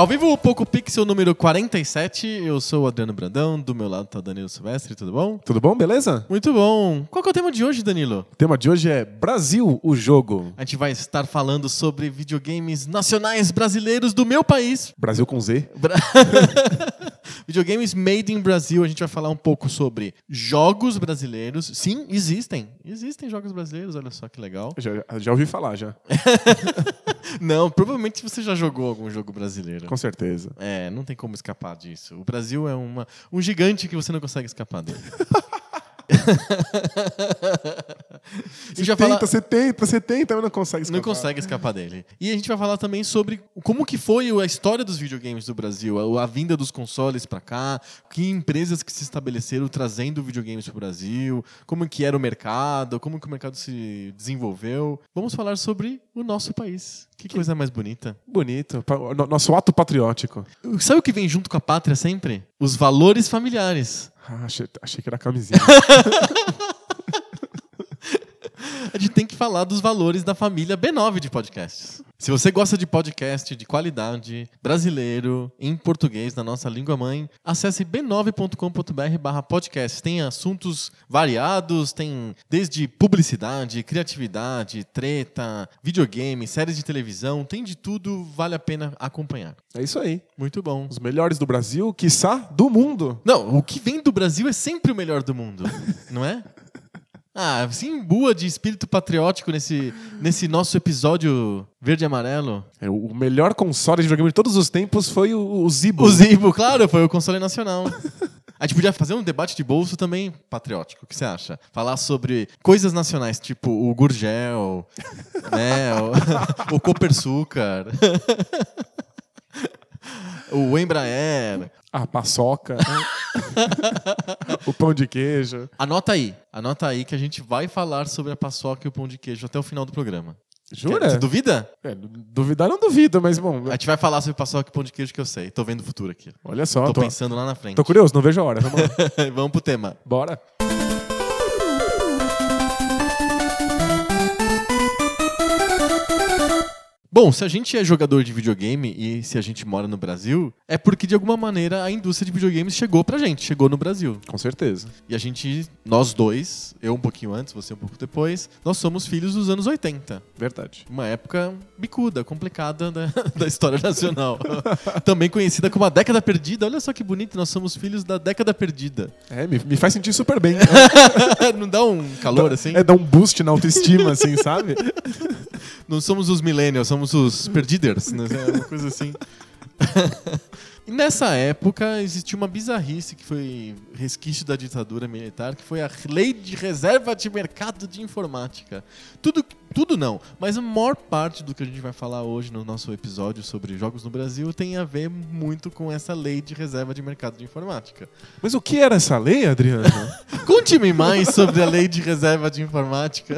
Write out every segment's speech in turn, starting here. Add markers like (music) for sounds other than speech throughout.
Ao vivo, o Poco Pixel número 47. Eu sou o Adriano Brandão, do meu lado tá o Danilo Silvestre, tudo bom? Tudo bom, beleza? Muito bom. Qual que é o tema de hoje, Danilo? O tema de hoje é Brasil, o jogo. A gente vai estar falando sobre videogames nacionais brasileiros do meu país. Brasil com Z. Bra- (laughs) videogames made in Brasil. A gente vai falar um pouco sobre jogos brasileiros. Sim, existem. Existem jogos brasileiros, olha só que legal. Já, já ouvi falar, já. (laughs) Não, provavelmente você já jogou algum jogo brasileiro. Com certeza. É, não tem como escapar disso. O Brasil é uma, um gigante que você não consegue escapar dele. (laughs) (laughs) a gente vai falar, Tenta, você tenta, você tenta, mas não consegue não escapar. consegue escapar dele. E a gente vai falar também sobre como que foi a história dos videogames do Brasil, a, a vinda dos consoles pra cá, que empresas que se estabeleceram trazendo videogames pro Brasil, como que era o mercado, como que o mercado se desenvolveu. Vamos falar sobre o nosso país. Que coisa mais bonita. Bonito. Nosso ato patriótico. Sabe o que vem junto com a pátria sempre? Os valores familiares. Ah, achei, achei que era camisinha. (laughs) A gente tem que falar dos valores da família B9 de podcasts. Se você gosta de podcast de qualidade, brasileiro, em português, na nossa língua mãe, acesse b9.com.br barra podcast. Tem assuntos variados, tem desde publicidade, criatividade, treta, videogame, séries de televisão, tem de tudo, vale a pena acompanhar. é isso aí. Muito bom. Os melhores do Brasil, quiçá do mundo. Não, o que vem do Brasil é sempre o melhor do mundo, (laughs) não é? Ah, se imbua de espírito patriótico nesse, nesse nosso episódio verde e amarelo. É, o melhor console de videogame de todos os tempos foi o, o Zibo. O Zibo, claro, foi o console nacional. A gente podia fazer um debate de bolso também patriótico. O que você acha? Falar sobre coisas nacionais, tipo o Gurgel, (laughs) né? O, (laughs) o Copersucar, (laughs) o Embraer. A paçoca. (laughs) o pão de queijo. Anota aí, anota aí que a gente vai falar sobre a paçoca e o pão de queijo até o final do programa. Jura? Você duvida? É, duvidar não duvido, mas bom. A gente vai falar sobre paçoca e pão de queijo que eu sei. Tô vendo o futuro aqui. Olha só, Tô tô, pensando lá na frente. tô curioso, não vejo a hora. Vamos lá. (laughs) Vamos pro tema. Bora. Bom, se a gente é jogador de videogame e se a gente mora no Brasil, é porque de alguma maneira a indústria de videogames chegou pra gente, chegou no Brasil. Com certeza. E a gente, nós dois, eu um pouquinho antes, você um pouco depois, nós somos filhos dos anos 80. Verdade. Uma época bicuda, complicada da, (laughs) da história nacional. (laughs) Também conhecida como a década perdida. Olha só que bonito, nós somos filhos da década perdida. É, me, me faz sentir super bem. (laughs) Não dá um calor assim? É dar um boost na autoestima, assim, sabe? Não somos os millennials, somos os perdiders, né? É uma coisa assim. (laughs) e nessa época existia uma bizarrice que foi resquício da ditadura militar, que foi a Lei de Reserva de Mercado de Informática. Tudo, tudo não, mas a maior parte do que a gente vai falar hoje no nosso episódio sobre jogos no Brasil tem a ver muito com essa Lei de Reserva de Mercado de Informática. Mas o que era essa lei, Adriano? (laughs) Conte-me mais sobre a Lei de Reserva de Informática.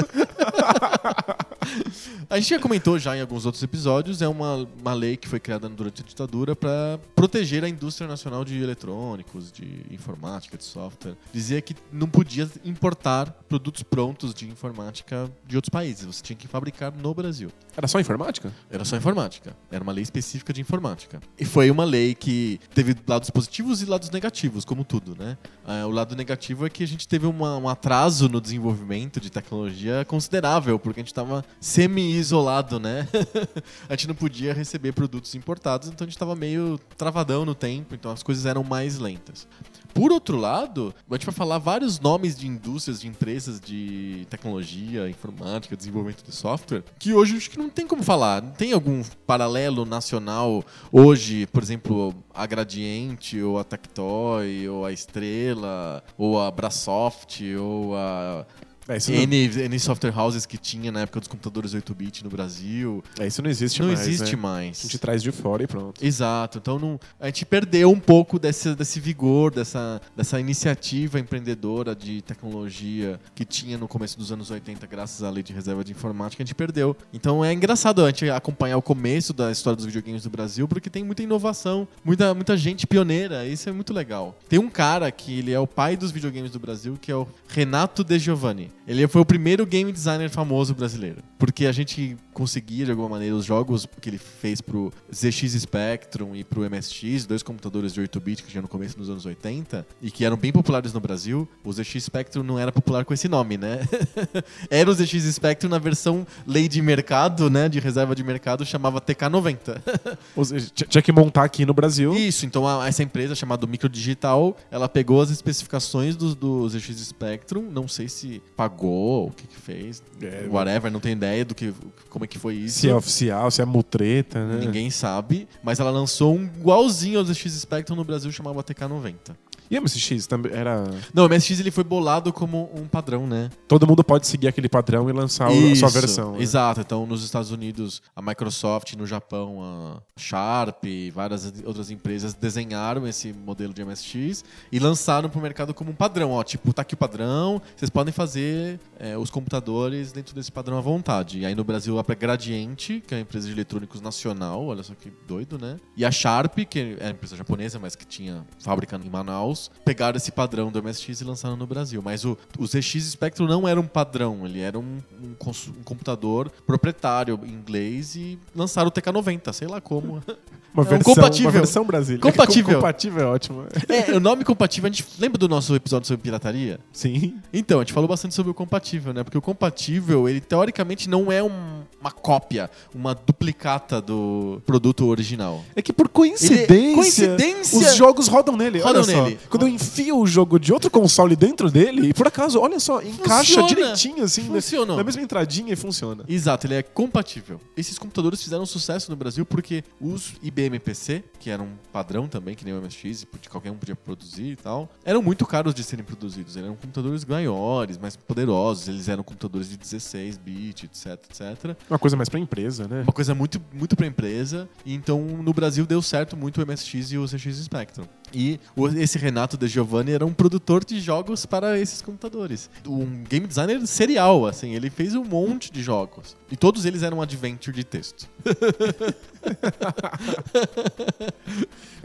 A gente já comentou já em alguns outros episódios, é uma, uma lei que foi criada durante a ditadura para proteger a indústria nacional de eletrônicos, de informática, de software. Dizia que não podia importar produtos prontos de informática de outros países, você tinha que fabricar no Brasil. Era só informática? Era só informática. Era uma lei específica de informática. E foi uma lei que teve lados positivos e lados negativos, como tudo, né? Ah, o lado negativo é que a gente teve uma- um atraso no desenvolvimento de tecnologia considerável, porque a gente estava semi-isolado, né? (laughs) a gente não podia receber produtos importados, então a gente estava meio travadão no tempo, então as coisas eram mais lentas. Por outro lado, a gente vai falar vários nomes de indústrias, de empresas de tecnologia, informática, desenvolvimento de software, que hoje acho que não tem como falar. Não tem algum paralelo nacional hoje, por exemplo, a Gradiente, ou a Tectoy, ou a Estrela, ou a Brasoft, ou a É, não, N, N software houses que tinha na época dos computadores 8-bit no Brasil. é, isso não existe não mais. existe né? mais. A gente traz de fora e pronto. Exato. Então não, a gente perdeu um pouco desse, desse vigor, dessa, dessa iniciativa empreendedora de tecnologia que tinha no começo dos anos 80, graças à lei de reserva de informática, a gente perdeu. Então é engraçado a gente acompanhar o começo da história dos videogames do Brasil, porque tem muita inovação, muita, muita gente pioneira. Isso é muito legal. Tem um cara que ele é o pai dos videogames do Brasil, que é o Renato De Giovanni. Ele foi o primeiro game designer famoso brasileiro. Porque a gente conseguia, de alguma maneira, os jogos que ele fez pro ZX Spectrum e pro MSX, dois computadores de 8-bit que tinha no começo dos anos 80 e que eram bem populares no Brasil. O ZX Spectrum não era popular com esse nome, né? (laughs) era o ZX Spectrum na versão lei de mercado, né? De reserva de mercado, chamava TK90. (laughs) Ou seja, t- Tinha que montar aqui no Brasil. Isso, então a- essa empresa chamada Microdigital, ela pegou as especificações do, do ZX Spectrum, não sei se pagou, o que que fez, É, whatever, não tenho ideia do que, como é que foi isso. Se é oficial, se é mutreta, né? Ninguém sabe, mas ela lançou um igualzinho ao ZX Spectrum no Brasil, chamava TK90. E o MSX também era. Não, o MSX ele foi bolado como um padrão, né? Todo mundo pode seguir aquele padrão e lançar o- a sua versão. né? Exato. Então, nos Estados Unidos, a Microsoft, no Japão, a Sharp e várias outras empresas desenharam esse modelo de MSX e lançaram para o mercado como um padrão. Ó, tipo, tá aqui o padrão, vocês podem fazer é, os computadores dentro desse padrão à vontade. E aí no Brasil a Gradiente, que é uma empresa de eletrônicos nacional, olha só que doido, né? E a Sharp, que é uma empresa japonesa, mas que tinha fábrica em Manaus, pegaram esse padrão do MSX e lançaram no Brasil. Mas o, o ZX Spectrum não era um padrão, ele era um, um um computador proprietário em inglês e lançaram o TK90, sei lá como. (laughs) Uma É um versão, compatível. Uma versão brasileira. Compatível. compatível é ótimo. é, o nome compatível, a gente lembra do nosso episódio sobre pirataria? Sim. Então, a gente falou bastante sobre o compatível, né? Porque o compatível, ele teoricamente não é um- uma cópia, uma duplicata do produto original. É que por coincidência, Ele- coincidência! os jogos rodam nele. Rodam olha só. nele. Quando eu enfio o jogo de outro console dentro dele, e por acaso, olha só, encaixa Funciona. direitinho assim, né? Funcionou. na mesma entradinha e funciona. Exato, ele é compatível. Esses computadores fizeram sucesso no Brasil porque os IBM PC, que eram um padrão também, que nem o MSX, e qualquer um podia produzir e tal, eram muito caros de serem produzidos. Eram computadores maiores, mais poderosos, eles eram computadores de 16 bit, etc, etc. Uma coisa mais pra empresa, né? Uma coisa muito, muito pra empresa. Então, no Brasil, deu certo muito o MSX e o ZX Spectrum. E esse Renato De Giovanni era um produtor de jogos para esses computadores. Um game designer serial, assim. Ele fez um monte de jogos. E todos eles eram adventure de texto. (laughs)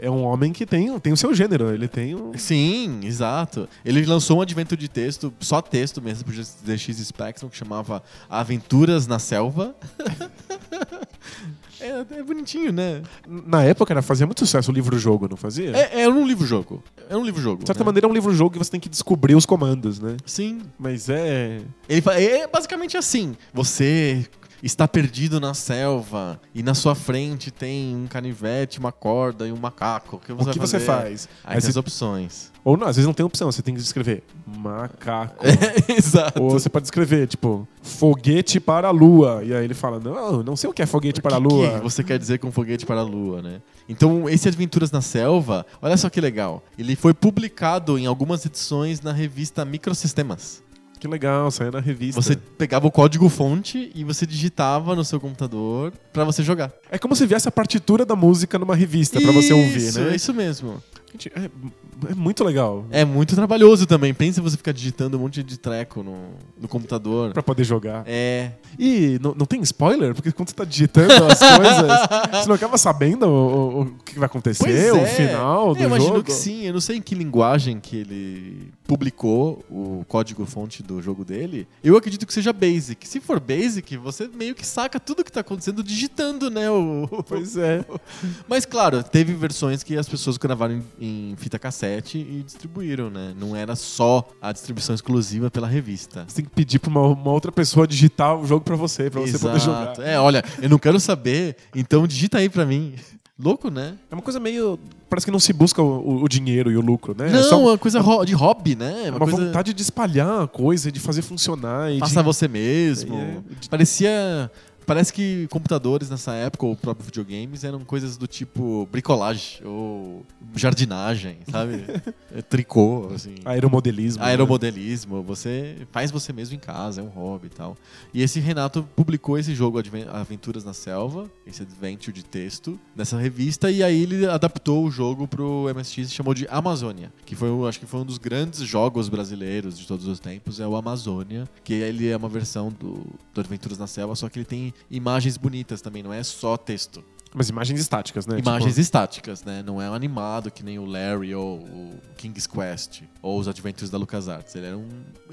É um homem que tem, tem o seu gênero, ele tem um... Sim, exato. Ele lançou um adventure de texto, só texto mesmo, pro ZX Spectrum, que chamava Aventuras na Selva. (laughs) é, é bonitinho, né? Na época era, fazia muito sucesso o livro-jogo, não fazia? É, é um livro-jogo. É um livro-jogo. De certa né? maneira é um livro-jogo que você tem que descobrir os comandos, né? Sim. Mas é... Ele fa- é basicamente assim. Você está perdido na selva e na sua frente tem um canivete, uma corda e um macaco. O que você, o que você faz? Aí tem as opções. Ou não, às vezes não tem opção, você tem que escrever macaco. (laughs) Exato. Ou você pode escrever, tipo, foguete para a lua. E aí ele fala, não, não sei o que é foguete para a O que lua. que você quer dizer com foguete para a lua, né? Então, esse Aventuras na Selva, olha só que legal. Ele foi publicado em algumas edições na revista Microsistemas. Que legal, saiu na revista. Você pegava o código fonte e você digitava no seu computador para você jogar. É como se viesse a partitura da música numa revista pra você ouvir, Isso, né? É isso mesmo. Gente, é, é muito legal. É muito trabalhoso também. Pensa você ficar digitando um monte de treco no, no computador. Pra poder jogar. É. E não, não tem spoiler? Porque quando você tá digitando as (laughs) coisas, você não acaba sabendo o, o- o que vai acontecer, Pois o é. final do Eu imagino jogo. que sim. Eu não sei em que linguagem que ele publicou o código-fonte do jogo dele. Eu acredito que seja Basic. Se for Basic, você meio que saca tudo que tá acontecendo digitando, né? O... Pois é. (laughs) Mas claro, teve versões que as pessoas gravaram em, fita cassete e distribuíram, né? Não era só a distribuição exclusiva pela revista. Você tem que pedir pra uma, uma outra pessoa digitar o jogo pra você, pra você poder jogar. É, olha, eu não quero saber, então digita aí pra mim. Louco, né? É uma coisa meio. Parece que não se busca o, o- dinheiro e o lucro, né? não, é só uma coisa de hobby, né? uma, Uma, coisa vontade de espalhar a coisa, de fazer funcionar. E faça de... você mesmo. É, Parecia Parece que computadores nessa época, ou próprios videogames, eram coisas do tipo bricolagem ou jardinagem, sabe? (laughs) É, Tricô, assim. Aeromodelismo. né? Aeromodelismo, você faz você mesmo em casa, é um hobby e tal. E esse Renato publicou esse jogo Aventuras na Selva, esse adventure de texto, nessa revista, e aí ele adaptou o jogo pro MSX e chamou de Amazônia, que foi, acho que foi um dos grandes jogos brasileiros de todos os tempos, é o Amazônia, que ele é uma versão do, do Aventuras na Selva, só que ele tem imagens bonitas também, não é só texto. Mas imagens estáticas, né? Imagens Tipo, estáticas, né? Não é um animado que nem o Larry ou o King's Quest ou os Adventures da LucasArts. Ele era, um,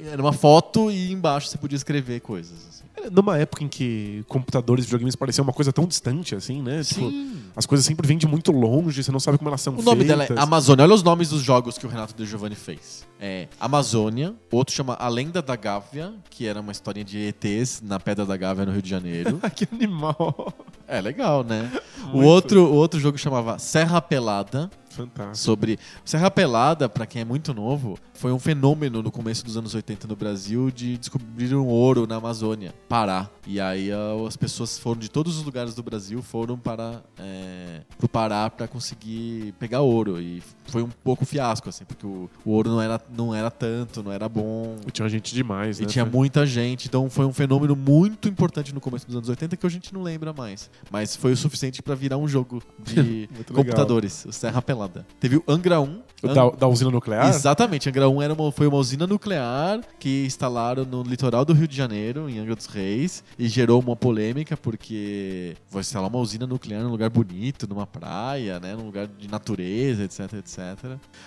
era uma foto e embaixo você podia escrever coisas. Assim. Numa época em que computadores e videogames pareciam uma coisa tão distante, assim, né? Tipo, as coisas sempre vêm de muito longe, você não sabe como elas são O nome feitas. dela é Amazônia. Olha os nomes dos jogos que o Renato De Giovanni fez. É Amazônia, outro chama A Lenda da Gávea, que era uma historinha de ETs na Pedra da Gávea no Rio de Janeiro. (laughs) que animal. é legal, né? (laughs) O Muito. outro, o outro jogo chamava Serra Pelada, Fantástico. sobre Serra Pelada, pra quem é muito novo, foi um fenômeno no começo dos anos 80 no Brasil de descobrir um ouro na Amazônia, Pará. E aí as pessoas foram de todos os lugares do Brasil foram para é, pro Pará para conseguir pegar ouro e foi um pouco fiasco assim, porque o, o ouro não era não era tanto, não era bom. E tinha gente demais, E né? tinha muita gente, então foi um fenômeno muito importante no começo dos anos 80 que a gente não lembra mais. Mas foi o suficiente pra virar um jogo de (laughs) Muito legal. computadores, o Serra Pelada. Teve o Angra 1. O Da, da usina nuclear? Exatamente, Angra 1 era uma, foi uma usina nuclear que instalaram no litoral do Rio de Janeiro, em Angra dos Reis, e gerou uma polêmica porque vai instalar uma usina nuclear num lugar bonito, numa praia, né, num lugar de natureza, etc, etc.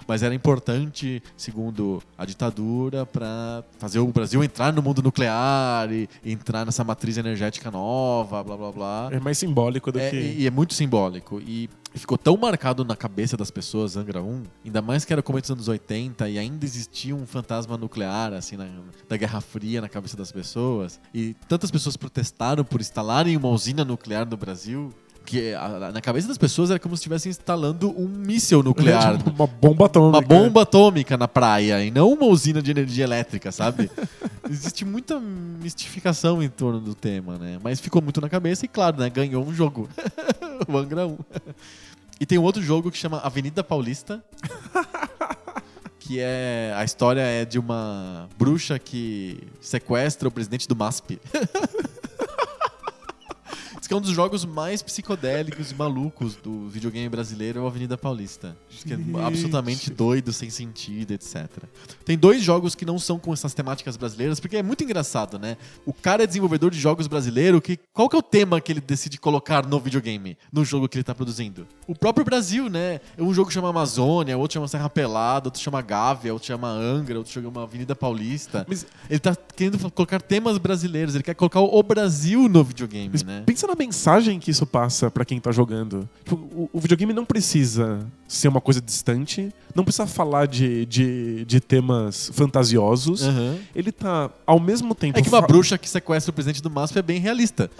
Mas era importante, segundo a ditadura, para fazer o Brasil entrar no mundo nuclear e entrar nessa matriz energética nova, blá blá blá. É mais simbólico do É, que. e é muito simbólico. E ficou tão marcado na cabeça das pessoas, Angra 1, ainda mais que era começo dos anos 80 e ainda existia um fantasma nuclear, assim, na- da Guerra Fria na cabeça das pessoas. E tantas pessoas protestaram por instalarem uma usina nuclear no Brasil. Que na cabeça das pessoas era como se estivessem instalando um míssil nuclear. (laughs) Uma bomba atômica. Uma bomba atômica na praia e não uma usina de energia elétrica, sabe? (laughs) Existe muita mistificação em torno do tema, né? Mas ficou muito na cabeça e, claro, né? Ganhou um jogo. (laughs) o Angra 1. E tem um outro jogo que chama Avenida Paulista. que é. A história é de uma bruxa que sequestra o presidente do MASP. Que é um dos jogos mais psicodélicos e malucos do videogame brasileiro é o Avenida Paulista. Diz que é Gente. absolutamente doido, sem sentido, etc. Tem dois jogos que não são com essas temáticas brasileiras, porque é muito engraçado, né? O cara é desenvolvedor de jogos brasileiro, que qual que é o tema que ele decide colocar no videogame, no jogo que ele tá produzindo? O próprio Brasil, né? Um jogo chama Amazônia, outro chama Serra Pelada, outro chama Gávea, outro chama Angra, outro chama Avenida Paulista. Mas- Ele tá querendo colocar temas brasileiros, ele quer colocar o Brasil no videogame, né? pensa na mensagem que isso passa pra quem tá jogando. Tipo, o, o videogame não precisa ser uma coisa distante, não precisa falar de, de, de temas fantasiosos. Aham. Ele tá, ao mesmo tempo. É que uma bruxa que sequestra o presidente do MASP é bem realista. (laughs)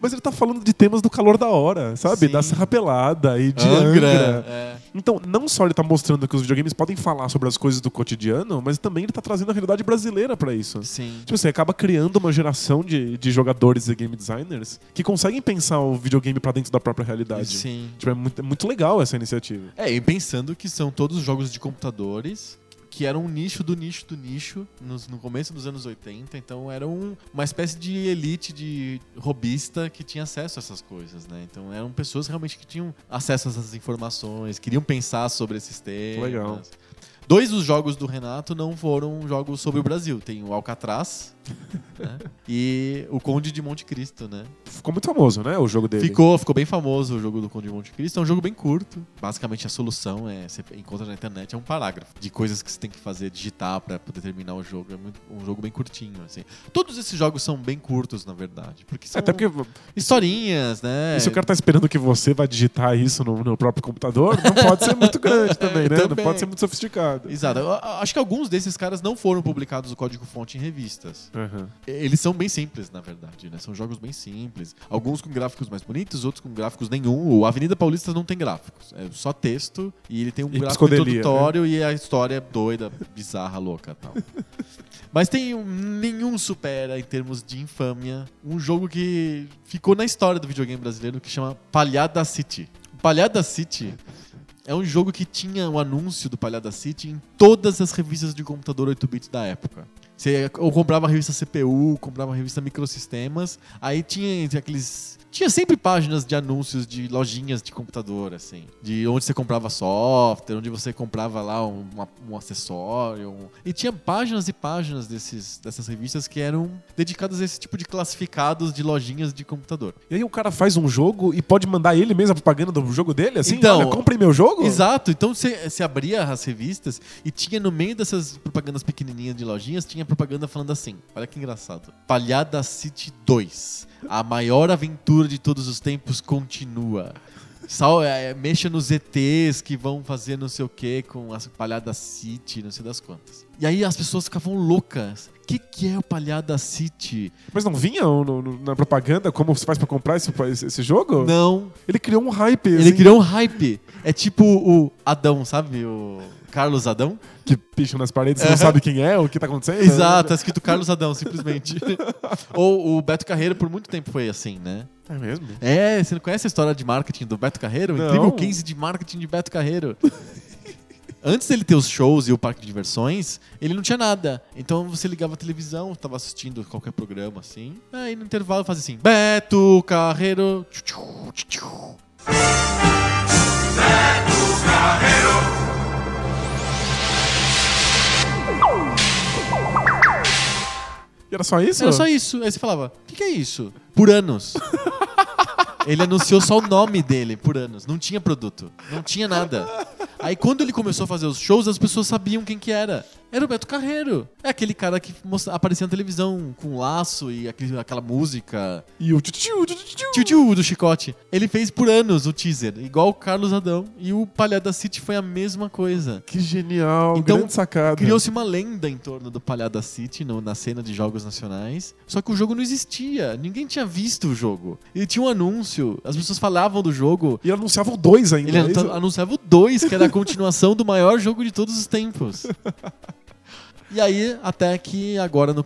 Mas ele tá falando de temas do calor da hora, sabe? Sim. Da Serra Pelada e de Angra. É. Então, não só ele tá mostrando que os videogames podem falar sobre as coisas do cotidiano, mas também ele tá trazendo a realidade brasileira pra isso. Sim. Tipo, você acaba criando uma geração de, de jogadores e game designers que conseguem pensar o videogame pra dentro da própria realidade. Sim. Tipo, é muito, é muito legal essa iniciativa. É, e pensando que são todos jogos de computadores que eram um nicho do nicho do nicho nos- no começo dos anos 80, então era um- uma espécie de elite de robista que tinha acesso a essas coisas, né? Então eram pessoas realmente que tinham acesso a essas informações, queriam pensar sobre esses temas. Legal. Dois dos jogos do Renato não foram jogos sobre o Brasil. Tem o Alcatraz né? e o Conde de Monte Cristo, né? Ficou muito famoso, né? O jogo dele. Ficou, ficou bem famoso o jogo do Conde de Monte Cristo. É um jogo bem curto. Basicamente, a solução é você encontra na internet é um parágrafo de coisas que você tem que fazer, digitar pra poder terminar o jogo. É muito- um jogo bem curtinho, assim. Todos esses jogos são bem curtos, na verdade, porque são Até porque historinhas, né? e se o cara tá esperando que você vá digitar isso no, no próprio computador, não pode ser muito grande (laughs) também, né? Não Também. pode ser muito sofisticado. Exato. Eu- acho que alguns desses caras não foram publicados o código-fonte em revistas. Aham. Eles são bem simples, na verdade, né? São jogos bem simples. Alguns com gráficos mais bonitos, outros com gráficos nenhum. O Avenida Paulista não tem gráficos. É só texto e ele tem um E gráfico psicodelia, introdutório e a história é doida, bizarra, louca tal. (laughs) Mas tem um, nenhum supera em termos de infâmia um jogo que ficou na história do videogame brasileiro que chama Palhada City. Palhada City é um jogo que tinha o anúncio do Palhada City em todas as revistas de computador 8-bit da época. Você ou comprava a revista CPU, comprava a revista Microsistemas, aí tinha aqueles. Tinha sempre páginas de anúncios de lojinhas de computador, assim. De onde você comprava software, onde você comprava lá um, uma- um acessório. um- E tinha páginas e páginas desses, dessas revistas que eram dedicadas a esse tipo de classificados de lojinhas de computador. E aí o cara faz um jogo e pode mandar ele mesmo a propaganda do jogo dele? Assim, Então, olha, compre meu jogo? Exato, então você você abria as revistas e tinha no meio dessas propagandas pequenininhas de lojinhas, tinha propaganda falando assim: olha que engraçado. Palhada City 2, a maior aventura de todos os tempos continua. Sal, é, mexa nos ETs que vão fazer não sei o que com a Palhada City, não sei das quantas. E aí as pessoas ficavam loucas. O que, que é o Palhada City? Mas não vinha na propaganda como você faz pra comprar esse, esse- jogo? Não, Ele criou um hype. ele assim, criou um hype. É tipo o Adão, sabe? O Carlos Adão. Que picha nas paredes, você não sabe quem é, o que tá acontecendo. Exato, tá escrito Carlos Adão, simplesmente. (laughs) Ou o Beto Carreiro por muito tempo foi assim, né? É mesmo? É, você não conhece a história de marketing do Beto Carreiro? O Não. incrível case de marketing de Beto Carreiro. (laughs) Antes dele ter os shows e o parque de diversões, ele não tinha nada. Então você ligava a televisão, tava assistindo qualquer programa assim. Aí no intervalo fazia assim: Beto Carreiro. tchu, tchu, tchu, tchu. E era só isso? Era só isso. Aí você falava: O que, que é isso? Por anos. (laughs) Ele anunciou só o nome dele por anos. Não tinha produto. Não tinha nada. Aí quando ele começou a fazer os shows, as pessoas sabiam quem que era. Era o Beto Carreiro. É aquele cara que mostra- aparecia na televisão com um laço e aquele- aquela música. E o. Tio tio do chicote. Ele fez por anos o teaser, igual o Carlos Adão. E o Palhada City foi a mesma coisa. Que genial, Então, grande sacada. Criou-se uma lenda em torno do Palhada City no- na cena de jogos nacionais. Só que o jogo não existia. Ninguém tinha visto o jogo. Ele tinha um anúncio. As pessoas falavam do jogo. E anunciava o 2 ainda. Ele é anunciava o 2, que era a continuação do maior jogo de todos os tempos. (laughs) E aí, até que agora, no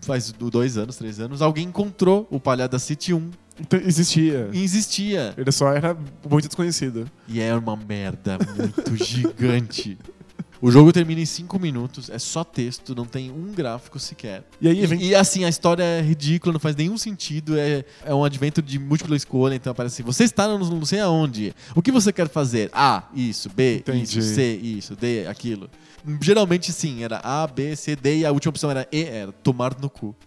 faz do- dois anos, três anos, alguém encontrou o Palhada City 1 Então, existia. e existia. Ele só era muito desconhecido. E é uma merda muito (laughs) gigante. O jogo termina em 5 minutos, é só texto, não tem um gráfico sequer. E aí vem. E, e, assim, a história é ridícula, não faz nenhum sentido. É, é um advento de múltipla escolha, então aparece assim: você está no não sei aonde. O que você quer fazer? A, isso, B, Entendi. isso, C, isso, D, aquilo. Geralmente sim, era A, B, C, D e a última opção era E, era tomar no cu. (laughs)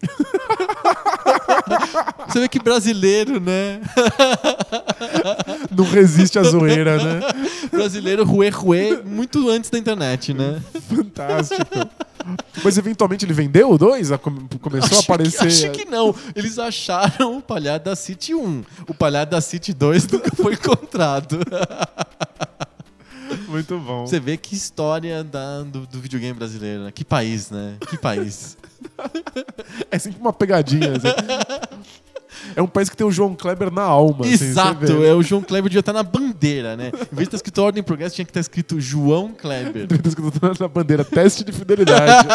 Você vê que brasileiro, né? Não resiste à zoeira, né? Brasileiro ruê ruê muito antes da internet, né? Fantástico. Mas eventualmente ele vendeu o 2? Começou a Acho que- aparecer. acho que não. Eles acharam o Palhada City 1. O Palhada City 2 nunca foi encontrado. (laughs) Muito bom. Você vê que história da- do, do videogame brasileiro, né? Que país, né? Que país. (laughs) É sempre uma pegadinha. assim. (laughs) É um país que tem o João Kleber na alma. assim, Exato, vê. é, o João Kleber devia estar na bandeira, né? Em vez de estar escrito Ordem e Progresso, tinha que estar escrito João Kleber. Tá escrito na bandeira, teste de fidelidade.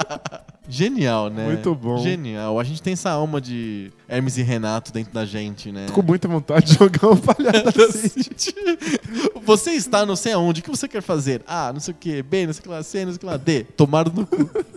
(laughs) Genial, né? Muito bom. Genial. A gente tem essa alma de Hermes e Renato dentro da gente, né? Tô com muita vontade de jogar um palhaço (laughs) assim. Você está não sei aonde, o que você quer fazer? A, não sei o que, B, não sei o que lá, C, não sei o que lá, D. Tomar no cu. (laughs)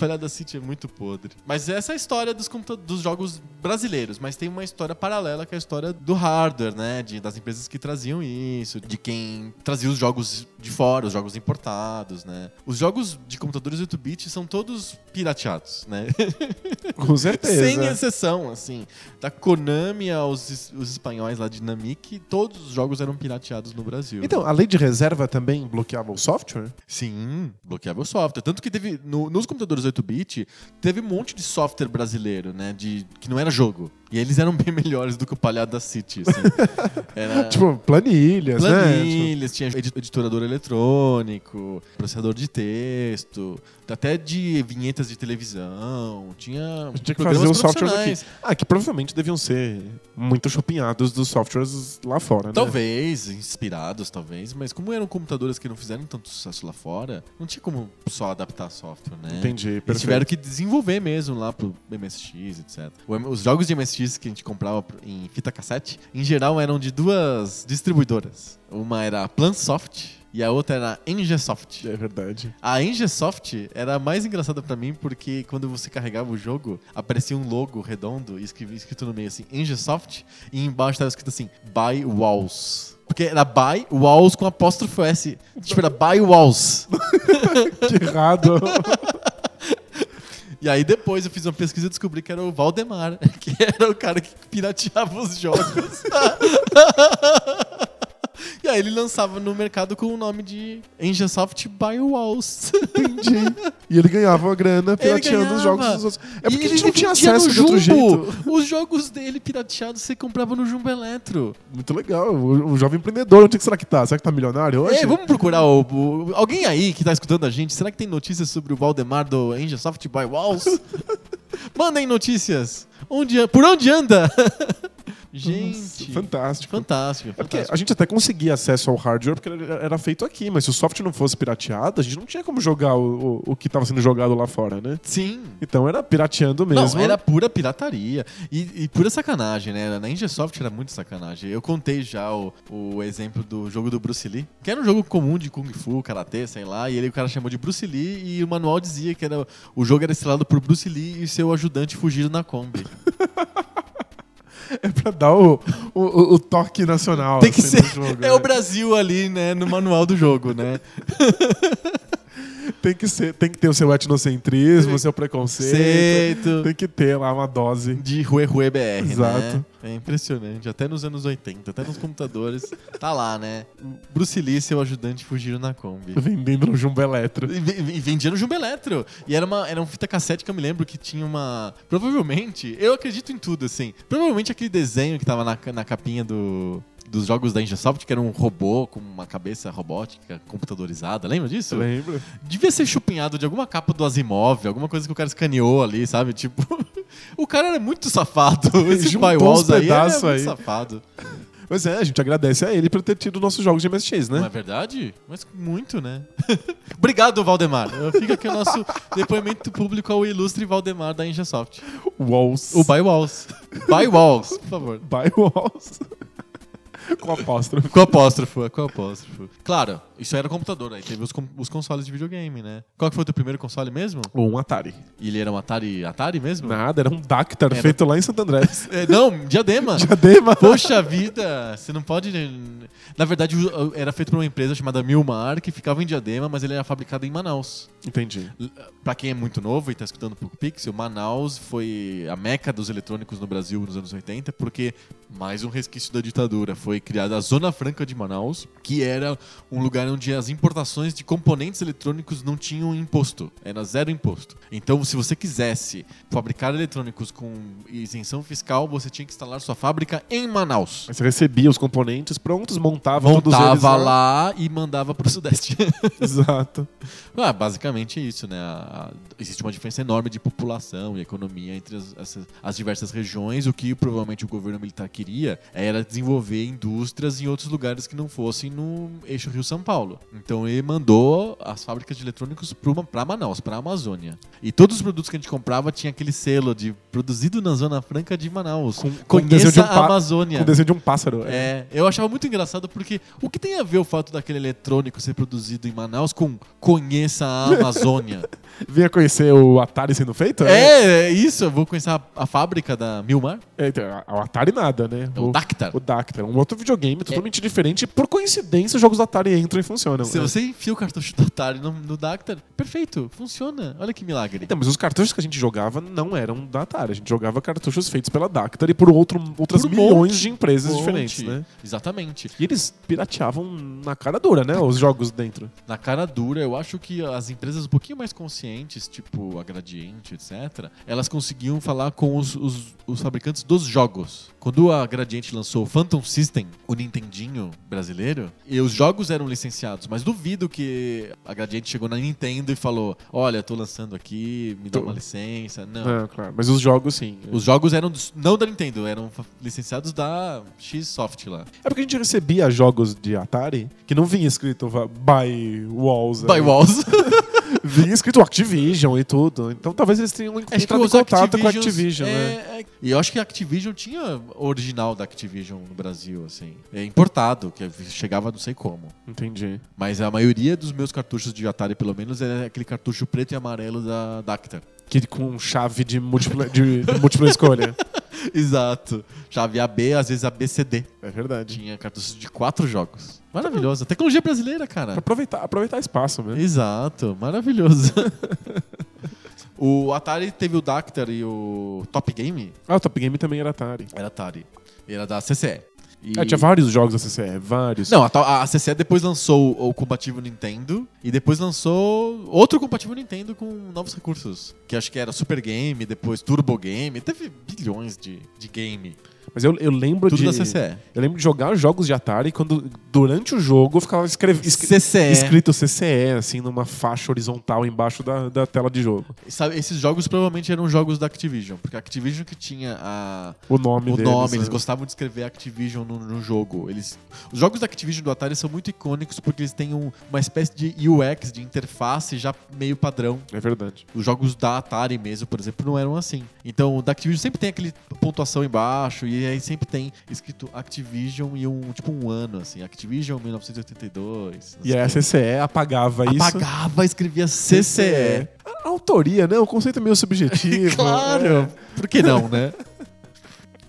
Ai, Palhada City é muito podre. Mas essa é a história dos, dos jogos brasileiros. Mas tem uma história paralela que é a história do hardware, né? De, das empresas que traziam isso, de quem trazia os jogos de fora, os jogos importados, né? Os jogos de computadores 8-bit são todos pirateados, né? (laughs) Com certeza. Sem exceção, assim. Da Konami aos os espanhóis lá de Namik, todos os jogos eram pirateados no Brasil. Então, a lei de reserva também bloqueava o software? Sim, bloqueava o software. Tanto que teve, no- nos computadores 8-bit, teve um monte de software brasileiro, né? De, que não era jogo. E eles eram bem melhores do que o palhado da City, assim. (laughs) Era... Tipo, planilhas, né? Planilhas, tinha edi- editorador eletrônico, processador de texto, até de vinhetas de televisão, tinha, Tipo, tinha que fazer o software aqui. Ah, que provavelmente deviam ser muito chupinhados dos softwares lá fora, né? Talvez, inspirados, talvez, mas como eram computadores que não fizeram tanto sucesso lá fora, não tinha como só adaptar software, né? Entendi, Eles perfeito. tiveram que desenvolver mesmo lá pro MSX, etc. Os jogos de MSX que a gente comprava em fita cassete, em geral eram de duas distribuidoras. Uma era a Plansoft e a outra era a Engesoft. É verdade. A Engesoft era a mais engraçada pra mim porque quando você carregava o jogo, aparecia um logo redondo escrito no meio assim, Engesoft, e embaixo estava escrito assim, Buy Walls. Porque era Buy Walls com apóstrofo S. Tipo, era Buy Walls. (laughs) Que errado. (laughs) E aí depois eu fiz uma pesquisa e descobri que era o Valdemar, (laughs) que era o cara que pirateava os jogos. (laughs) e aí ele lançava no mercado com o nome de Engesoft Buy Walls. Entendi. E ele ganhava uma grana pirateando os jogos dos outros. É porque E a gente ele não tinha acesso de outro jeito. Os jogos dele pirateados você comprava no Jumbo Eletro. Muito legal. O, o jovem empreendedor, onde será que tá? Será que tá milionário hoje? É, vamos procurar o, o- alguém aí que tá escutando a gente. Será que tem notícias sobre o Valdemar do Engesoft Buy Walls? (laughs) Mandem notícias. Onde, por onde anda? (laughs) gente, Fantástico. fantástico. É fantástico. a gente até conseguia acesso ao hardware porque era feito aqui, mas se o software não fosse pirateado, a gente não tinha como jogar o, o, o que estava sendo jogado lá fora, né? Sim. Então era pirateando mesmo. Não, era pura pirataria. E, e pura sacanagem, né? Na Ingesoft era muito sacanagem. Eu contei já o, o exemplo do jogo do Bruce Lee, que era um jogo comum de Kung Fu, Karatê, sei lá, e ele o cara chamou de Bruce Lee e o manual dizia que era, o jogo era estrelado por Bruce Lee e seu ajudante fugiram na Kombi. (laughs) (laughs) É pra dar o, o, o- toque nacional. Tem que assim, ser. jogo, (laughs) É né? o Brasil ali, né, no manual do jogo, né? (laughs) Tem que, ser, tem que ter o seu etnocentrismo, o seu preconceito. Ceito. Tem que ter lá uma dose. De Rue Rue BR, né? Exato. É impressionante. Até nos anos 80, até nos computadores. Tá lá, né? Bruce Lee e seu ajudante fugiram na Kombi. Vendendo no Jumbo Eletro. Ve- vendia no Jumbo Eletro. E era uma, era uma fita cassete que eu me lembro que tinha uma. Provavelmente, eu acredito em tudo, assim. Provavelmente aquele desenho que tava na, na capinha do. Dos jogos da Ingesoft, que era um robô com uma cabeça robótica computadorizada, lembra disso? Lembra? Devia ser chupinhado de alguma capa do Asimov, alguma coisa que o cara escaneou ali, sabe? Tipo, (laughs) o cara era muito safado. (laughs) Esse firewalls uns aí era muito aí. safado. Pois é, a gente agradece a ele por ter tido nossos jogos de MSX, Não é né? verdade? Mas muito, né? (laughs) Obrigado, Valdemar. Fica aqui o nosso depoimento público ao ilustre Valdemar da Ingesoft. Walls. O Buy Walls. Buy Walls, por favor. By Walls. Com apóstrofe. Com apóstrofo, com apóstrofo. Claro, isso era computador, aí teve os, com- os consoles de videogame, né? Qual que foi o teu primeiro console mesmo? Um Atari. E ele era um Atari, Atari mesmo? Nada, era um Dactar Era. feito lá em Santo André. (laughs) É, não, diadema. Diadema. Poxa vida, você não pode. Na verdade, o- era feito por uma empresa chamada Milmar, que ficava em Diadema, mas ele era fabricado em Manaus. Entendi. L- Pra quem é muito novo e tá escutando Poco Pixel, Manaus foi a meca dos eletrônicos no Brasil nos anos 80, porque mais um resquício da ditadura. Foi criada a Zona Franca de Manaus, que era um lugar onde as importações de componentes eletrônicos não tinham imposto. Era zero imposto. Então, se você quisesse fabricar eletrônicos com isenção fiscal, você tinha que instalar sua fábrica em Manaus. Aí você recebia os componentes prontos, montava, todos eles Montava lá. lá e mandava pro Sudeste. (laughs) (laughs) Exato. Ah, basicamente isso, né? A- a- existe uma diferença enorme de população e economia entre as, essas- as diversas regiões. O que provavelmente o governo militar queria era desenvolver indústrias em outros lugares que não fossem no eixo Rio-São Paulo. Então ele mandou as fábricas de eletrônicos para Manaus, para a Amazônia. E todos os produtos que a gente comprava tinha aquele selo de produzido na Zona Franca de Manaus. Com- com desenho Conheça de um a Amazônia. Com o desenho de um pássaro. É, eu achava muito engraçado porque o que tem a ver o fato daquele eletrônico ser produzido em Manaus com conheça a (laughs) Amazônia? Vinha conhecer o Atari sendo feito? é, é isso, eu vou conhecer a, a fábrica da Milmar, É, então, o Atari nada, né? é o Dactar. O Dactar, um outro videogame totalmente diferente. Por coincidência, os jogos do Atari entram funcionam. Se É. você enfia o cartucho do Atari no, no Dactar, perfeito, funciona. Olha que milagre. Então, mas os cartuchos que a gente jogava não eram da Atari. A gente jogava cartuchos feitos pela Dactar e por outro, outras Por milhões monte, de empresas Monte. diferentes, né? Exatamente. E eles pirateavam na cara dura, né? Os jogos dentro. Na cara dura, eu acho que as empresas um pouquinho mais conscientes, tipo a Gradiente, etc., elas conseguiam falar com os, os- os fabricantes dos jogos. Quando a Gradiente lançou o Phantom System, o Nintendinho brasileiro, e os jogos eram licenciados, mas duvido que a Gradiente chegou na Nintendo e falou: Olha, tô lançando aqui, me dá uma licença. Não. É, claro. Mas os jogos, sim. Os jogos eram dos- não da Nintendo, eram licenciados da X-Soft lá. É porque a gente recebia jogos de Atari que não vinha escrito by Walls. By aí. Walls. (laughs) Vinha escrito Activision e tudo. Então talvez eles tenham entrado em contato com a Activision, é, né? é- E eu acho que a Activision tinha original da Activision no Brasil, assim. É importado, que chegava não sei como. Entendi. Mas a maioria dos meus cartuchos de Atari, pelo menos, é aquele cartucho preto e amarelo da Dactar. Que com chave de múltipla, de, de múltipla escolha. (laughs) Exato. Chave AB, às vezes ABCD. É verdade. Tinha cartuchos de quatro jogos. Maravilhoso. Tecnologia brasileira, cara. aproveitar, aproveitar espaço mesmo. Exato. Maravilhoso. (laughs) o Atari teve o Dactar e o Top Game. Ah, o Top Game também era Atari. Era Atari. Era da CCE. E- É, tinha vários jogos da CCE, vários. Não, a, a CCE depois lançou o compatível Nintendo e depois lançou outro compatível Nintendo com novos recursos. Que acho que era Super Game, depois Turbo Game. Teve bilhões de, de game. Mas eu, eu lembro Tudo de. da CCE. Eu lembro de jogar jogos de Atari quando, durante o jogo, ficava escreve, escre- CCE. escrito CCE, assim, numa faixa horizontal embaixo da, da tela de jogo. Sabe, esses jogos provavelmente eram jogos da Activision, porque a Activision que tinha a, O nome o deles, nome, né? eles gostavam de escrever Activision no, no jogo. Eles, os jogos da Activision do Atari são muito icônicos porque eles têm um- uma espécie de UX, de interface já meio padrão. É verdade. Os jogos da Atari mesmo, por exemplo, não eram assim. Então, o da Activision sempre tem aquele pontuação embaixo e aí sempre tem escrito Activision e um tipo um ano assim, Activision 1982. E a CCE apagava isso. apagava, escrevia CCE. A autoria, né? O conceito é meio subjetivo. (laughs) claro. É. Por que não, né?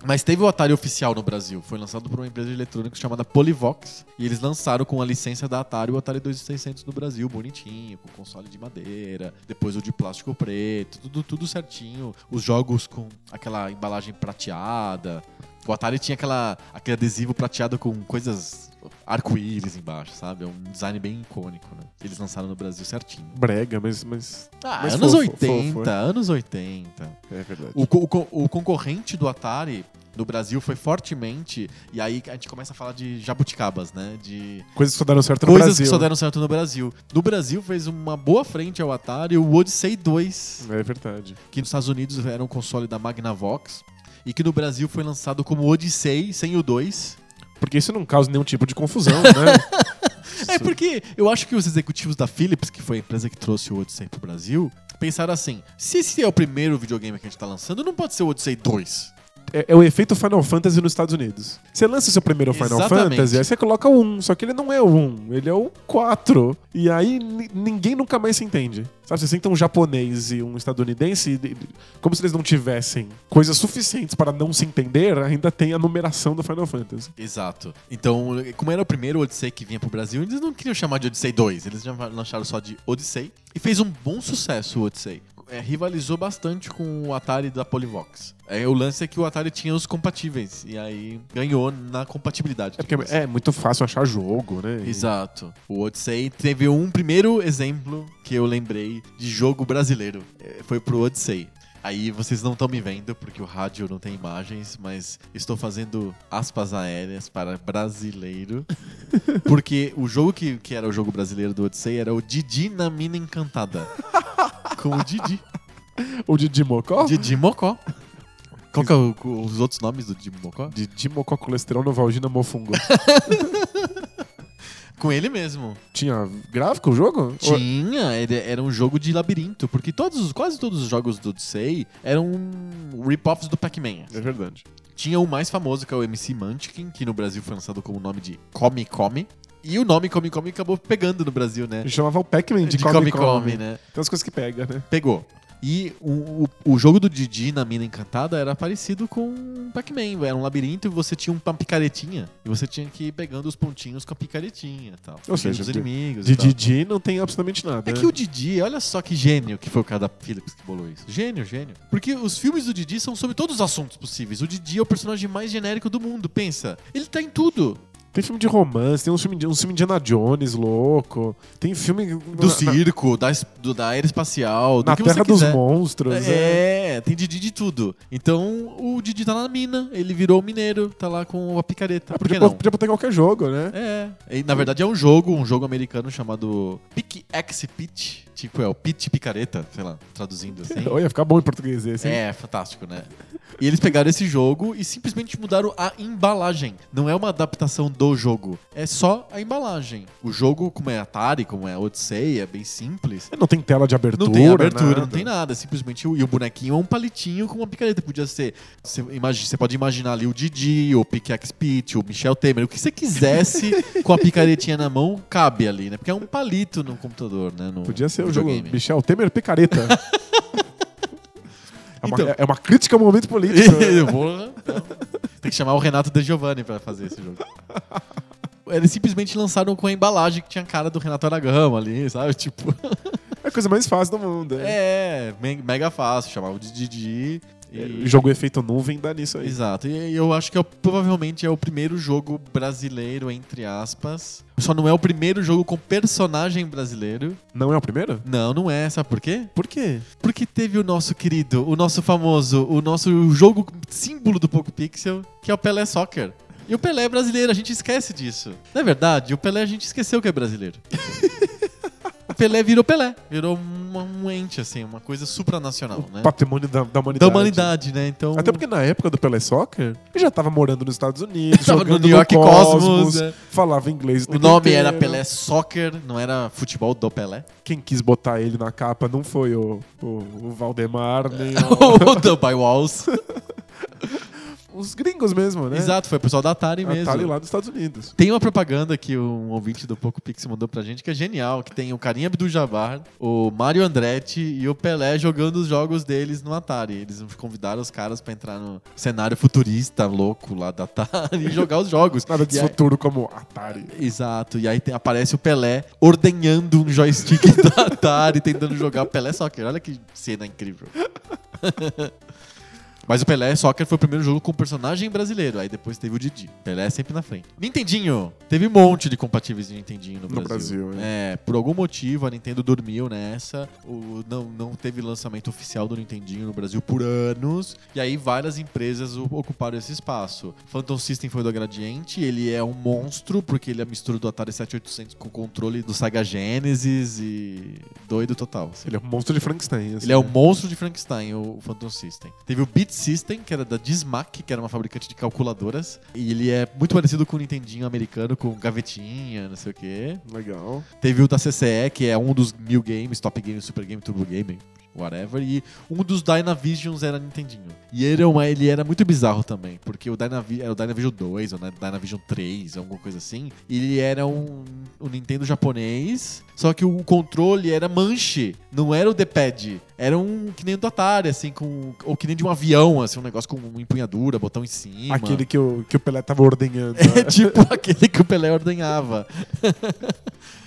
Mas teve o Atari oficial no Brasil. Foi lançado por uma empresa de eletrônicos chamada Polivox. E eles lançaram com a licença da Atari o Atari 2600 no Brasil, bonitinho, com console de madeira. Depois o de plástico preto, tudo, tudo certinho. Os jogos com aquela embalagem prateada. O Atari tinha aquela, aquele adesivo prateado com coisas arco-íris embaixo, sabe? É um design bem icônico, né? Eles lançaram no Brasil certinho. Brega, mas, mas Ah, Mas anos fofo, 80, fofo, anos 80. é verdade. O, o o concorrente do Atari no Brasil foi fortemente. E aí a gente começa a falar de jabuticabas, né? De Coisas que só deram certo no coisas Brasil. que só deram certo no Brasil. No Brasil fez uma boa frente ao Atari o Odyssey 2, É verdade. que nos Estados Unidos era um console da Magnavox. E que no Brasil foi lançado como Odyssey sem o 2. Porque isso não causa nenhum tipo de confusão, né? (laughs) É porque eu acho que os executivos da Philips, que foi a empresa que trouxe o Odyssey pro Brasil, pensaram assim: se esse é o primeiro videogame que a gente tá lançando, não pode ser o Odyssey 2. É, é o efeito Final Fantasy nos Estados Unidos. Você lança o seu primeiro Final Exatamente. Fantasy, aí você coloca o 1, só que ele não é o 1, ele é o 4. E aí ni- ninguém nunca mais se entende. Sabe, você senta um japonês e um estadunidense, como se eles não tivessem coisas suficientes para não se entender, ainda tem a numeração do Final Fantasy. Exato. Então, como era o primeiro Odyssey que vinha pro Brasil, eles não queriam chamar de Odyssey 2, eles já lançaram só de Odyssey. E fez um bom sucesso o Odyssey. É, rivalizou bastante com o Atari da Polivox. É, o lance é que o Atari tinha os compatíveis, e aí ganhou na compatibilidade. É porque é muito fácil achar jogo, né? Exato. O Odyssey teve um primeiro exemplo que eu lembrei de jogo brasileiro. É, Foi pro Odyssey. Aí vocês não estão me vendo porque o rádio não tem imagens, mas estou fazendo aspas aéreas para brasileiro. (laughs) Porque o jogo que, que era o jogo brasileiro do Odyssey era o Didi na Mina Encantada. Com o Didi. (laughs) O Didi Mocó? Didi Mocó. Qual que é o- os outros nomes do Didi Mocó? Didi Mocó Colesterol Novalgina Mofungo. (laughs) Com ele mesmo. Tinha gráfico o jogo? Tinha, ele era um jogo de labirinto, porque todos, quase todos os jogos do Odyssey eram rip-offs do Pac-Man. É verdade. Tinha o mais famoso, que é o MC Munchkin, que no Brasil foi lançado com o nome de Come Come. E o nome Come Come acabou pegando no Brasil, né? Gente chamava o Pac-Man de, de Come Come Come, Come, né? Tem umas coisas que pega, né? Pegou. E o, o, o jogo do Didi na Mina Encantada era parecido com Pac-Man. Era um labirinto e você tinha uma picaretinha. E você tinha que ir pegando os pontinhos com a picaretinha e tal. Ou seja, os inimigos De. Didi não tem absolutamente nada. É né? que o Didi, olha só que gênio que foi o cara da Philips que bolou isso. Gênio, gênio. Porque os filmes do Didi são sobre todos os assuntos possíveis. O Didi é o personagem mais genérico do mundo, pensa. Ele tá em tudo. Tem filme de romance, tem um filme de, um filme de Indiana Jones louco. Tem filme. Do na, circo, da, es- do- da aeroespacial, do Na Terra dos. Monstros. é. É, tem Didi de tudo. Então, o Didi tá na mina, ele virou mineiro, tá lá com a picareta. Ah, Por que podia, não? podia botar em qualquer jogo, né? É. E, na verdade é um jogo, um jogo americano chamado Pick X Pitch. Tipo, é o Pitch Picareta, sei lá, traduzindo assim. (laughs) Olha, ia ficar bom em português esse. hein? É, fantástico, né? E eles pegaram esse jogo e simplesmente mudaram a embalagem. Não é uma adaptação do jogo, é só a embalagem. O jogo, como é Atari, como é Odyssey, é bem simples. Não tem tela de abertura. Não tem abertura, nada. não tem nada. Simplesmente e o bonequinho é um palitinho com uma picareta. Podia ser. Você, imagina, você pode imaginar ali o Didi, o Pickaxe Pete, o Michel Temer. O que você quisesse (laughs) com a picaretinha na mão, cabe ali, né? Porque é um palito no computador, né? No Podia ser o jogo. Michel Temer Picareta. (laughs) é, uma, Então. é uma crítica ao momento político. Porra. (laughs) Tem que chamar o Renato De Giovanni pra fazer esse jogo. Eles simplesmente lançaram com a embalagem que tinha a cara do Renato Aragão ali, sabe? Tipo, É a coisa mais fácil do mundo. É. é, me- mega fácil, chamava de Didi. E... O jogo efeito nuvem dá nisso aí. Exato, e eu acho que é provavelmente é o primeiro jogo brasileiro, entre aspas. Só não é o primeiro jogo com personagem brasileiro. Não é o primeiro? Não, não é, sabe por quê? Por quê? Porque teve o nosso querido, o nosso famoso, o nosso jogo símbolo do Poco Pixel, que é o Pelé Soccer. E o Pelé é brasileiro, a gente esquece disso. Na é verdade, o Pelé a gente esqueceu que é brasileiro. (laughs) o Pelé virou Pelé, virou uma- um ente, assim, uma coisa supranacional, né? Patrimônio da, da humanidade. Da humanidade, né? Então. Até porque na época do Pelé Soccer, ele já tava morando nos Estados Unidos, (laughs) Tava no jogando New York Cosmos, Cosmos, né? falava inglês. O nome inteiro. era Pelé Soccer, não era futebol do Pelé. Quem quis botar ele na capa não foi o, o, o Valdemar, nem (laughs) o- o The By Walls. (laughs) os gringos mesmo, né? Exato, foi o pessoal da Atari mesmo. Atari lá dos Estados Unidos. Tem uma propaganda que um ouvinte do Poco Pix mandou pra gente que é genial, que tem o Carinha Abdul-Jabbar, o Mario Andretti e o Pelé jogando os jogos deles no Atari. Eles convidaram os caras pra entrar no cenário futurista louco lá da Atari (laughs) e jogar os jogos. Nada de E aí- futuro como Atari. Exato, e aí tem- aparece o Pelé ordenhando um joystick (laughs) da Atari tentando jogar Pelé Soccer. Olha que cena incrível. (laughs) Mas o Pelé Soccer foi o primeiro jogo com personagem brasileiro. Aí depois teve o Didi. Pelé sempre na frente. Nintendinho. Teve um monte de compatíveis de Nintendinho no, No Brasil. Brasil, É, por algum motivo a Nintendo dormiu nessa. O, não, não teve lançamento oficial do Nintendinho no Brasil por anos. E aí várias empresas ocuparam esse espaço. Phantom System foi do Gradiente. Ele é um monstro, porque ele é a mistura do Atari 7800 com o controle do Sega Genesis e doido total. assim. Ele é um monstro de Frankenstein. assim, Ele é o né? monstro de Frankenstein, o Phantom System. Teve o Beat System, que era da Dismac, que era uma fabricante de calculadoras. E ele é muito parecido com o Nintendinho americano, com gavetinha, não sei o quê. Legal. Teve o da CCE, que é um dos mil games, Top Game, Super Game, Turbo Game, whatever. E um dos Dynavisions era Nintendinho. E ele, era uma- ele era muito bizarro também, porque o, Dynavi era o Dynavision 2 ou né, Dynavision 3, alguma coisa assim. Ele era um, um Nintendo japonês, só que o controle era manche, não era o D-pad. Era um que nem do Atari, assim, com, ou que nem de um avião, assim, um negócio com uma empunhadura, botão em cima. Aquele que o, que o Pelé tava ordenhando. É né? tipo (laughs) aquele que o Pelé ordenhava. (laughs)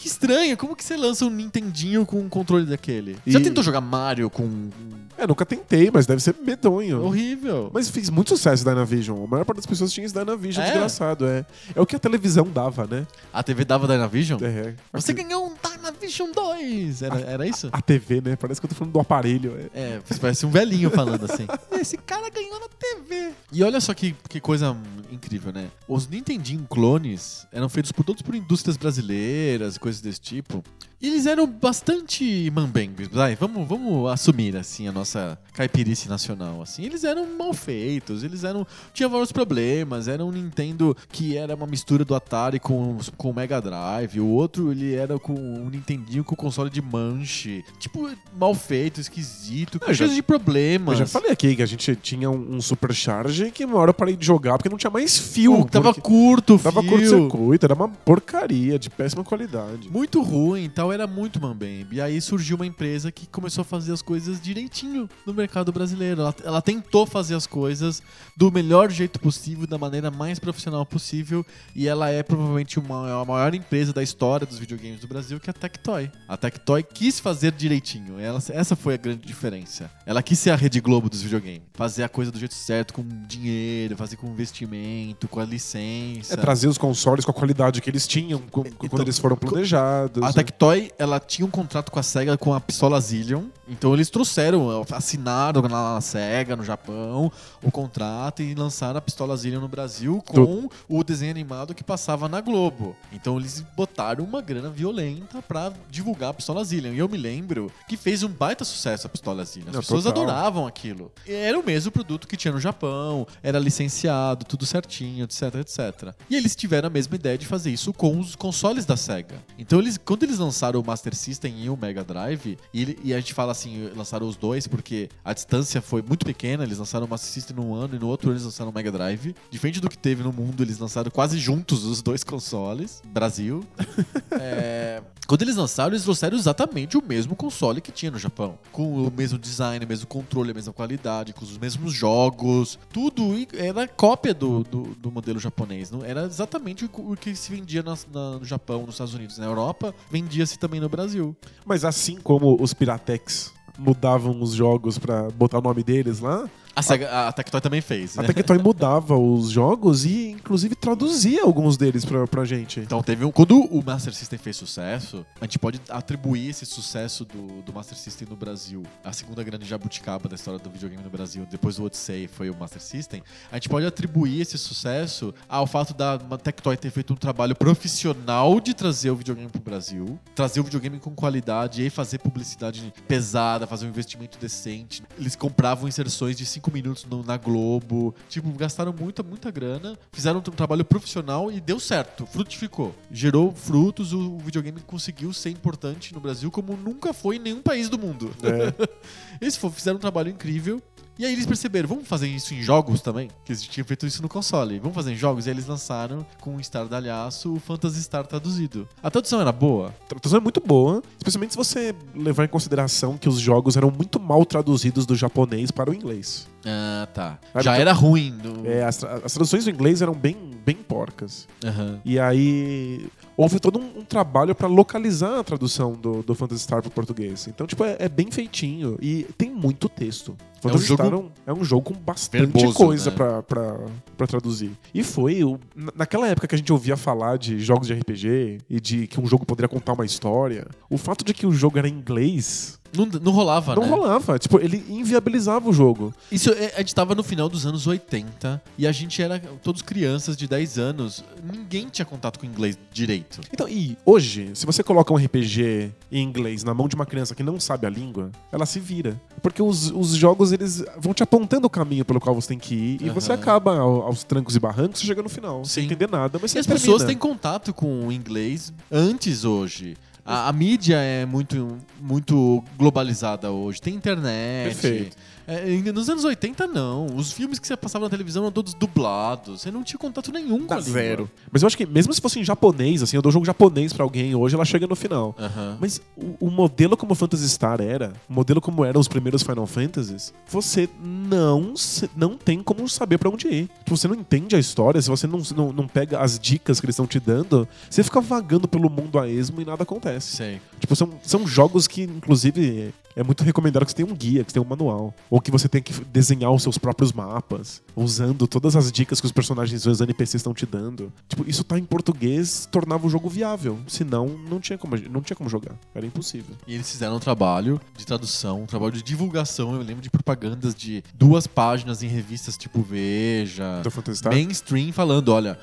que estranho, como que você lança um Nintendinho com um controle daquele? Você Já E- tentou jogar Mario com. É, nunca tentei, mas deve ser medonho. Horrível. Mas fez muito sucesso Dynavision. A maior parte das pessoas tinha esse Dynavision, É? desgraçado, é. É o que a televisão dava, né? A TV dava Dynavision? É. Você ganhou um Dynavision 2! Era, era isso? A TV, né? Parece que eu tô falando do aparelho. é. É, parece um velhinho falando assim. (laughs) Esse cara ganhou na TV. E olha só que, que coisa incrível, né? Os Nintendinho clones eram feitos por todos por indústrias brasileiras e coisas desse tipo. E eles eram bastante mambembes. Vai, vamos, vamos assumir assim a nossa caipirice nacional, assim. Eles eram mal feitos, eles eram. Tinha vários problemas. Era um Nintendo que era uma mistura do Atari com, com o Mega Drive. O outro, ele era com um Nintendinho com console de manche. Tipo, mal feito, esquisito, já- cheio de problemas. Eu já falei aqui que a gente tinha um, um supercharge que uma hora eu parei de jogar porque não tinha mais fio. Pô, tava curto, tava fio. curto-circuito, era uma porcaria de péssima qualidade. Muito ruim, então era muito mambembe. E aí surgiu uma empresa que começou a fazer as coisas direitinho no mercado brasileiro. Ela, ela tentou fazer as coisas do melhor jeito possível, da maneira mais profissional possível. E ela é provavelmente uma, a maior empresa da história dos videogames do Brasil, que é a Tectoy. A Tectoy quis fazer direitinho. Ela- essa foi a grande diferença. Ela quis ser a Rede Globo dos videogames. Fazer a coisa do jeito certo, com dinheiro, fazer com investimento, com a licença. É trazer os consoles com a qualidade que eles tinham com- quando Então, eles foram planejados. A Tectoy, ela tinha um contrato com a SEGA com a pistola Zillion. Então eles trouxeram, assinaram na SEGA, no Japão, o contrato e lançaram a pistola Zillion no Brasil com o desenho animado que passava na Globo. Então eles botaram uma grana violenta pra divulgar a pistola Zillion. E eu me lembro que fez um baita sucesso a pistola Zillion. As Não, pessoas total. adoravam aquilo. E Era o mesmo produto que tinha no Japão, era licenciado, tudo certinho, etc, etc. E eles tiveram a mesma ideia de fazer isso com os consoles da SEGA. Então, eles, quando eles lançaram o Master System e o Mega Drive, e, e a gente fala assim, lançaram os dois porque a distância foi muito pequena, eles lançaram o Master System num ano e no outro eles lançaram o Mega Drive. Diferente do que teve no mundo, eles lançaram quase juntos os dois (laughs) consoles. Brasil. (laughs) É, Quando eles lançaram, eles trouxeram exatamente o mesmo console que tinha no Japão. Com o mesmo design, o mesmo controle, a mesma qualidade, com os mesmos jogos. Tudo era cópia do, do, do modelo japonês. Não era exatamente o que se vendia na- na- no Japão, nos Estados Unidos. Na Europa, vendia-se também no Brasil. Mas assim como os Piratex mudavam os jogos pra botar o nome deles lá, A, Sega, a Tectoy também fez. a né? Tectoy mudava os jogos e inclusive traduzia alguns deles pra, pra gente. Então teve um. Quando o Master System fez sucesso, a gente pode atribuir esse sucesso do, do Master System no Brasil. A segunda grande jabuticaba da história do videogame no Brasil, depois do Odyssey, foi o Master System. A gente pode atribuir esse sucesso ao fato da Tectoy ter feito um trabalho profissional de trazer o videogame pro Brasil, trazer o videogame com qualidade e fazer publicidade pesada, fazer um investimento decente. Eles compravam inserções de 5 minutos no- na Globo. Tipo, gastaram muita, muita grana, fizeram um tra- trabalho profissional e deu certo, frutificou. Gerou frutos, o videogame conseguiu ser importante no Brasil como nunca foi em nenhum país do mundo. É. (laughs) Eles fizeram um trabalho incrível. E aí eles perceberam, vamos fazer isso em jogos também? Que eles tinham feito isso no console. Vamos fazer em jogos? E aí eles lançaram com o estardalhaço o Phantasy Star traduzido. A tradução era boa? A tradução é muito boa, especialmente se você levar em consideração que os jogos eram muito mal traduzidos do japonês para o inglês. Ah, tá. Sabe, Já então- era ruim. Do... É, as, tra- as traduções do inglês eram bem, bem porcas. Aham. E aí houve todo um, um trabalho pra localizar a tradução do, do Phantasy Star pro português. Então, tipo, é, é bem feitinho e tem muito texto. Phantasy jogo Star é um, é um jogo com bastante verboso, coisa né? pra, pra, pra traduzir. E foi, o- na- naquela época que a gente ouvia falar de jogos de RPG e de que um jogo poderia contar uma história, o fato de que o jogo era em inglês Não, não rolava, não né? rolava. Tipo, ele inviabilizava o jogo. Isso, é, a gente tava no final dos anos 80 e a gente era todos crianças de 10 anos. Ninguém tinha contato com inglês direito. Então, e hoje, se você coloca um RPG em inglês na mão de uma criança que não sabe a língua, ela se vira. Porque os, os jogos, eles vão te apontando o caminho pelo qual você tem que ir e Aham. você acaba ao- aos trancos e barrancos, você chega no final. Sem Sim. entender nada, mas E você as pessoas têm termina. contato com o inglês antes hoje. A, a mídia é muito, muito globalizada hoje. Tem internet. Perfeito. É, nos anos 80, não. Os filmes que você passava na televisão eram todos dublados. Você não tinha contato nenhum com a língua. Zero. Mas eu acho que mesmo se fosse em japonês, assim, eu dou jogo japonês pra alguém hoje, ela chega no final. Mas o, o modelo como Phantasy Star era, o modelo como eram os primeiros Final Fantasies, você não, se- não tem como saber pra onde ir. Tipo, você não entende a história, se você não, não, não pega as dicas que eles estão te dando, você fica vagando pelo mundo a esmo e nada acontece. Sei. Tipo, são, são jogos que, inclusive, é muito recomendado que você tenha um guia, que você tenha um manual. Ou que você tenha que desenhar os seus próprios mapas, usando todas as dicas que os personagens os NPCs estão te dando. Tipo, isso tá em português, tornava o jogo viável. Senão, não tinha como, não tinha como jogar. Era impossível. E eles fizeram um trabalho de tradução, um trabalho de divulgação. Eu lembro de propagandas de duas páginas em revistas tipo Veja. Do Phantasy Star? Mainstream falando, olha,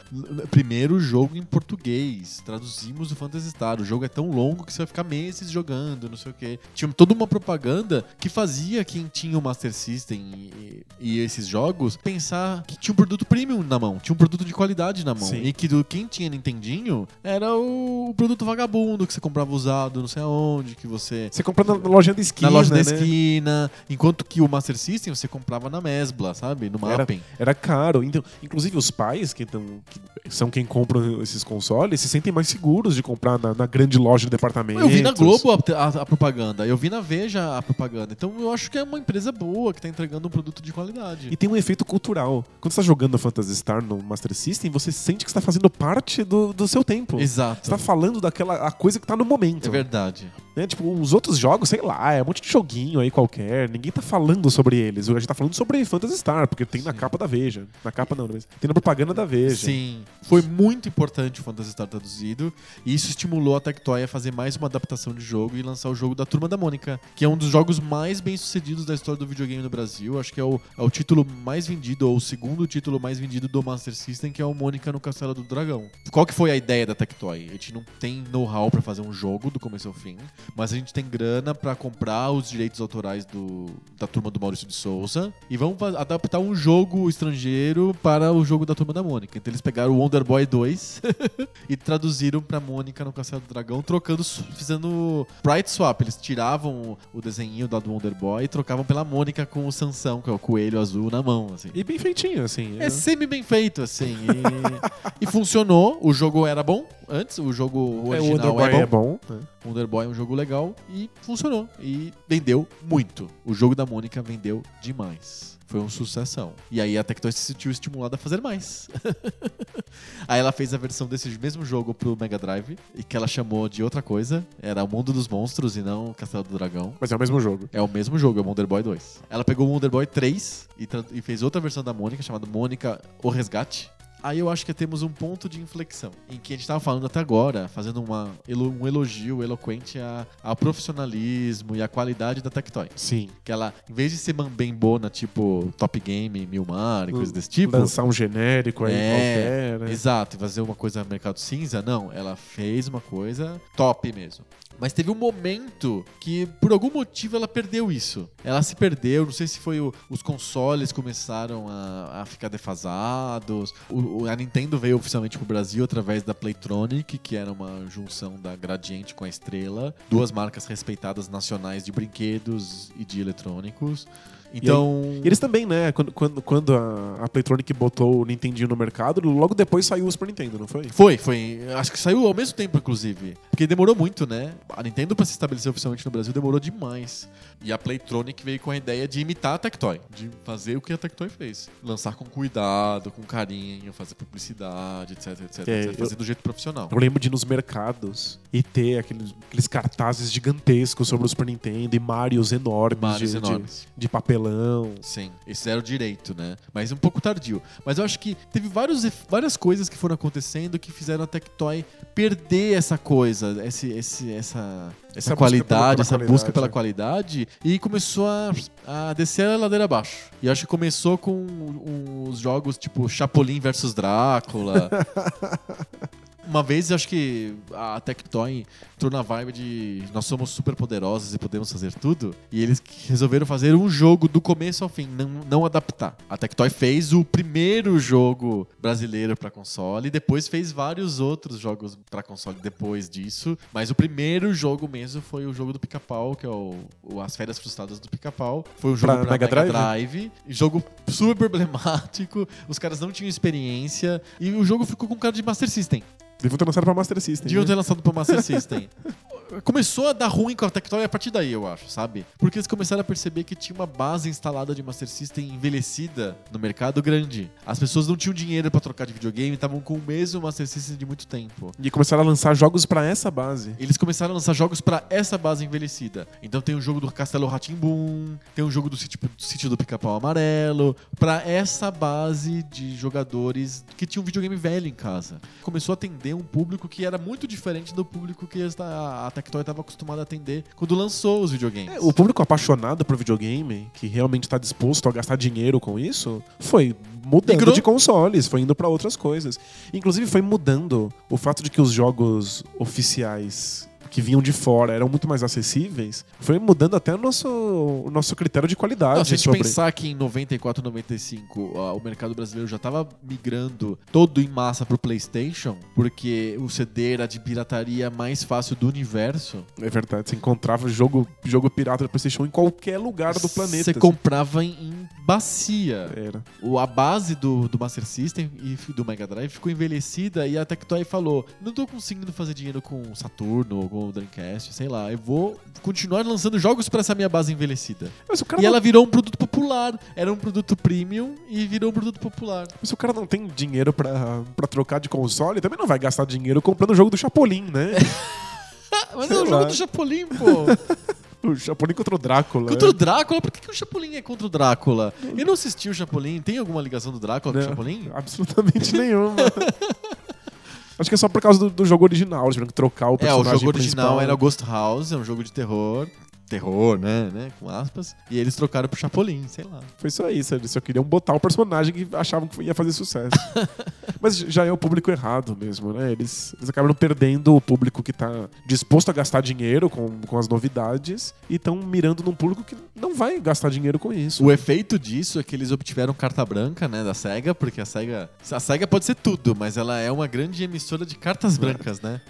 primeiro jogo em português, traduzimos o Phantasy Star, o jogo é tão longo que você vai ficar meses jogando, não sei o quê. Tinha toda uma propaganda que fazia quem tinha o Master System e, e esses jogos pensar que tinha um produto premium na mão, tinha um produto de qualidade na mão. Sim. E que do quem tinha Nintendinho era o produto vagabundo que você comprava usado, não sei aonde, que você Você comprou na lojinha da esquina, na loja da né? esquina, enquanto que o Master System você comprava na Mesbla, sabe? No Era, Mapping. era caro. Então, inclusive, os pais, que, tão, que são quem compram esses consoles, se sentem mais seguros de comprar na, na grande loja de departamento. Eu vi na Globo a, a- a propaganda, eu vi na Veja a propaganda. Então eu acho que é uma empresa boa que tá entregando um produto de qualidade. E tem um efeito cultural. Quando você tá jogando Phantasy Star no Master System, você sente que você tá fazendo parte do, do seu tempo. Exato. Você tá falando daquela a coisa que tá no momento. É verdade. Né? Tipo, os outros jogos, sei lá, é um monte de joguinho aí qualquer. Ninguém tá falando sobre eles. A gente tá falando sobre Phantasy Star, porque tem na Sim. capa da Veja. Na capa não, mas tem na propaganda da Veja. Sim. Foi muito importante o Phantasy Star traduzido. E isso estimulou a Tectoy a fazer mais uma adaptação de jogo e lançar o jogo da Turma da Mônica, que é um dos jogos mais bem sucedidos da história do videogame no Brasil. Acho que é o, é o título mais vendido, ou o segundo título mais vendido do Master System, que é o Mônica no Castelo do Dragão. Qual que foi a ideia da Tectoy? A gente não tem know-how pra fazer um jogo do começo ao fim, mas a gente tem grana pra comprar os direitos autorais do, da turma do Maurício de Souza e vamos adaptar um jogo estrangeiro para o jogo da turma da Mônica. Então eles pegaram o Wonder Boy 2 (laughs) e traduziram pra Mônica no Castelo do Dragão, trocando, fazendo Sprite Swap. Eles tiravam o desenho da do Wonder Boy e trocavam pela Mônica com o Sansão, que é o coelho azul, na mão, assim. E bem feitinho, assim. É semi bem feito, assim. E, (laughs) e funcionou. O jogo era bom antes, o jogo É, o original Wonder Boy é bom. é bom. né? Wonder Boy é um jogo legal e funcionou. E vendeu muito. O jogo da Mônica vendeu demais. Foi uma sucessão. E aí a Tectoy se sentiu estimulada a fazer mais. (laughs) aí ela fez a versão desse mesmo jogo pro Mega Drive e que ela chamou de outra coisa. Era o Mundo dos Monstros e não o Castelo do Dragão. Mas é o mesmo jogo. É o mesmo jogo, é o Wonder Boy 2. Ela pegou o Wonder Boy 3 e, e fez outra versão da Mônica, chamada Mônica O Resgate. Aí eu acho que temos um ponto de inflexão, em que a gente tava falando até agora, fazendo uma, um elogio eloquente a- ao profissionalismo e à qualidade da Tectoy. Sim. Que ela, em vez de ser mambembona, tipo Top Game, Milmar e coisas desse tipo... Lançar um genérico aí É, qualquer. né? Exato, e fazer uma coisa mercado cinza, não. Ela fez uma coisa top mesmo. Mas teve um momento que, por algum motivo, ela perdeu isso. Ela se perdeu, não sei se foi o- os consoles começaram a, a ficar defasados. O, a Nintendo veio oficialmente pro Brasil através da Playtronic, que era uma junção da Gradiente com a Estrela. Duas marcas respeitadas nacionais de brinquedos e de eletrônicos. Então. E eles também, né? Quando, quando, quando a, a Playtronic botou o Nintendinho no mercado, logo depois saiu o Super Nintendo, não foi? Foi, foi. Acho que saiu ao mesmo tempo, inclusive. Porque demorou muito, né? A Nintendo, pra se estabelecer oficialmente no Brasil, demorou demais. E a Playtronic veio com a ideia de imitar a Tectoy. De fazer o que a Tectoy fez. Lançar com cuidado, com carinho, fazer publicidade, etc, etc, É, etc. Fazer do jeito profissional. Eu lembro de ir nos mercados e ter aqueles, aqueles cartazes gigantescos sobre o Super Nintendo e Marios enormes, Vários de, de- enormes. de papelão. Sim, esse era o direito, né? Mas um pouco tardio. Mas eu acho que teve vários, várias coisas que foram acontecendo que fizeram a Tectoy perder essa coisa, esse, esse, essa, essa, Essa qualidade, essa qualidade, busca pela qualidade e começou a, a descer a ladeira abaixo. E acho que começou com uns jogos tipo Chapolin versus Drácula. (laughs) Uma vez, acho que a Tectoy entrou na vibe de nós somos super poderosos e podemos fazer tudo. E eles resolveram fazer um jogo do começo ao fim, não, não adaptar. A Tectoy fez o primeiro jogo brasileiro pra console e depois fez vários outros jogos pra console depois disso. Mas o primeiro jogo mesmo foi o jogo do Pica-Pau, que é o, o As Férias Frustradas do Pica-Pau. Foi um jogo Pra pra, Mega Mega, Drive? Drive. Jogo super problemático. Os caras não tinham experiência. E o jogo ficou com cara de Master System. Deviam ter lançado pra Master System. Deviam né? ter lançado pro Master (laughs) System. Começou a dar ruim com a Tectoy a partir daí, eu acho, sabe? Porque eles começaram a perceber que tinha uma base instalada de Master System envelhecida no mercado grande. As pessoas não tinham dinheiro pra trocar de videogame, estavam com o mesmo Master System de muito tempo. E começaram a lançar jogos pra essa base. Eles começaram a lançar jogos pra essa base envelhecida. Então tem o jogo do Castelo Ratimbum, tem o jogo do sítio, do sítio do Pica-Pau Amarelo, pra essa base de jogadores que tinham um videogame velho em casa. Começou a atender um público que era muito diferente do público que esta- a Tectoy estava acostumada a atender quando lançou os videogames. É, o público apaixonado por videogame, que realmente tá disposto a gastar dinheiro com isso, foi mudando Migrou. de consoles, foi indo pra outras coisas. Inclusive foi mudando o fato de que os jogos oficiais que vinham de fora eram muito mais acessíveis, foi mudando até o nosso, o nosso critério de qualidade. Não, se a gente sobre... pensar que em 94, 95 ó, o mercado brasileiro já estava migrando todo em massa pro PlayStation, porque o CD era de pirataria mais fácil do universo. É verdade, você encontrava jogo, jogo pirata do PlayStation em qualquer lugar do planeta. Você comprava em, em bacia. Era. O, a base do, do Master System e do Mega Drive ficou envelhecida e a Tectoy falou: Não tô conseguindo fazer dinheiro com o Saturno ou com o Dreamcast, sei lá, eu vou continuar lançando jogos pra essa minha base envelhecida. Mas o cara E não- ela virou um produto popular. Era um produto premium e virou um produto popular. Se o cara não tem dinheiro pra, pra trocar de console, também não vai gastar dinheiro comprando o jogo do Chapolin, né? (laughs) Mas Sei é o jogo do Chapolin, pô. (laughs) o Chapolin contra o Drácula. contra o Drácula? Por que, que o Chapolin é contra o Drácula? Eu não assisti o Chapolin. Tem alguma ligação do Drácula com o Não, Chapolin? Absolutamente (laughs) nenhuma. Acho que é só por causa do, do jogo original, eles tiveram que trocar o É, o jogo original principal. era Ghost House, é um jogo de terror. Terror, né? né? Com aspas. E eles trocaram pro Chapolin, sei lá. Foi só isso, eles só queriam botar o personagem que achavam que ia fazer sucesso. (laughs) Mas já é o público errado mesmo, né? Eles, eles acabaram perdendo o público que tá disposto a gastar dinheiro com, com as novidades e estão mirando num público que não vai gastar dinheiro com isso. O efeito disso é que eles obtiveram carta branca, né, da SEGA, porque a SEGA. A SEGA pode ser tudo, mas ela é uma grande emissora de cartas brancas, né?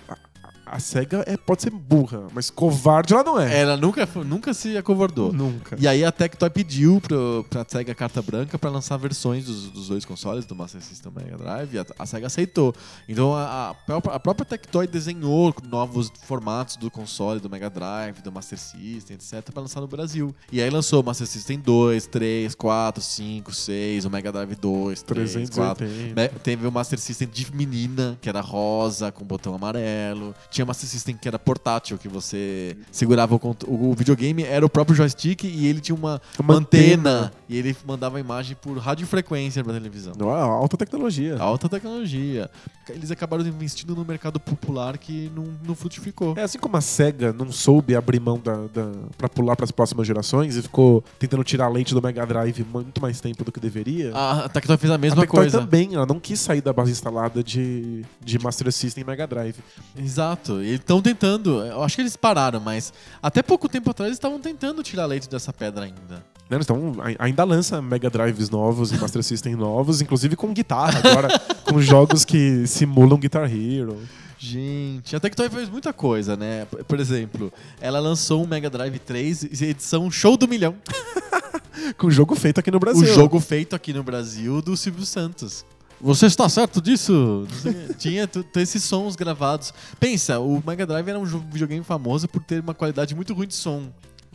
A SEGA é, pode ser burra, mas covarde ela não é. Ela nunca, nunca se acovardou. Nunca. E aí a Tectoy pediu pro, pra SEGA carta branca pra lançar versões dos, dos dois consoles, do Master System e Mega Drive, e a, a SEGA aceitou. Então a, a própria- a própria Tectoy desenhou novos formatos do console, do Mega Drive, do Master System, etc, pra lançar no Brasil. E aí lançou o Master System 2, 3, 4, 5, 6, o Mega Drive 2, 3, 4. 380. Me- Teve o Master System de menina, que era rosa, com botão amarelo. Tinha Master System que era portátil, que você segurava o, o videogame, era o próprio joystick e ele tinha uma, Uma antena, antena. e ele mandava a imagem por radiofrequência pra televisão. Não, é alta tecnologia. Alta tecnologia. Eles acabaram investindo no mercado popular que não, não frutificou. É assim como a SEGA não soube abrir mão da, da, pra pular pras próximas gerações e ficou tentando tirar leite do Mega Drive muito mais tempo do que deveria. A Tectoy fez a mesma a coisa. também, ela não quis sair da base instalada de, de Master System e Mega Drive. Exato. E estão tentando. Eu acho que eles pararam, mas até pouco tempo atrás eles estavam tentando tirar leite dessa pedra ainda. Né, Então, ai- ainda lança Mega Drives novos e Master System novos, inclusive com guitarra agora, (laughs) com jogos que simulam Guitar Hero. Gente, a Tectoy fez muita coisa, né? Por exemplo, ela lançou um Mega Drive 3 edição Show do Milhão. (laughs) Com jogo feito aqui no Brasil. O jogo feito aqui no Brasil do Silvio Santos. Você está certo disso? (laughs) Tinha esses sons gravados. Pensa, o Mega Drive era um videogame famoso por ter uma qualidade muito ruim de som.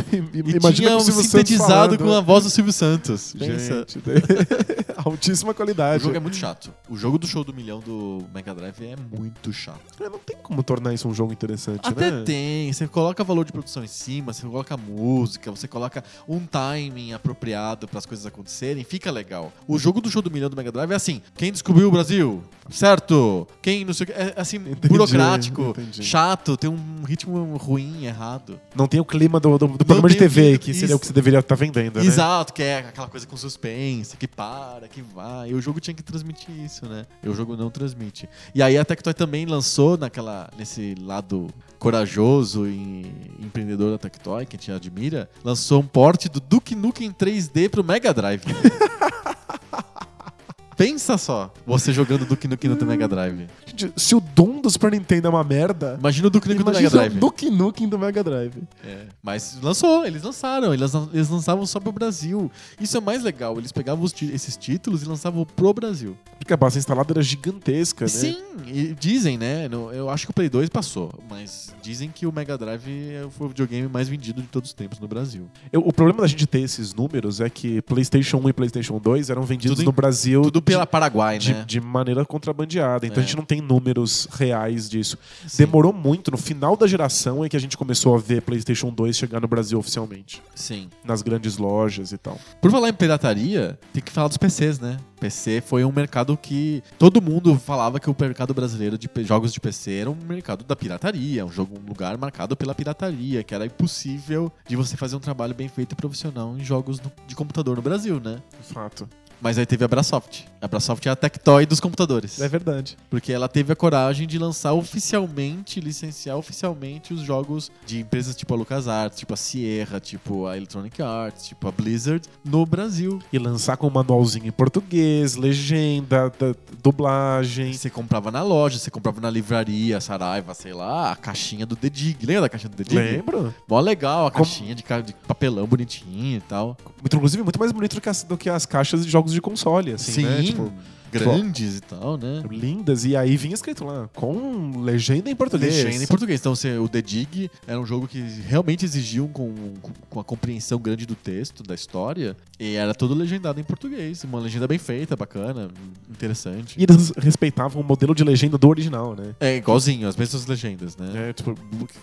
(laughs) E Imagina tinha o um sintetizado com a voz do Silvio Santos. Gente, (laughs) altíssima O qualidade. jogo é muito chato. O jogo do show do milhão do Mega Drive é muito chato. É, Não tem como tornar isso um jogo interessante, Até né? tem, você coloca valor de produção em cima, você coloca música, você coloca um timing apropriado para as coisas acontecerem, fica legal. O jogo do show do milhão do Mega Drive é assim: quem descobriu o Brasil? Certo? Quem não sei o que. É assim, burocrático, entendi. chato, tem um ritmo ruim, errado. Não tem o clima do, do, do programa de TV, clima- que seria o que você deveria estar vendendo, né? Exato, que é aquela coisa com suspense, que para, que vai. E o jogo tinha que transmitir isso, né? E o jogo não transmite. E aí a Tectoy também lançou naquela, nesse lado corajoso e empreendedor da Tectoy, que a gente admira, lançou um porte do Duke Nukem 3D pro Mega Drive. (laughs) Pensa só, você jogando Duke Nukem no Mega Drive. Gente, Se o Doom do Super Nintendo é uma merda, Imagina o Duke Nukem no Mega Drive. o Duke Nukem do Mega Drive. É, mas lançou, eles lançaram, eles, lan- eles lançavam só pro Brasil. Isso é mais legal, eles pegavam esses títulos e lançavam pro Brasil. Porque a base instalada era gigantesca, né? Sim, e dizem, né? Eu acho que o Play 2 passou, mas dizem que o Mega Drive foi o videogame mais vendido de todos os tempos no Brasil. Eu- o problema da gente ter esses números é que PlayStation 1 e PlayStation 2 eram vendidos Tudo no Brasil Tudo pela de, Paraguai, de- né? de maneira contrabandeada. Então É. a gente não tem números reais disso. Sim, Demorou muito. No final da geração é que a gente começou a ver PlayStation 2 chegar no Brasil oficialmente. Sim. Nas grandes lojas e tal. Por falar em pirataria, tem que falar dos PCs, né? PC foi um mercado que todo mundo falava que o mercado brasileiro de jogos de PC era um mercado da pirataria, um jogo, um lugar marcado pela pirataria, que era impossível de você fazer um trabalho bem feito e profissional em jogos de computador no Brasil, né? Fato. Mas aí teve a Brasoft. A Brasoft é a Tectoy dos computadores. É verdade. Porque ela teve a coragem de lançar oficialmente, licenciar oficialmente os jogos de empresas tipo a LucasArts, tipo a Sierra, tipo a Electronic Arts, tipo a Blizzard, no Brasil. E lançar com um manualzinho em português, legenda, da- dublagem. Você comprava na loja, você comprava na livraria, Saraiva, sei lá, a caixinha do The Dig. Lembra da caixinha do The Dig? Lembro? Mó legal, a caixinha de, ca- de papelão bonitinho e tal. Inclusive, muito mais bonito do que as, do que as caixas de jogos de console, assim, Sim, né? Tipo, grandes e tal, né? lindas. E aí vinha escrito lá, com legenda em português. Legenda em português. Então, o The Dig era um jogo que realmente exigia um, com, com a compreensão grande do texto, da história, e era todo legendado em português. Uma legenda bem feita, bacana, interessante. E eles respeitavam o modelo de legenda do original, né? É igualzinho, as mesmas legendas, né? É, tipo,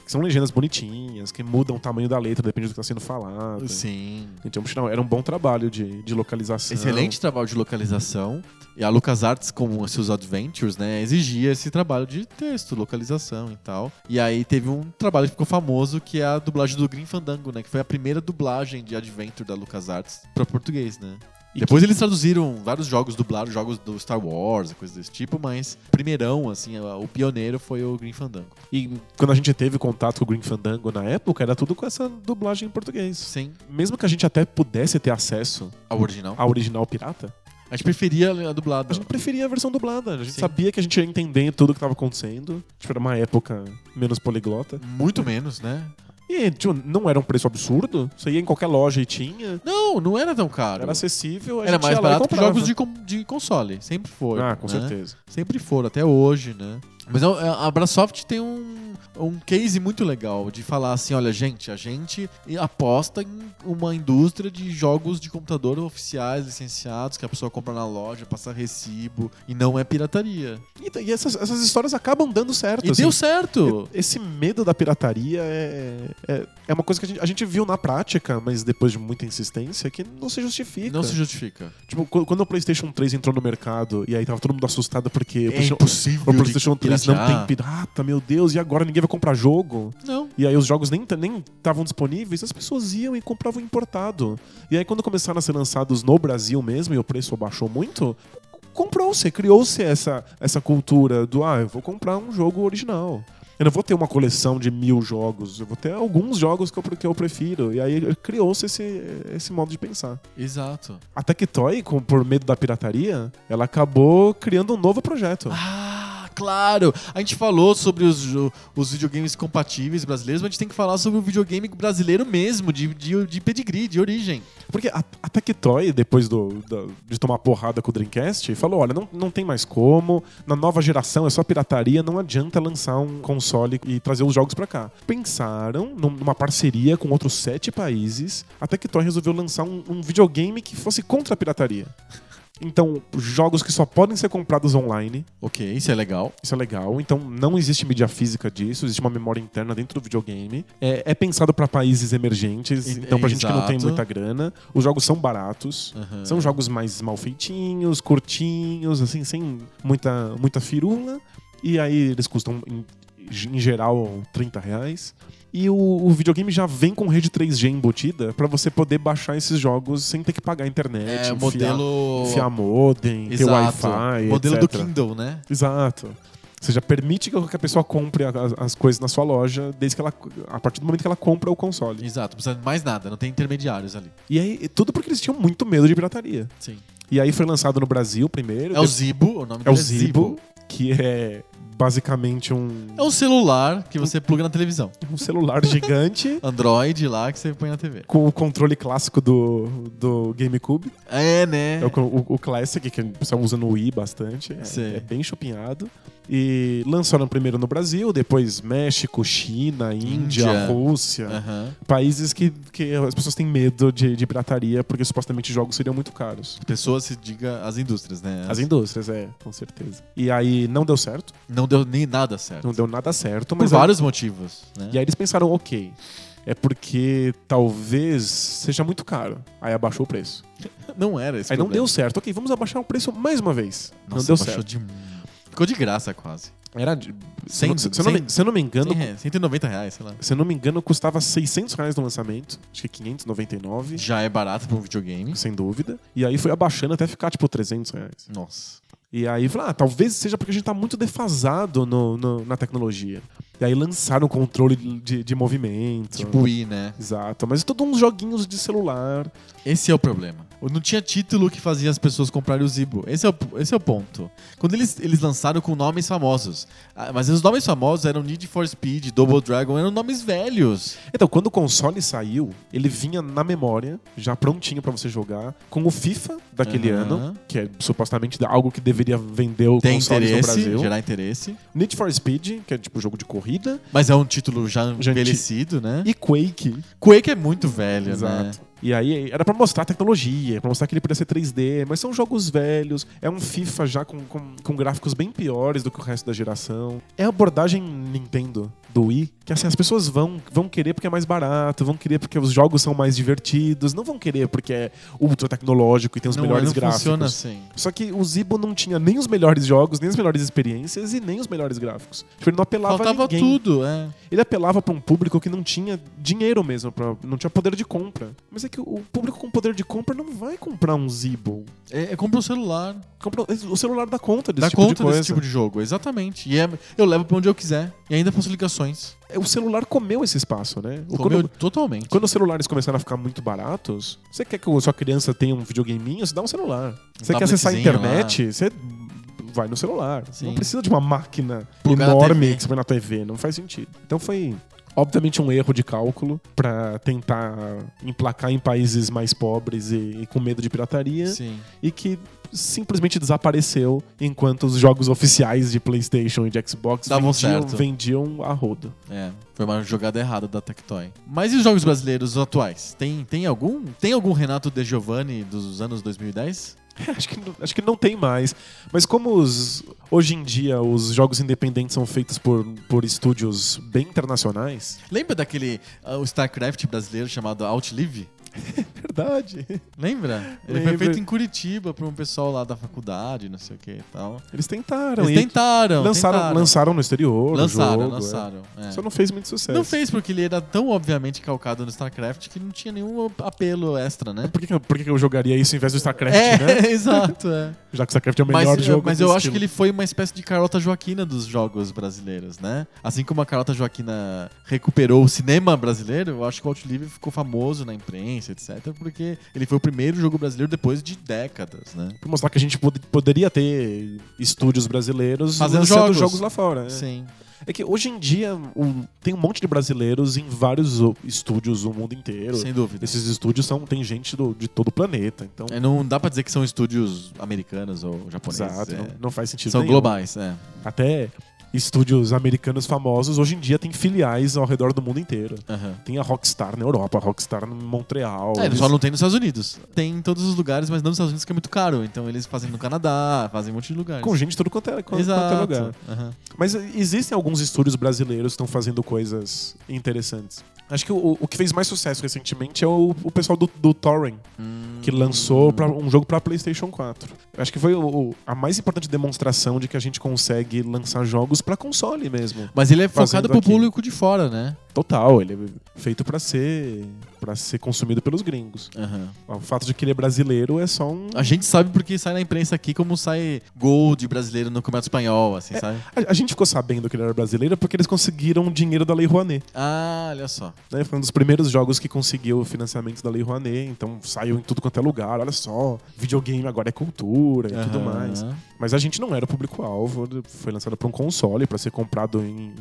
são legendas bonitinhas, que mudam o tamanho da letra, depende do que está sendo falado. Sim. Então, era um bom trabalho de, de localização. Excelente trabalho de localização. E a LucasArts, com os seus adventures, né, exigia esse trabalho de texto, localização e tal. E aí teve um trabalho que ficou famoso, que é a dublagem do Green Fandango, né, que foi a primeira dublagem de adventure da LucasArts para português, né? E Depois eles traduziram vários jogos dublados, jogos do Star Wars, coisas desse tipo, mas primeirão, assim, o pioneiro foi o Green Fandango. E quando a gente teve contato com o Green Fandango na época, era tudo com essa dublagem em português. Sim, Mesmo que a gente até pudesse ter acesso a original. à original pirata, A gente preferia a dublada. a gente preferia a versão dublada. A gente Sim. sabia que a gente ia entender tudo o que estava acontecendo. Tipo, era uma época menos poliglota. Muito menos, né? E tipo, não era um preço absurdo. Você ia em qualquer loja e tinha. Não, não era tão caro. Era acessível. a Era gente mais barato que jogos de, con- de console. Sempre foi. Ah, com né? certeza. Sempre foram, até hoje, né? Mas a- a Brasoft tem um, um case muito legal de falar assim, olha, gente, a gente aposta em uma indústria de jogos de computador oficiais, licenciados, que a pessoa compra na loja, passa recibo, e não é pirataria. E, e essas, essas histórias acabam dando certo. E assim. deu certo! Esse medo da pirataria é, é, é uma coisa que a gente, a gente viu na prática, mas depois de muita insistência, que não se justifica. Não se justifica. Tipo, qu- quando o PlayStation 3 entrou no mercado e aí tava todo mundo assustado porque o É PlayStation, impossível o PlayStation 3 não tem pirata, meu Deus, e agora ninguém vai comprar jogo? Não. E aí os jogos nem nem estavam disponíveis, as pessoas iam e compravam importado. E aí quando começaram a ser lançados no Brasil mesmo e o preço abaixou muito, comprou-se, criou-se essa, essa cultura do ah, eu vou comprar um jogo original. Eu não vou ter uma coleção de mil jogos, eu vou ter alguns jogos que eu, que eu prefiro. E aí criou-se esse, esse modo de pensar. Exato. A Tectoy, por medo da pirataria, ela acabou criando um novo projeto. Ah, claro! A gente falou sobre os, os videogames compatíveis brasileiros, mas a gente tem que falar sobre o videogame brasileiro mesmo, de, de, de pedigree, de origem. Porque a, a Tectoy, depois do, de tomar porrada com o Dreamcast, falou: olha, não, não tem mais como, na nova geração é só pirataria, não adianta lançar um console e trazer os jogos pra cá. Pensaram num- numa parceria com outros sete países, a Tectoy resolveu lançar um, um videogame que fosse contra a pirataria. Então, jogos que só podem ser comprados online, Ok, isso é legal. isso é legal. Então, não existe mídia física disso, existe uma memória interna dentro do videogame. É, é pensado pra países emergentes, E- então pra gente que não tem exato. muita grana. Os jogos são baratos. Aham. São jogos mais mal feitinhos, curtinhos, assim, sem muita, muita firula. E aí eles custam, em, em geral, 30 reais. E o, o videogame já vem com rede 3G embutida pra você poder baixar esses jogos sem ter que pagar a internet, É, enfiar, modelo. enfiar modem, ter Exato. Wi-Fi, Modelo do etc. Kindle, né? Exato. Ou seja, permite que a pessoa compre as, as coisas na sua loja desde que ela, a partir do momento que ela compra o console. Exato, não precisa de mais nada, não tem intermediários ali. E aí, tudo porque eles tinham muito medo de pirataria. Sim. E aí foi lançado no Brasil primeiro. É o Zibo, o nome É o dele Zibo, que é basicamente um, É um celular que você pluga na televisão. (laughs) um celular gigante (laughs) Android lá que você põe na TV. com o controle clássico do, do GameCube. É, né? É o, o, o Classic, que o pessoal usa no Wii bastante. É, é bem chupinhado. E lançaram primeiro no Brasil, depois México, China, Índia, Índia. Rússia. Aham. Países que, que as pessoas têm medo de, de pirataria porque supostamente jogos seriam muito caros. Pessoas se diga as indústrias, né? As indústrias, é, com certeza. E aí não deu certo, Não deu nem nada certo. não deu nada certo, Por mas aí- vários motivos, né? E aí eles pensaram, ok, é porque talvez seja muito caro. Aí abaixou o preço. (laughs) Não era esse aí não problema. deu certo. Ok, vamos abaixar o preço mais uma vez. Nossa, não deu certo. de Ficou de graça quase. Era de, se, Cem- eu não- se, eu não, me- cem- se eu não me engano, 100 reais, 190 reais, sei lá. se eu não me engano, custava 600 reais no lançamento. Acho que 599, Já é barato pra um videogame. sem dúvida. E aí foi abaixando até ficar tipo 300 reais. Nossa. E aí ah, talvez seja porque a gente tá muito defasado no, no- na tecnologia. E aí lançaram controle de, de movimento. Tipo Wii, né? Exato, mas todos uns joguinhos de celular. Esse é o problema. Não tinha título que fazia as pessoas comprarem o Zibo. Esse é o, esse é o ponto. Quando eles, eles lançaram com nomes famosos. Ah, Mas os nomes famosos eram Need for Speed, Double Dragon, eram nomes velhos. Então, quando o console saiu, ele vinha na memória, já prontinho pra você jogar, com o FIFA daquele Aham. ano, que é supostamente algo que deveria vender o Tem console no interesse, Brasil. gerar interesse. Need for Speed, que é tipo jogo de corrida, Mas é um título já anti- envelhecido, né? e Quake. Quake é muito velho, né? Exato. E aí era pra mostrar a tecnologia, pra mostrar que ele podia ser 3D, mas são jogos velhos, é um FIFA já com, com, com gráficos bem piores do que o resto da geração. É a abordagem Nintendo do Wii, que assim, as pessoas vão, vão querer porque é mais barato, vão querer porque os jogos são mais divertidos, não vão querer porque é ultra tecnológico e tem os Não, melhores não gráficos. funciona assim. Só que o Zibo não tinha nem os melhores jogos, nem as melhores experiências e nem os melhores gráficos. Tipo, ele não apelava a Faltava ninguém. tudo, é. Ele apelava pra um público que não tinha dinheiro mesmo, pra, não tinha poder de compra. Mas é que o público com poder de compra não vai comprar um Zibo. É, é compra um celular. Compra, o celular dá conta desse Dá tipo conta de coisa. desse tipo de jogo, exatamente. E é- eu levo pra onde eu quiser. E ainda faço ligações. O celular comeu esse espaço, né? O- Comeu Quando, totalmente. quando os celulares começaram a ficar muito baratos, você quer que a sua criança tenha um videogaminho, você dá um celular. Você quer acessar a internet, você vai no celular. Você Não Sim. precisa de uma máquina enorme que você põe na TV. Não faz sentido. Então foi, obviamente, um erro de cálculo pra tentar emplacar em países mais pobres e, e com medo de pirataria. Sim. E que simplesmente desapareceu enquanto os jogos oficiais de PlayStation e de Xbox Davam vendiam, certo. vendiam a rodo. É, foi uma jogada errada da Tectoy. Mas e os jogos brasileiros atuais? Tem, tem algum? Tem algum Renato De Giovanni dos anos 2010? (laughs) acho, que, não- acho que não tem mais. Mas como os, hoje em dia os jogos independentes são feitos por, por estúdios bem internacionais. Lembra daquele o StarCraft brasileiro chamado Outlive? (laughs) Verdade. Lembra? Ele Lembro. foi feito em Curitiba por um pessoal lá da faculdade, não sei o que e tal. Eles tentaram. Eles tentaram, lançaram, tentaram. lançaram no exterior. Lançaram, jogo, é. lançaram. é. Só não fez muito sucesso. Não fez porque ele era tão obviamente calcado no StarCraft que não tinha nenhum apelo extra, né? Por que, por que eu jogaria isso em vez do StarCraft, É, né? (laughs) exato, é. Já que o StarCraft é o melhor Mas, jogo. mas eu acho que ele foi uma espécie de Carlota Joaquina dos jogos brasileiros, né? Assim como a Carlota Joaquina recuperou o cinema brasileiro, eu acho que o Outlive ficou famoso na imprensa, etc. Porque ele foi o primeiro jogo brasileiro depois de décadas, né? Pra mostrar que a gente pod- poderia ter estúdios brasileiros Fazendo lançando jogos. lá fora. É. Sim. É que hoje em dia o- tem um monte de brasileiros em vários estúdios no mundo inteiro. Sem dúvida. Esses estúdios são tem gente do- de todo o planeta, então É, não dá pra dizer que são estúdios americanos ou japoneses. exato, é. não, não faz sentido São nenhum. globais, é. Até estúdios americanos famosos hoje em dia têm filiais ao redor do mundo inteiro. Aham. Tem a Rockstar na Europa, a Rockstar em Montreal. É, eles- só não tem nos Estados Unidos. Tem em todos os lugares, mas não nos Estados Unidos que é muito caro. Então eles fazem no Canadá, fazem um monte de lugares. com gente de tudo quanto é, quanto Exato. é lugar. Aham. Mas existem alguns estúdios brasileiros que estão fazendo coisas interessantes. Acho que o, o que fez mais sucesso recentemente é o, o pessoal do, do Torrent, que lançou pra- um jogo pra PlayStation 4. Acho que foi o- a mais importante demonstração de que a gente consegue lançar jogos pra console mesmo. Mas ele é focado pro aqui. público de fora, né? Total, ele é feito pra ser para ser consumido pelos gringos. Aham. O fato de que ele é brasileiro é só um A gente sabe porque sai na imprensa aqui como sai gol de brasileiro no Campeonato Espanhol, assim, sabe? a, a gente ficou sabendo que ele era brasileiro porque eles conseguiram dinheiro da Lei Rouanet. Ah, olha só. né? Foi um dos primeiros jogos que conseguiu o financiamento da Lei Rouanet, então saiu em tudo quanto é lugar. Olha só, videogame agora é cultura e tudo Aham. mais. Mas a gente não era o público-alvo, foi lançado para um console, para ser comprado em,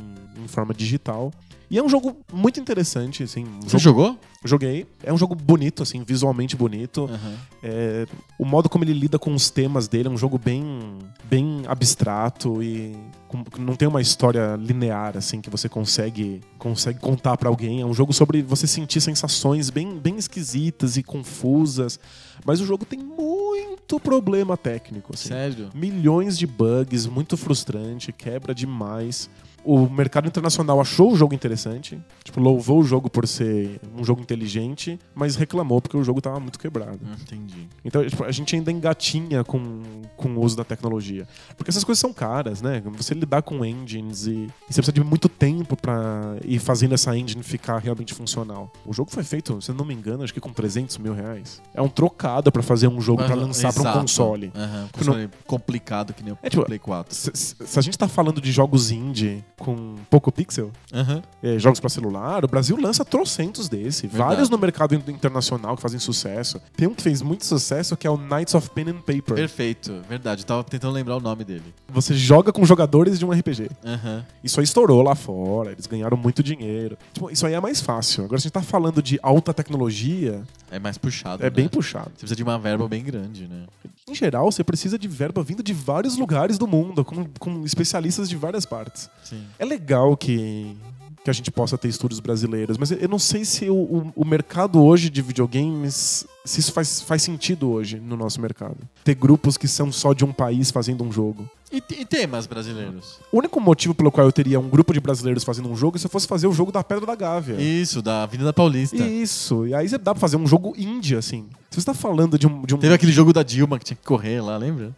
em- forma digital. E é um jogo muito interessante, assim. Um Você jogo, jogou? joguei. É um jogo bonito, assim, visualmente bonito. Aham. É, o modo como ele lida com os temas dele é um jogo bem, bem abstrato e com- não tem uma história linear assim que você consegue consegue contar pra alguém. É um jogo sobre você sentir sensações bem, bem esquisitas e confusas, mas o jogo tem muito problema técnico. Assim. Sério? Milhões de bugs, muito frustrante, quebra demais. O mercado internacional achou o jogo interessante, tipo, louvou o jogo por ser um jogo inteligente, mas reclamou porque o jogo tava muito quebrado. Hum, Entendi. Então, tipo, a gente ainda engatinha com, com o uso da tecnologia. Porque essas coisas são caras, né? Você lidar com engines e, e você precisa de muito tempo pra ir fazendo essa engine ficar realmente funcional. O jogo foi feito, se não me engano, acho que com 300 mil reais. É um trocado pra fazer um jogo pra Mas, lançar pra um console. Aham, um console complicado que nem o É, tipo, Play 4. Se, se- se a gente tá falando de jogos indie com pouco pixel, Aham. é, jogos pra celular, o Brasil lança trocentos desse. Verdade. Vários no mercado in- internacional que fazem sucesso. Tem um que fez muito sucesso que é o Knights of Pen and Paper. Perfeito, verdade. Tava tentando lembrar o nome dele. Você joga com jogadores de um RPG. Aham. Isso aí estourou lá fora, eles ganharam muito dinheiro. Tipo, isso aí é mais fácil. Agora, se a gente tá falando de alta tecnologia, É mais puxado. é né? bem puxado. Você precisa de uma verba bem grande, né? Em geral, você precisa de verba vindo de vários lugares do mundo, com, com especialistas de várias partes. Sim. É legal que, que a gente possa ter estúdios brasileiros, mas eu não sei se o, o, o mercado hoje de videogames, se isso faz, faz sentido hoje no nosso mercado. Ter grupos que são só de um país fazendo um jogo. E, e temas brasileiros? O único motivo pelo qual eu teria um grupo de brasileiros fazendo um jogo é se eu fosse fazer o jogo da Pedra da Gávea. Isso, da Avenida Paulista. Isso. E aí dá pra fazer um jogo indie, assim. Se você tá falando de um. De um Teve aquele jogo da Dilma que tinha que correr lá, lembra?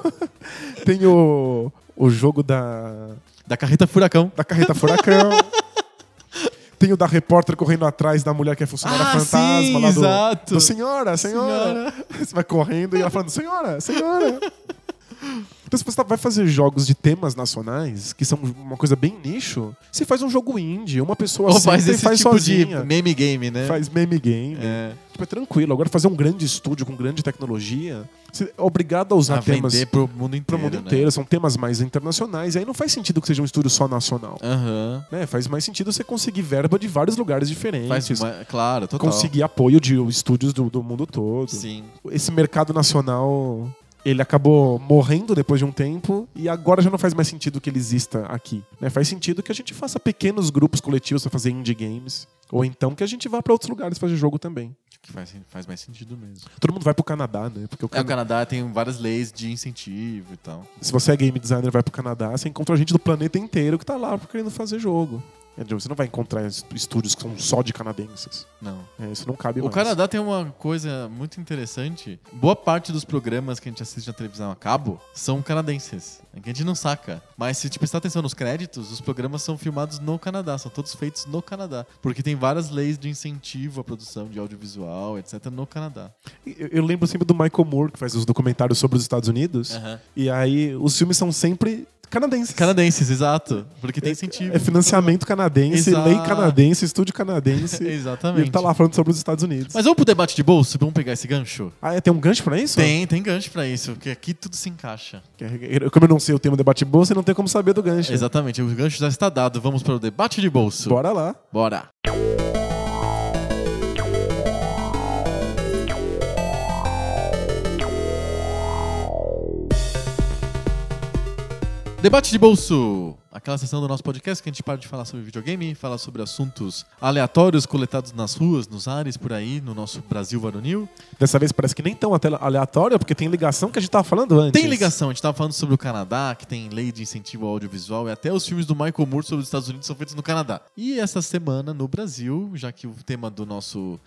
(laughs) Tem o, o jogo da, Da carreta Furacão. da carreta furacão. (laughs) Tem o da repórter correndo atrás da mulher que é funcionária Ah, fantasma sim, lá do, exato. do senhora, senhora, Você vai correndo e ela falando, senhora, senhora. (laughs) Então, se você tá- vai fazer jogos de temas nacionais, que são uma coisa bem nicho, você faz um jogo indie, uma pessoa Ou faz esse faz tipo sozinha. de meme game, né? Faz meme game. É. Tipo, é tranquilo. Agora, fazer um grande estúdio com grande tecnologia, você é obrigado a usar a temas vender pro mundo inteiro, pro mundo né? inteiro. São temas mais internacionais. E aí não faz sentido que seja um estúdio só nacional. Aham. Né? Faz mais sentido você conseguir verba de vários lugares diferentes. Faz uma... Claro, total. conseguir apoio de estúdios do, do mundo todo. Sim. Esse mercado nacional, ele acabou morrendo depois de um tempo e agora já não faz mais sentido que ele exista aqui. né? Faz sentido que a gente faça pequenos grupos coletivos para fazer indie games. Ou então que a gente vá para outros lugares fazer jogo também. Que faz, faz mais sentido mesmo. Todo mundo vai pro Canadá, né? Porque o É, Cana- o Canadá tem várias leis de incentivo e tal. se você é game designer vai pro Canadá, você encontra gente do planeta inteiro que tá lá querendo fazer jogo. Você não vai encontrar est- estúdios que são só de canadenses. Não. É, isso não cabe O mais. Canadá tem uma coisa muito interessante. Boa parte dos programas que a gente assiste na televisão a cabo são canadenses. É a gente não saca. Mas se te prestar atenção nos créditos, os programas são filmados no Canadá, são todos feitos no Canadá. Porque tem várias leis de incentivo à produção de audiovisual, etc., no Canadá. Eu, eu lembro sempre do Michael Moore, que faz os documentários sobre os Estados Unidos. E aí os filmes são sempre canadenses. Canadenses, exato. Porque tem incentivo. É financiamento canadense, Exato. lei canadense, estúdio canadense. (laughs) e Exatamente. ele tá lá falando sobre os Estados Unidos. Mas vamos pro debate de bolso? Vamos pegar esse gancho? Ah, é, tem um gancho pra isso? Tem, tem gancho pra isso, porque aqui tudo se encaixa. Que- Como eu não sei o tema debate bolsa, não tem como saber do gancho. Exatamente, o gancho já está dado. Vamos para o debate de bolso. Bora lá. Bora. Debate de bolso. Aquela sessão do nosso podcast que a gente para de falar sobre videogame, fala sobre assuntos aleatórios coletados nas ruas, nos ares, por aí, no nosso Brasil varonil. Dessa vez parece que nem tão até aleatório, porque tem ligação que a gente tava falando antes. Tem ligação, a gente tava falando sobre o Canadá, que tem lei de incentivo ao audiovisual, e até os filmes do Michael Moore sobre os Estados Unidos são feitos no Canadá. E essa semana no Brasil, já que o tema do nosso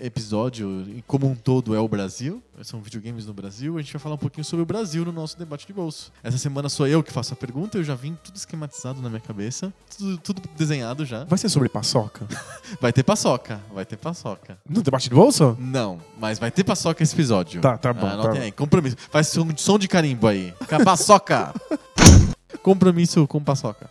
episódio como um todo é o Brasil, são videogames no Brasil, a gente vai falar um pouquinho sobre o Brasil no nosso debate de bolso. Essa semana sou eu que faço a pergunta, eu já vim tudo esquematizado na minha cabeça, tudo, tudo desenhado já. Vai ser sobre paçoca? (laughs) Vai ter paçoca, vai ter paçoca. No debate de bolsa? Não, mas vai ter paçoca esse episódio. Tá, tá bom, Anotem tá aí, compromisso. Faz som, som de carimbo aí. Paçoca. (laughs) compromisso com paçoca.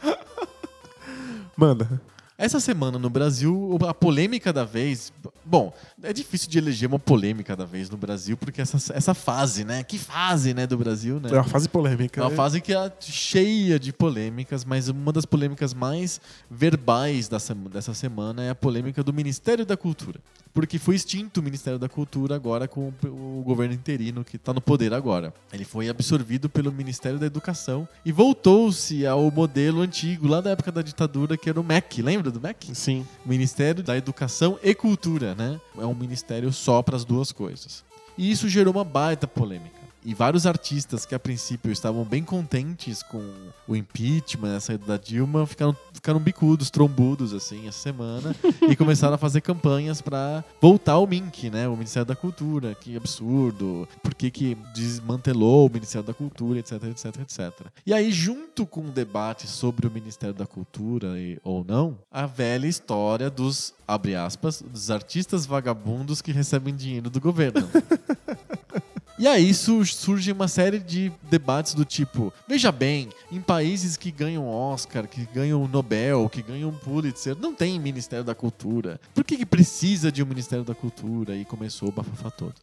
Manda. Essa semana no Brasil, a polêmica da vez. Bom, é difícil de eleger uma polêmica da vez no Brasil, porque essa, essa fase, né? Que fase, né, do Brasil, né? É uma fase polêmica. É uma fase que é cheia de polêmicas, mas uma das polêmicas mais verbais dessa semana é a polêmica do Ministério da Cultura. Porque foi extinto o Ministério da Cultura agora com o governo interino que está no poder agora. Ele foi absorvido pelo Ministério da Educação e voltou-se ao modelo antigo, lá da época da ditadura, que era o MEC. Lembra do MEC? Sim. Ministério da Educação e Cultura, né? É um ministério só para as duas coisas. E isso gerou uma baita polêmica. E vários artistas que a princípio estavam bem contentes com o impeachment, a saída da Dilma, ficaram, ficaram bicudos, trombudos, assim, essa semana, (laughs) e começaram a fazer campanhas para voltar ao MINC, né? O Ministério da Cultura. Que absurdo. Por que, que desmantelou o Ministério da Cultura, etc, etc, etc. E aí, junto com o debate sobre o Ministério da Cultura e, ou não, a velha história dos, abre aspas, dos artistas vagabundos que recebem dinheiro do governo. (laughs) E aí su- surge uma série de debates do tipo: veja bem, em países que ganham Oscar, que ganham Nobel, que ganham Pulitzer, não tem Ministério da Cultura. Por que, que precisa de um Ministério da Cultura? E começou o bafafá todo.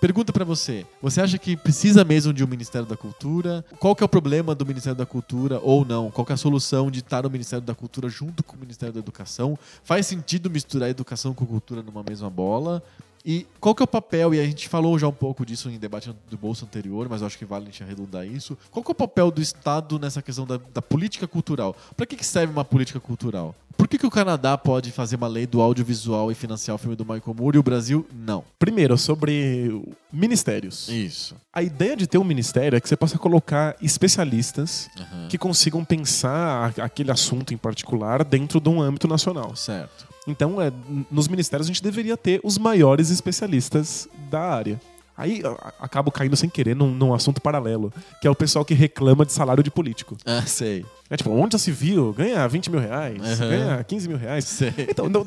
Pergunta pra você: você acha que precisa mesmo de um Ministério da Cultura? Qual que é o problema do Ministério da Cultura ou não? Qual que é a solução de estar o Ministério da Cultura junto com o Ministério da Educação? Faz sentido misturar educação com cultura numa mesma bola? E qual que é o papel, e a gente falou já um pouco disso em debate do bolso anterior, mas eu acho que vale a gente arredondar isso. Qual que é o papel do Estado nessa questão da, da política cultural? Para que, que serve uma política cultural? Por que, que o Canadá pode fazer uma lei do audiovisual e financiar o filme do Michael Moore e o Brasil não? Primeiro, sobre ministérios. Isso. A ideia de ter um ministério é que você possa colocar especialistas Aham. que consigam pensar aquele assunto em particular dentro de um âmbito nacional. Certo. Então, é, nos ministérios a gente deveria ter os maiores especialistas da área. Aí a- acabo caindo sem querer num, num assunto paralelo, que é o pessoal que reclama de salário de político. Ah, sei. É tipo, onde já se viu? Ganha 20 mil reais, Aham. ganha 15 mil reais. Sei. Então, no,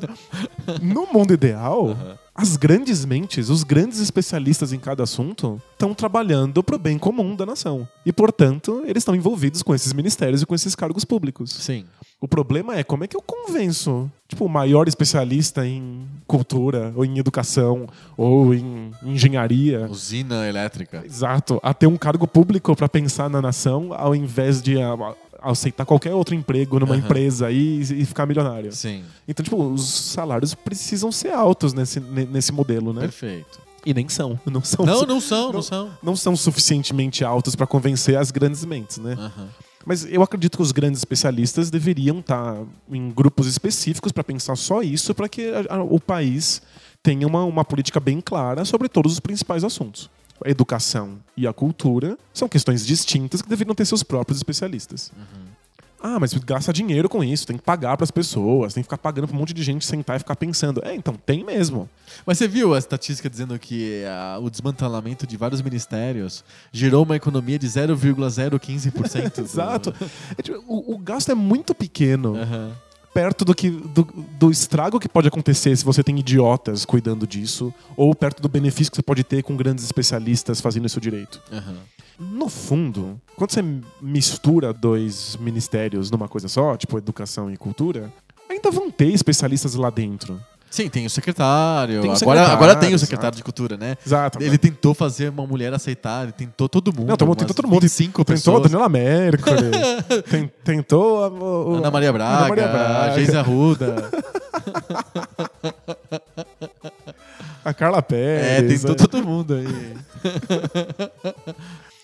no mundo ideal, Aham. as grandes mentes, os grandes especialistas em cada assunto, estão trabalhando pro bem comum da nação. E, portanto, eles estão envolvidos com esses ministérios e com esses cargos públicos. Sim. O problema é como é que eu convenço, tipo, o maior especialista em cultura, ou em educação, ou em engenharia. Usina elétrica. Exato, a ter um cargo público para pensar na nação, ao invés de a- a- aceitar qualquer outro emprego numa Aham. empresa e, e ficar milionário. Sim. Então, tipo, os salários precisam ser altos nesse, ne- nesse modelo, né? Perfeito. E nem são. (laughs) Não são, Não, não são, não não- são. não são suficientemente altos para convencer as grandes mentes, né? Aham. Mas eu acredito que os grandes especialistas deveriam estar em grupos específicos para pensar só isso, para que a- a- o país tenha uma, uma política bem clara sobre todos os principais assuntos. A educação e a cultura são questões distintas que deveriam ter seus próprios especialistas. Ah, mas gasta dinheiro com isso, tem que pagar para as pessoas, tem que ficar pagando para um monte de gente sentar e ficar pensando. É, então tem mesmo. Mas você viu a estatística dizendo que ah, o desmantelamento de vários ministérios gerou uma economia de 0,015%? do- (laughs) Exato. É, tipo, o, o gasto é muito pequeno. Aham. Perto do, que, do, do estrago que pode acontecer se você tem idiotas cuidando disso, ou perto do benefício que você pode ter com grandes especialistas fazendo isso direito. Aham. No fundo, quando você mistura dois ministérios numa coisa só, tipo educação e cultura, ainda vão ter especialistas lá dentro. Sim, tem o secretário. Tem o agora, agora tem o exato. secretário de cultura, né? Exato. Ele tentou fazer uma mulher aceitar, ele tentou todo mundo. Não, tomou- tentou todo mundo. 25 Tentou a pessoas. Daniela Mercury, (laughs) ten- tentou a, o- Ana Maria Braga, Ana Maria Braga. a Geise Arruda. (laughs) a Carla é, Pérez. tentou todo mundo aí. (laughs)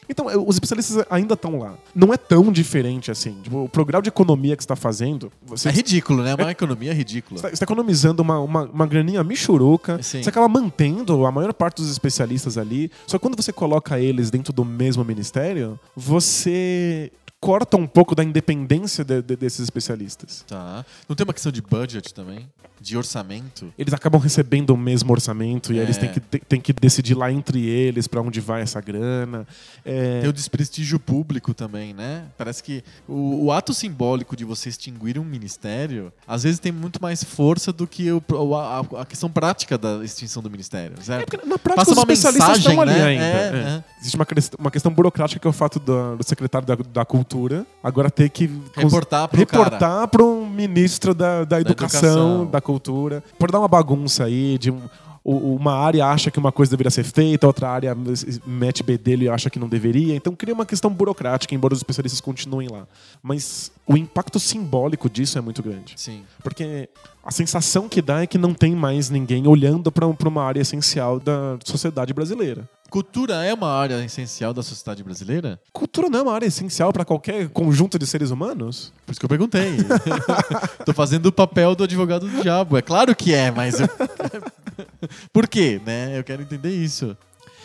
Então, os especialistas ainda estão lá. Não é tão diferente assim. Tipo, o programa de economia que você está fazendo, você É ridículo, né? É uma economia ridícula. Você está economizando uma, uma, uma graninha michuruca. Sim. Você acaba mantendo a maior parte dos especialistas ali. Só que quando você coloca eles dentro do mesmo ministério, você corta um pouco da independência de- de- desses especialistas. Tá. Não tem uma questão de budget também? De orçamento? Eles acabam recebendo o mesmo orçamento e aí eles É. têm que, têm- que decidir lá entre eles para onde vai essa grana. É, Tem o desprestígio público também, né? Parece que o, o ato simbólico de você extinguir um ministério, às vezes tem muito mais força do que o, a, a questão prática da extinção do ministério, É certo? porque na prática Passa os uma especialistas mensagem, estão ali né? ainda. É, É. é. Existe uma, uma questão burocrática que é o fato do, do secretário da, da cultura agora ter que Reportar para um ministro da, da, educação, educação. da cultura. Por dar uma bagunça aí de um- uma área acha que uma coisa deveria ser feita, outra área mete bedelho e acha que não deveria. Então cria uma questão burocrática, embora os especialistas continuem lá. Mas o impacto simbólico disso é muito grande. Sim. Porque a sensação que dá é que não tem mais ninguém olhando para uma área essencial da sociedade brasileira. Cultura é uma área essencial da sociedade brasileira? Cultura não é uma área essencial para qualquer conjunto de seres humanos? Por isso que eu perguntei. (laughs) Tô fazendo o papel do advogado do diabo. É claro que é, mas. eu- (laughs) Por quê, né? Eu quero entender isso.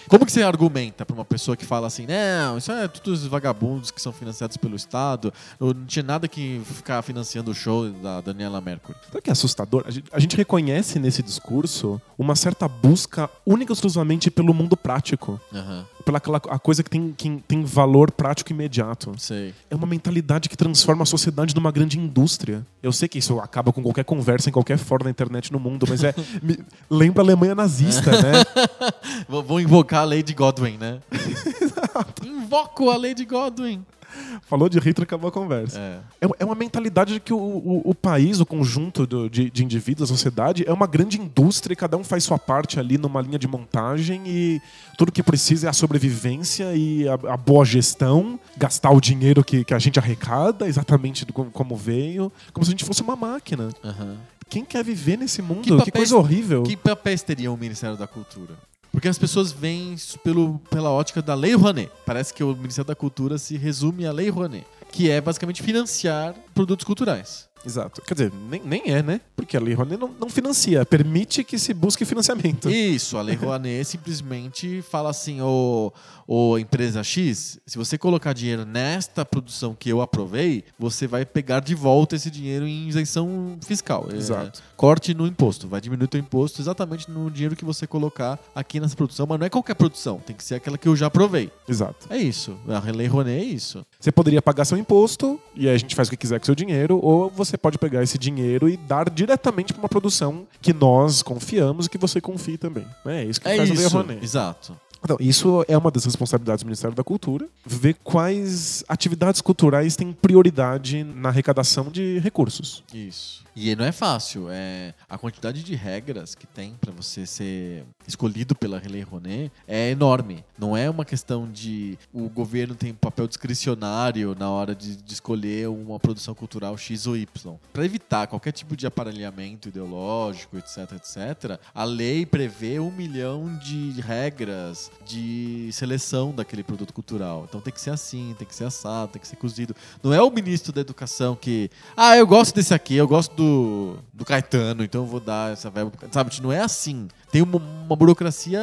Como que você argumenta pra uma pessoa que fala assim, não, isso é tudo os vagabundos que são financiados pelo Estado, não tinha nada que ficar financiando o show da Daniela Mercury. Sabe que é assustador? A gente, a gente reconhece nesse discurso uma certa busca única e exclusivamente pelo mundo prático. Aham, Pela a coisa que tem, que tem valor prático imediato. sei. É uma mentalidade que transforma a sociedade numa grande indústria. Eu sei que isso acaba com qualquer conversa em qualquer fórum da internet no mundo, mas é. (laughs) me- lembra a Alemanha nazista, né? (laughs) Vou, vou invocar a Lady Godwin, né? (laughs) Invoco a Lady Godwin. (laughs) Falou de Hitler, acabou a conversa. É. É, é uma mentalidade de que o, o, o país, o conjunto do- de, de indivíduos, a sociedade, é uma grande indústria e cada um faz sua parte ali numa linha de montagem e tudo que precisa é a sobrevivência e a, a boa gestão, gastar o dinheiro que, que a gente arrecada exatamente do- como, veio, como se a gente fosse uma máquina. Aham. Quem quer viver nesse mundo? Que Que, papéis- coisa horrível. Que papéis teria o Ministério da Cultura? Porque as pessoas veem pelo, pela ótica da Lei Rouanet. Parece que o Ministério da Cultura se resume à Lei Rouanet, que é basicamente financiar produtos culturais. Exato. Quer dizer, nem, nem é, né? Porque a Lei Rouanet não, não financia, permite que se busque financiamento. Isso, a Lei Rouanet (laughs) simplesmente fala assim, ô, ô empresa X, se você colocar dinheiro nesta produção que eu aprovei, você vai pegar de volta esse dinheiro em isenção fiscal. É, Exato. corte no imposto, vai diminuir o imposto exatamente no dinheiro que você colocar aqui nessa produção, mas não é qualquer produção, tem que ser aquela que eu já aprovei. Exato. É isso, a Lei Rouanet é isso. Você poderia pagar seu imposto e aí a gente faz o que quiser com seu dinheiro, ou você pode pegar esse dinheiro e dar diretamente para uma produção que nós confiamos e que você confie também. É isso que É faz a Lei isso, Rouanet. exato. Então, isso é uma das responsabilidades do Ministério da Cultura, ver quais atividades culturais têm prioridade na arrecadação de recursos. Isso. E não é fácil. É, a quantidade de regras que tem para você ser escolhido pela Lei Rouanet é enorme. Não é uma questão de o governo tem papel discricionário na hora de, de escolher uma produção cultural X ou Y. Para evitar qualquer tipo de aparelhamento ideológico, etc, etc, a lei prevê um milhão de regras de seleção daquele produto cultural. Então tem que ser assim, tem que ser assado, tem que ser cozido. Não é o ministro da educação que, ah, eu gosto desse aqui, eu gosto do, do Caetano, então eu vou dar essa verba. Sabe, não é assim. Tem uma, uma burocracia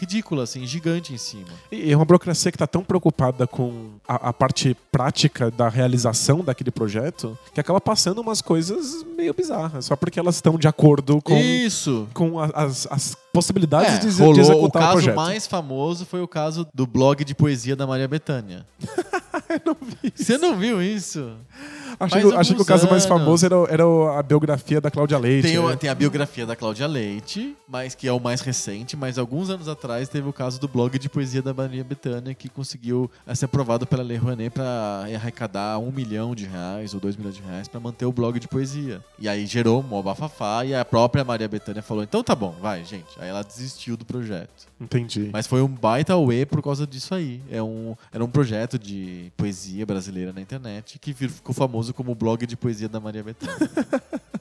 ridícula, assim, gigante em cima. E é uma burocracia que está tão preocupada com a, a parte prática da realização daquele projeto que acaba passando umas coisas meio bizarras, só porque elas estão de acordo com, Isso. com a- as, as possibilidades É, de, de rolou, o executar o, caso projeto. mais famoso foi o caso do blog de poesia da Maria Bethânia. (laughs) Você não viu isso? Achei, que- achei que o caso mais famoso era, era a biografia da Cláudia Leite. Tem, o- né? tem a biografia da Cláudia Leite, mas que é o mais recente, mas alguns anos atrás teve o caso do blog de poesia da Maria Bethânia, que conseguiu eh, ser aprovado pela Lei Rouanet para arrecadar um milhão de reais ou dois milhões de reais para manter o blog de poesia. E aí gerou um bafafá e a própria Maria Bethânia falou, então tá bom, vai, gente. Aí ela desistiu do projeto. Entendi. Mas foi um baita UE por causa disso aí. É um, era um projeto de poesia brasileira na internet que ficou famoso como o blog de poesia da Maria Bethânia. (laughs)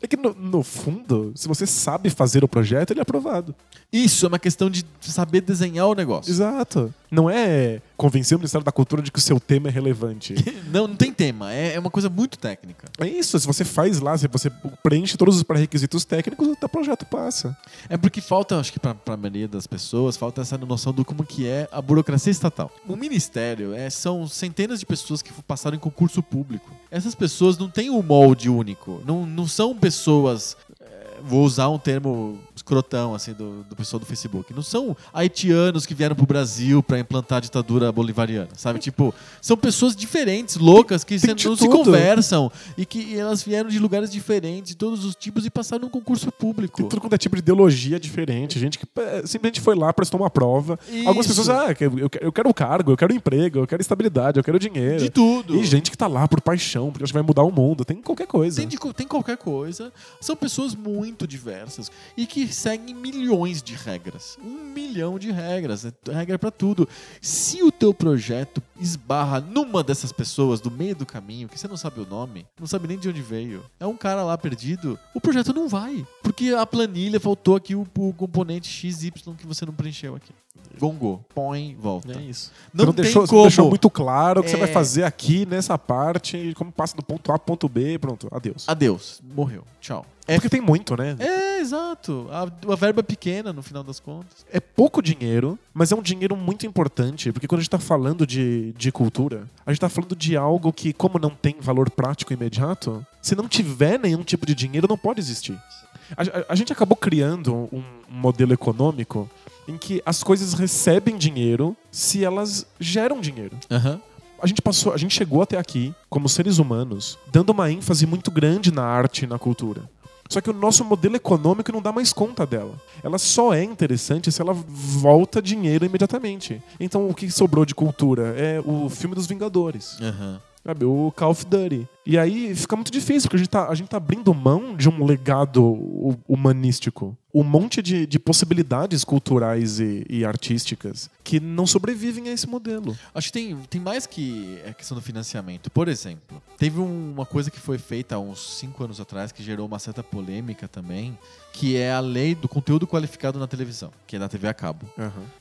É que, no, no fundo, se você sabe fazer o projeto, ele é aprovado. Isso é uma questão de saber desenhar o negócio. Exato. Não é convencer o Ministério da Cultura de que o seu tema é relevante. (laughs) Não, não tem tema. É, é uma coisa muito técnica. é isso. Se você faz lá, se você preenche todos os pré-requisitos técnicos, o projeto passa. É porque falta, acho que pra, pra maioria das pessoas, falta essa noção do como que é a burocracia estatal. O ministério é, são centenas de pessoas que passaram em concurso público. Essas pessoas não têm um molde único. Não, não são pessoas... Vou usar um termo escrotão, assim, do, do pessoal do Facebook. Não são haitianos que vieram pro Brasil pra implantar a ditadura bolivariana, sabe? Tipo, são pessoas diferentes, loucas, que se- não se tudo. conversam e que elas vieram de lugares diferentes, de todos os tipos, e passaram num concurso público. Tem tudo quanto é tipo de ideologia diferente. Gente que é, simplesmente foi lá, prestou uma prova. Algumas Isso. pessoas, ah, eu, quero o cargo, eu quero o emprego, eu quero estabilidade, eu quero dinheiro. De tudo. E gente que tá lá por paixão, porque acha que vai mudar o mundo. Tem qualquer coisa. Tem, de tem qualquer coisa. São pessoas muito diversas e que seguem milhões de regras. Um milhão de regras. É regra pra tudo. Se o teu projeto esbarra numa dessas pessoas do meio do caminho, que você não sabe o nome, não sabe nem de onde veio, é um cara lá perdido, o projeto não vai. Porque a planilha faltou aqui o, o componente XY que você não preencheu aqui. Gongou. Põe, volta. É isso. Não, Você não tem deixou, você como. não deixou muito claro o que você É. vai fazer aqui nessa parte, e como passa do ponto A pro ponto B, pronto, adeus. Adeus. Morreu. Tchau. É, Porque tem muito, né? é exato. A, a verba é pequena, no final das contas. É pouco dinheiro, mas é um dinheiro muito importante, porque quando a gente tá falando de, de cultura, a gente tá falando de algo que, como não tem valor prático imediato, se não tiver nenhum tipo de dinheiro, não pode existir. A, a- a gente acabou criando um, um modelo econômico em que as coisas recebem dinheiro se elas geram dinheiro. Aham. A gente passou, a gente chegou até aqui como seres humanos, dando uma ênfase muito grande na arte e na cultura. Só que o nosso modelo econômico não dá mais conta dela. Ela só é interessante se ela volta dinheiro imediatamente. Então o que sobrou de cultura é o filme dos Vingadores. Aham. Sabe, o Call of Duty. E aí fica muito difícil, porque a gente tá, a gente tá abrindo mão de um legado hu- humanístico. Um monte de, de possibilidades culturais e, e artísticas que não sobrevivem a esse modelo. Acho que tem, tem mais que a questão do financiamento. Por exemplo, teve um- uma coisa que foi feita há uns cinco anos atrás que gerou uma certa polêmica também, que é a lei do conteúdo qualificado na televisão, que é da TV a cabo.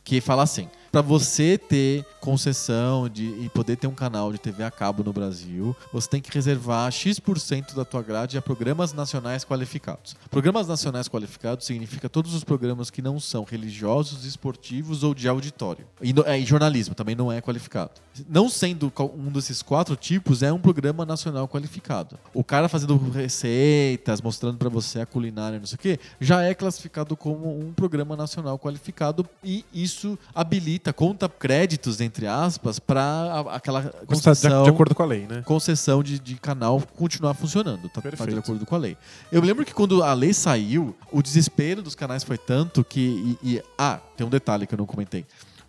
Que fala assim: para você ter concessão de, e poder ter um canal de TV a cabo no Brasil, você tem que reservar X% da tua grade a programas nacionais qualificados. Programas nacionais qualificados significa todos os programas que não são religiosos, esportivos ou de auditório. E, no- é, e jornalismo também não é qualificado. Não sendo um desses quatro tipos, é um programa nacional qualificado. O cara fazendo receitas, mostrando pra você a culinária, não sei o quê, já é classificado como um programa nacional qualificado e isso habilita, conta créditos, entre aspas, para aquela tá de, concessão de acordo com a lei, né? concessão de, de canal continuar funcionando. Tá, tá de acordo com a lei. Eu lembro que quando a lei saiu, o desespero dos canais foi tanto que. E, e- ah, tem um detalhe que eu não comentei.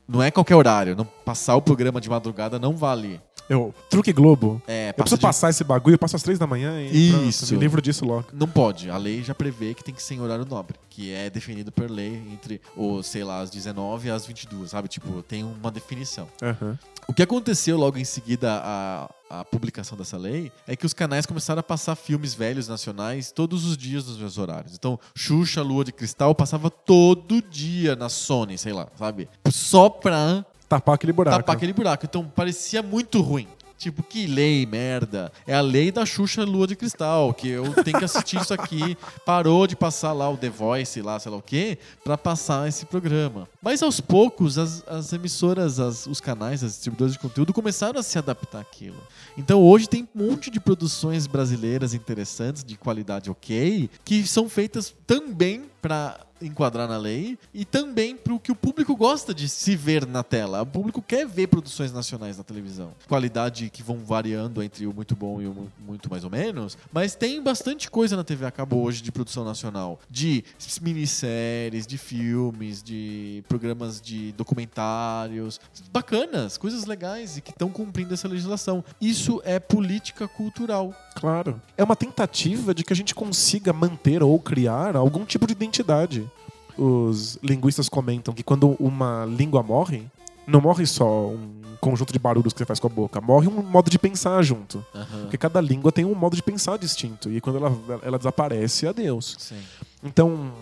Não é qualquer horário. Não, passar o programa de madrugada não vale. Eu, truque Globo. É, Eu preciso de- passar esse bagulho, eu passo às três da manhã e pronto, Isso. me livro disso logo. Não pode. A lei já prevê que tem que ser em horário nobre, que é definido por lei entre, ou, sei lá, as 19 e as 22, sabe? Tipo, tem uma definição. Aham. O que aconteceu logo em seguida à, à publicação dessa lei é que os canais começaram a passar filmes velhos nacionais todos os dias nos meus horários. Então, Xuxa, Lua de Cristal passava todo dia na Sony, sei lá, sabe? Só pra Tapar aquele buraco. tapar aquele buraco. Então, parecia muito ruim. Tipo, que lei, merda. É a lei da Xuxa Lua de Cristal, que eu tenho que assistir isso aqui. Parou de passar lá o The Voice, lá, sei lá o quê, pra passar esse programa. Mas aos poucos, as, as emissoras, as- os canais, as distribuidoras de conteúdo começaram a se adaptar àquilo. Então hoje tem um monte de produções brasileiras interessantes, de qualidade ok, que são feitas também pra enquadrar na lei e também pro que o público gosta de se ver na tela. O público quer ver produções nacionais na televisão. Qualidade que vão variando entre o muito bom e o mu- muito mais ou menos, mas tem bastante coisa na TV a cabo hoje de produção nacional, de minisséries, de filmes, de programas de documentários, bacanas, coisas legais e que estão cumprindo essa legislação. Isso é política cultural. Claro. É uma tentativa de que a gente consiga manter ou criar algum tipo de identidade. Os linguistas comentam que quando uma língua morre, não morre só um conjunto de barulhos que você faz com a boca, morre um modo de pensar junto. Porque cada língua tem um modo de pensar distinto. E quando ela, ela desaparece, adeus. Sim. Então,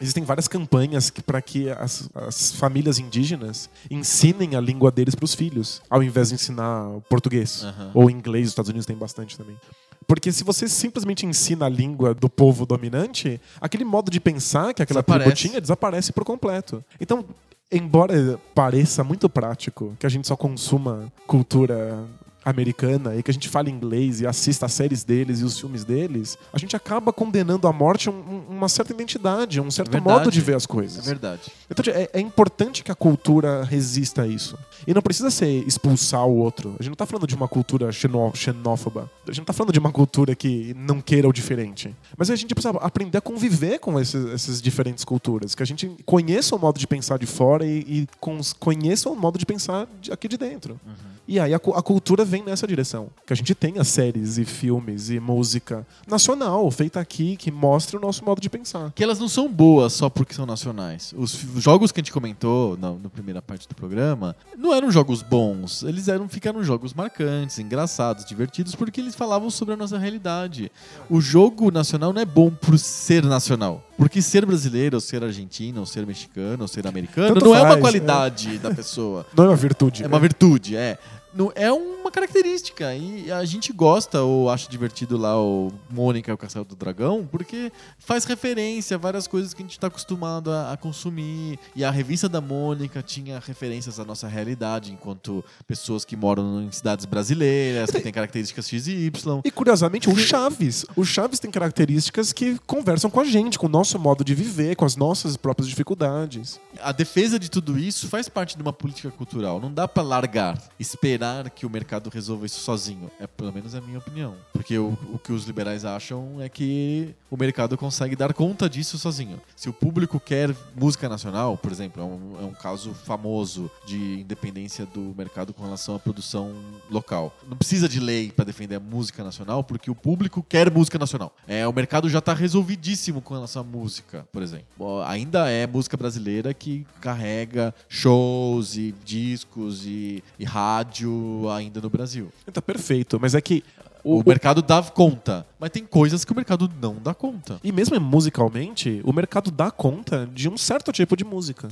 existem várias campanhas para que as, as famílias indígenas ensinem a língua deles para os filhos, ao invés de ensinar português. Aham. Ou inglês, os Estados Unidos tem bastante também. Porque se você simplesmente ensina a língua do povo dominante, aquele modo de pensar que aquela tribo Desaparece. tinha desaparece por completo. Então, embora pareça muito prático que a gente só consuma cultura americana e que a gente fale inglês e assista as séries deles e os filmes deles, a gente acaba condenando à morte um- um- uma certa identidade, um certo modo de ver as É coisas. verdade. Então é, é importante que a cultura resista a isso. E não precisa ser expulsar o outro. A gente não tá falando de uma cultura xenó- xenófoba. A gente não tá falando de uma cultura que não queira o diferente. Mas a gente precisa aprender a conviver com esses- essas diferentes culturas. Que a gente conheça o modo de pensar de fora e, e conheça o modo de pensar de- aqui de dentro. E aí a, a cultura vem vem nessa direção. Que a gente tenha séries e filmes e música nacional feita aqui que mostre o nosso modo de pensar. Que elas não são boas só porque são nacionais. Os jogos que a gente comentou na, na primeira parte do programa não eram jogos bons. Eles eram ficaram jogos marcantes, engraçados, divertidos, porque eles falavam sobre a nossa realidade. O jogo nacional não é bom por ser nacional. Porque ser brasileiro, ou ser argentino, ou ser mexicano, ou ser americano, Tanto não é uma faz, qualidade da pessoa. Não é uma virtude. É uma virtude, é. Não, é uma característica. E a gente gosta ou acha divertido lá o Mônica o Castelo do Dragão, porque faz referência a várias coisas que a gente está acostumado a, a consumir. E a revista da Mônica tinha referências à nossa realidade, enquanto pessoas que moram em cidades brasileiras, que têm características X e Y. E curiosamente, o Chaves. O Chaves tem características que conversam com a gente, com o nosso modo de viver, com as nossas próprias dificuldades. A defesa de tudo isso faz parte de uma política cultural. Não dá pra largar, esperar que o mercado resolva isso sozinho. É pelo menos a minha opinião. Porque o, o que os liberais acham é que o mercado consegue dar conta disso sozinho. Se o público quer música nacional, por exemplo, é um, é um caso famoso de independência do mercado com relação à produção local. Não precisa de lei pra defender a música nacional, porque o público quer música nacional. É, o mercado já tá resolvidíssimo com relação à música, por exemplo. Ainda é música brasileira que carrega shows e discos e, e rádio ainda no Brasil. Tá perfeito, mas é que. O, mercado dá conta, mas tem coisas que o mercado não dá conta. E mesmo musicalmente, o mercado dá conta de um certo tipo de música.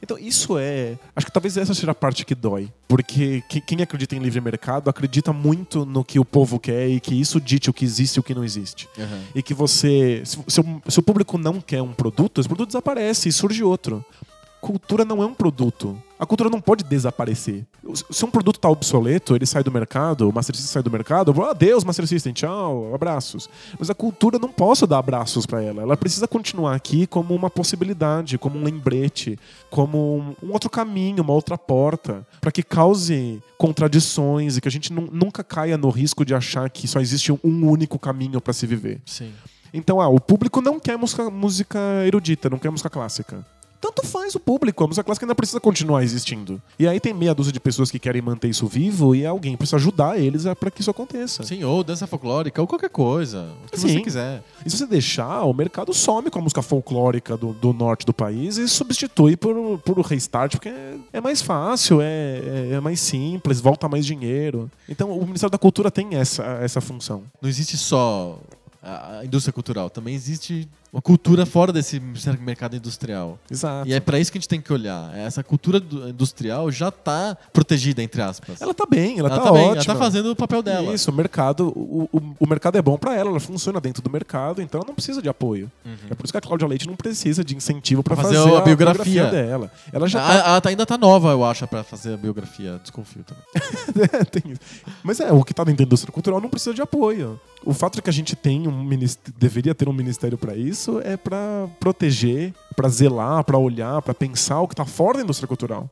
Então isso é. Acho que talvez essa seja a parte que dói. Porque que- quem acredita em livre mercado acredita muito no que o povo quer e que isso dite o que existe e o que não existe. E que você. Se, se o, se o público não quer um produto, esse produto desaparece e surge outro. Cultura não é um produto. A cultura não pode desaparecer. Se um produto está obsoleto, ele sai do mercado, o Master System sai do mercado, adeus, Master System, tchau, abraços. Mas a cultura não posso dar abraços para ela. Ela precisa continuar aqui como uma possibilidade, como um lembrete, como um, outro caminho, uma outra porta, para que cause contradições e que a gente nu- nunca caia no risco de achar que só existe um único caminho para se viver. Sim. Então, ah, o público não quer música, música erudita, não quer música clássica. Tanto faz o público, a música clássica ainda precisa continuar existindo. E aí tem meia dúzia de pessoas que querem manter isso vivo e alguém precisa ajudar eles para que isso aconteça. Sim, ou dança folclórica, ou qualquer coisa. O que Sim. você quiser. E se você deixar, o mercado some com a música folclórica do, do norte do país e substitui por, por o restart, porque é, é mais fácil, é, é, é mais simples, volta mais dinheiro. Então o Ministério da Cultura tem essa, essa função. Não existe só a a indústria cultural, também existe uma cultura fora desse mercado industrial. Exato. E é pra isso que a gente tem que olhar. Essa cultura industrial já tá protegida, entre aspas. Ela tá bem, ela, Ela tá, tá bem, ótima. ela tá fazendo o papel dela. Isso, o mercado, o, o, o mercado é bom pra ela, ela funciona dentro do mercado, então ela não precisa de apoio. É por isso que a Cláudia Leite não precisa de incentivo Pra fazer, fazer a a biografia. biografia dela. Ela já A- tá Ela tá- ainda tá nova, eu acho, pra fazer a biografia. Desconfio também. É, (laughs) tem isso. Mas é, o que tá dentro da indústria cultural não precisa de apoio. O fato de que a gente tem um ministério, deveria ter um ministério pra isso é pra proteger, pra zelar, pra olhar, pra pensar o que tá fora da indústria cultural.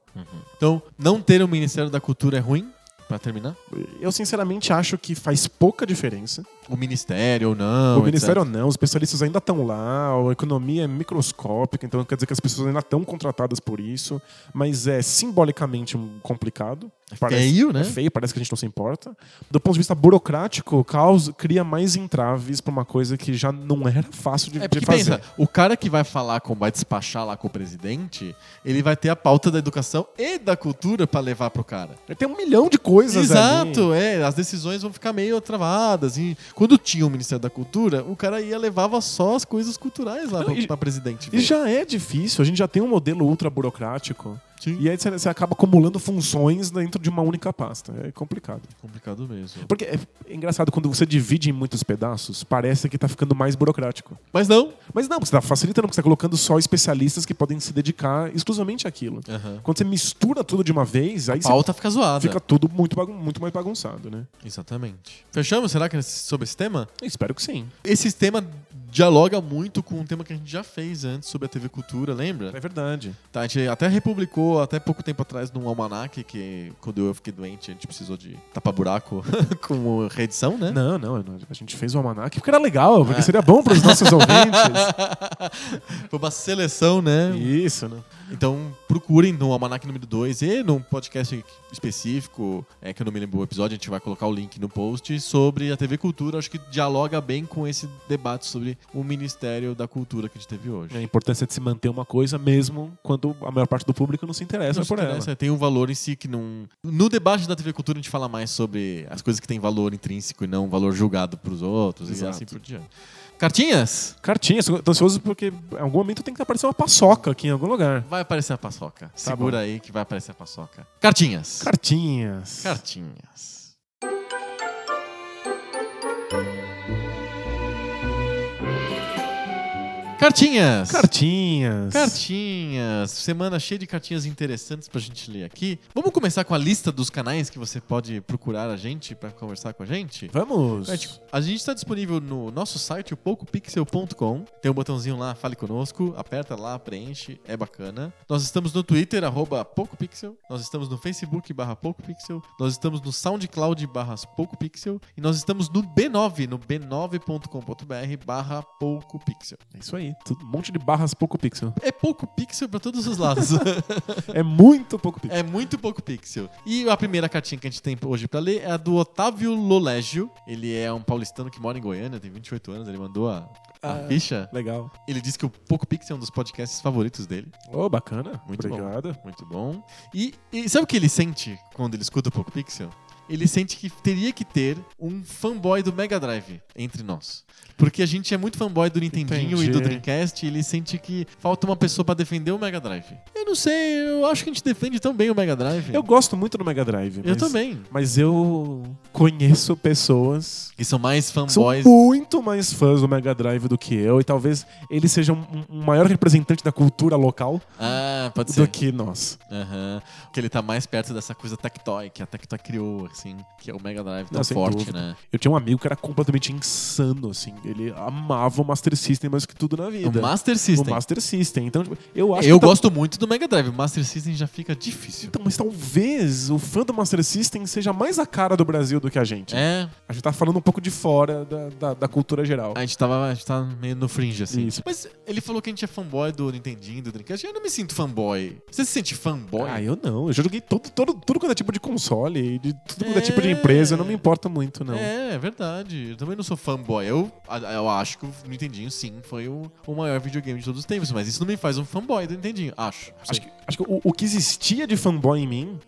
Então, não ter o Ministério da Cultura é ruim? Pra terminar? Eu sinceramente acho que faz pouca diferença. O Ministério ou não? o ministério ou não, os especialistas ainda estão lá, a economia é microscópica, então quer dizer que as pessoas ainda estão contratadas por isso, mas é simbolicamente complicado. feio, né? É feio, parece que a gente não se importa. Do ponto de vista burocrático, causa, cria mais entraves pra uma coisa que já não era fácil de, É de fazer. pensa, o cara que vai falar com, vai despachar lá com o presidente, ele vai ter a pauta da educação e da cultura pra levar pro cara. Tem um milhão de coisas ali. Exato, é, as decisões vão ficar meio travadas. E quando tinha o Ministério da Cultura, o cara ia levava só as coisas culturais lá pra presidente. E já é difícil, a gente já tem um modelo ultra burocrático. Sim. E aí você acaba acumulando funções dentro de uma única pasta. É complicado. Complicado mesmo. Porque é é engraçado, quando você divide em muitos pedaços, parece que tá ficando mais burocrático. Mas não. Mas não, você tá facilitando, porque você tá colocando só especialistas que podem se dedicar exclusivamente àquilo. Aham. Quando você mistura tudo de uma vez, aí A pauta fica zoada. fica tudo muito, bagun- muito mais bagunçado, né? Exatamente. Fechamos, será que é sobre esse tema? Eu espero que sim. Esse tema dialoga muito com um tema que a gente já fez antes sobre a TV Cultura, lembra? É verdade. Tá, a gente até republicou até pouco tempo atrás num almanac que quando eu fiquei doente a gente precisou de tapar buraco (laughs) com reedição, né? Não, não, a gente fez o almanac porque era legal, porque seria bom para os nossos ouvintes. (laughs) Foi uma seleção, né? Isso, né? Então procurem no Almanac número 2 e num podcast específico, é, que eu não me lembro o episódio, a gente vai colocar o link no post, sobre a TV Cultura. Acho que dialoga bem com esse debate sobre o Ministério da Cultura que a gente teve hoje. A importância de se manter uma coisa mesmo quando a maior parte do público não se interessa Não se por interessa, Tem um valor em si que não. No debate da TV Cultura a gente fala mais sobre as coisas que têm valor intrínseco e não valor julgado pros outros e Exato. assim por diante. Cartinhas? ela. Cartinhas, tô ansioso porque em algum momento tem que aparecer uma paçoca aqui em algum lugar. Vai aparecer a paçoca. Segura bom. aí que vai aparecer a paçoca. Cartinhas. Cartinhas. Cartinhas. Cartinhas. Cartinhas. Cartinhas. Semana cheia de cartinhas interessantes pra gente ler aqui. Vamos começar com a lista dos canais que você pode procurar a gente pra conversar com a gente? Vamos. A gente está disponível no nosso site, o poucopixel.com. Tem um botãozinho lá, fale conosco, aperta lá, preenche, é bacana. Nós estamos no Twitter, arroba PocoPixel. Nós estamos no Facebook, barra PocoPixel. Nós estamos no SoundCloud, barra PocoPixel. E nós estamos no B9, no b9.com.br, barra PocoPixel. É isso aí. Tudo- Um monte de barras pouco pixel. É pouco pixel pra todos os lados. (laughs) É muito pouco pixel. É muito pouco pixel. E a primeira cartinha que a gente tem hoje pra ler é a do Otávio Lolégio. Ele é um paulistano que mora em Goiânia, tem 28 anos. Ele mandou a, a Ah. ficha. Legal. Ele disse que o Poco Pixel é um dos podcasts favoritos dele. Ô, bacana. Muito bom. Obrigado. Muito bom. E, e sabe o que ele sente quando ele escuta o Poco Pixel? Ele sente que teria que ter um fanboy do Mega Drive entre nós. Porque a gente é muito fanboy do Nintendinho Entendi. e do Dreamcast e ele sente que falta uma pessoa pra defender o Mega Drive. Eu não sei, eu acho que a gente defende tão bem o Mega Drive. Eu gosto muito do Mega Drive. Eu mas- também. Mas eu conheço pessoas Que são mais que são fanboys. Muito mais fãs do Mega Drive do que eu. E talvez ele seja um, um maior representante da cultura local Ah, do ser. que nós. Aham. Porque ele tá mais perto dessa coisa Tectoy, que a Tectoy criou, assim, que é o Mega Drive tão Não, sem forte, dúvida. né? Eu tinha um amigo que era completamente insano, assim. Ele amava o Master System mais que tudo na vida. O Master O System. Master System. Então, tipo, eu acho Eu gosto muito do Mega Drive. O Master System já fica difícil. Então, mas talvez o fã do Master System seja mais a cara do Brasil do que a gente. É, A gente tá falando um pouco de fora da, da, da cultura geral. a gente, tava, a gente tá meio no fringe, assim. Isso. Mas ele falou que a gente é fanboy do Nintendinho, do Dreamcast. Eu não me sinto fanboy. Você se sente fanboy? Ah, eu não. Eu já joguei todo, todo, tudo quanto é tipo de console, de tudo quanto é É. tipo de empresa. Eu não me importo muito, não. É, é verdade. Eu também não sou fanboy. Eu, eu acho que o Nintendinho, sim, foi o, o maior videogame de todos os tempos. Mas isso não me faz um fanboy do Nintendinho. Acho. Acho que, acho que o, o que existia de fanboy em mim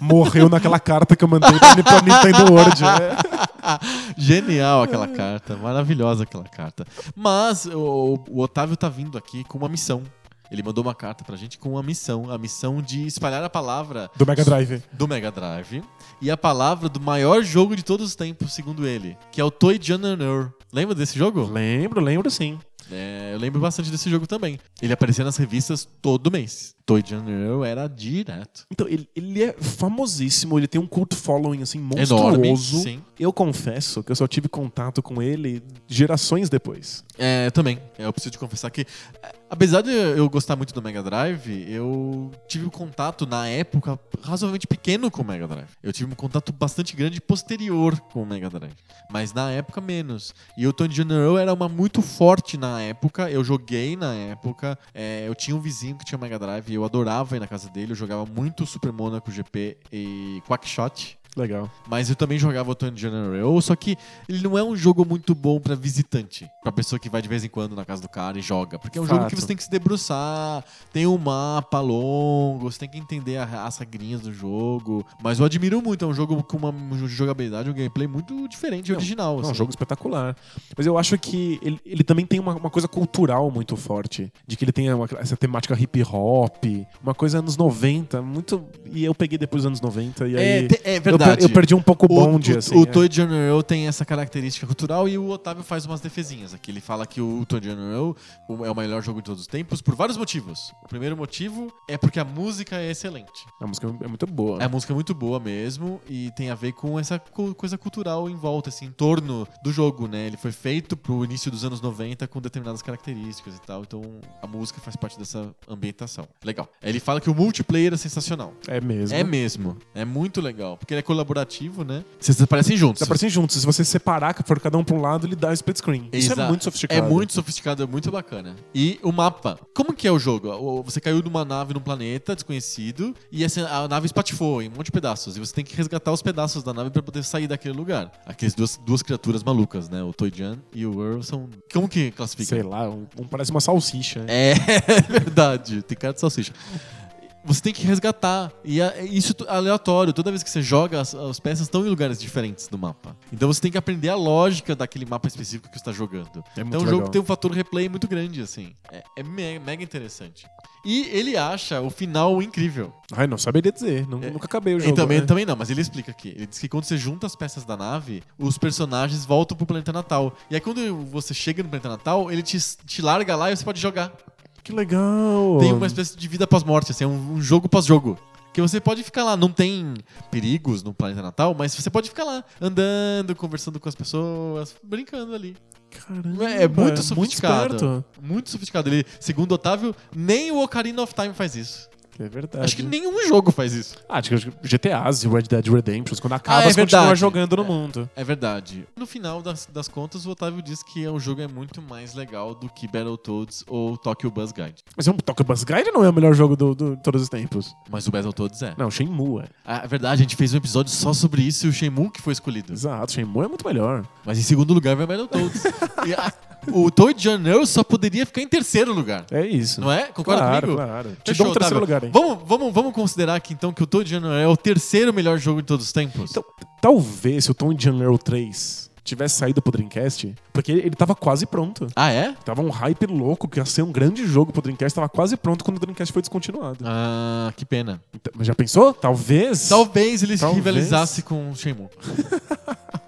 morreu naquela carta que eu mandei pra, pra Nintendo World. É. (laughs) (laughs) Genial aquela carta, maravilhosa aquela carta. Mas o, o Otávio tá vindo aqui com uma missão. Ele mandou uma carta pra gente com uma missão, a missão de espalhar a palavra Do Mega Drive. do Mega Drive e a palavra do maior jogo de todos os tempos, segundo ele, que é o Toy Runner. Lembra desse jogo? Lembro, lembro sim. É, eu lembro bastante desse jogo também. Ele aparecia nas revistas todo mês. Toy Runner era direto. Então, ele, ele é famosíssimo, ele tem um cult following assim Enorme, monstruoso. sim. Eu confesso que eu só tive contato com ele gerações depois. É, também. É, Eu preciso te confessar que, é, apesar de eu gostar muito do Mega Drive, eu tive um contato na época razoavelmente pequeno com o Mega Drive. Eu tive um contato bastante grande posterior com o Mega Drive. Mas na época menos. E o Tony General era uma muito forte na época. Eu joguei na época. É, eu tinha um vizinho que tinha Mega Drive e eu adorava ir na casa dele. Eu jogava muito Super Monaco GP e Quackshot. Legal. Mas eu também jogava o Tony General, só que ele não é um jogo muito bom pra visitante. Pra pessoa que vai de vez em quando na casa do cara e joga. Porque é um jogo Fato. que você tem que se debruçar, tem um mapa longo, você tem que entender a- as regrinhas do jogo. Mas eu admiro muito, é um jogo com uma jogabilidade, um gameplay muito diferente e Não, original. É um assim. jogo espetacular. Mas eu acho que ele, ele também tem uma, uma coisa cultural muito forte. De que ele tem uma- essa temática hip hop, uma coisa anos 90, muito. E eu peguei depois dos anos 90 e É, aí. te- é per- verdade. Eu, perdi um pouco o bonde, o, assim. o é. Toy General tem essa característica cultural e o Otávio faz umas defesinhas aqui. Ele fala que o Toy General é o melhor jogo de todos os tempos por vários motivos. O primeiro motivo é porque a música é excelente. A música é muito boa. A música é muito boa mesmo e tem a ver com essa co- coisa cultural em volta, assim, em torno do jogo, né? Ele foi feito pro início dos anos 90 com determinadas características e tal, então a música faz parte dessa ambientação. Legal. Ele fala que o multiplayer é sensacional. É mesmo. É mesmo. É muito legal. Porque ele é colaborativo, né? Vocês aparecem juntos. Aparecem juntos. Se você separar, for cada um pra um lado, ele dá split screen. Isso é muito sofisticado. É muito sofisticado, é muito bacana. E o mapa. Como que é o jogo? Você caiu numa nave num planeta desconhecido e essa, a nave espatifou em um monte de pedaços. E você tem que resgatar os pedaços da nave pra poder sair daquele lugar. Aqueles duas, duas criaturas malucas, né? O Toy-Jan e o Earl são... Como que classifica? Sei lá, um, um parece uma salsicha. (laughs) É verdade, tem cara de salsicha. Você tem que resgatar. E é- isso é aleatório. Toda vez que você joga, as, as peças estão em lugares diferentes do mapa. Então você tem que aprender a lógica daquele mapa específico que você está jogando. É então o jogo legal. tem um fator replay muito grande, assim. É, é me- mega interessante. E ele acha o final incrível. Ai, não saberia dizer. Não- É. Nunca acabei o jogo. também, né? também não, mas ele explica aqui. Ele diz que quando você junta as peças da nave, os personagens voltam pro planeta natal. E aí quando você chega no planeta natal, ele te, te larga lá e você pode jogar. Que legal. Tem uma espécie de vida pós-morte, assim, é um, um jogo pós-jogo. Que você pode ficar lá, não tem perigos no planeta natal, mas você pode ficar lá, andando, conversando com as pessoas, brincando ali. Caramba, É muito sofisticado. esperto. Muito sofisticado. Ele, segundo o Otávio, nem o Ocarina of Time faz isso. É verdade. Acho que nenhum jogo faz isso. Ah, acho que GTAs e Red Dead Redemption, quando acaba, Ah, é você continua jogando no mundo. É verdade. No final das, das contas, o Otávio diz que o jogo é muito mais legal do que Battletoads ou Tokyo Buzz Guide. Mas é um Tokyo Buzz Guide não é o melhor jogo do, do- de todos os tempos. Mas o Battletoads é. Não, Shenmue é. Ah, É verdade, a gente fez um episódio só sobre isso e o Shenmue que foi escolhido. Exato, Shenmue é muito melhor. Mas em segundo lugar vai Battletoads. (laughs) e a, o Toy John Earl só poderia ficar em terceiro lugar. É isso. Não é? Concorda claro, comigo? claro. Te Fechou, dou um terceiro Otávio. lugar, hein? Vamos, vamos, vamos considerar aqui então que o Toy John Earl é o terceiro melhor jogo de todos os tempos? Então, talvez se o Tom John Earl 3 tivesse saído pro Dreamcast, porque ele, tava quase pronto. ah, é? Tava um hype louco que ia ser um grande jogo pro Dreamcast, tava quase pronto quando o Dreamcast foi descontinuado. Ah, que pena. Então, mas já pensou? Talvez. Talvez ele se Talvez. rivalizasse com o Shenmue. (laughs)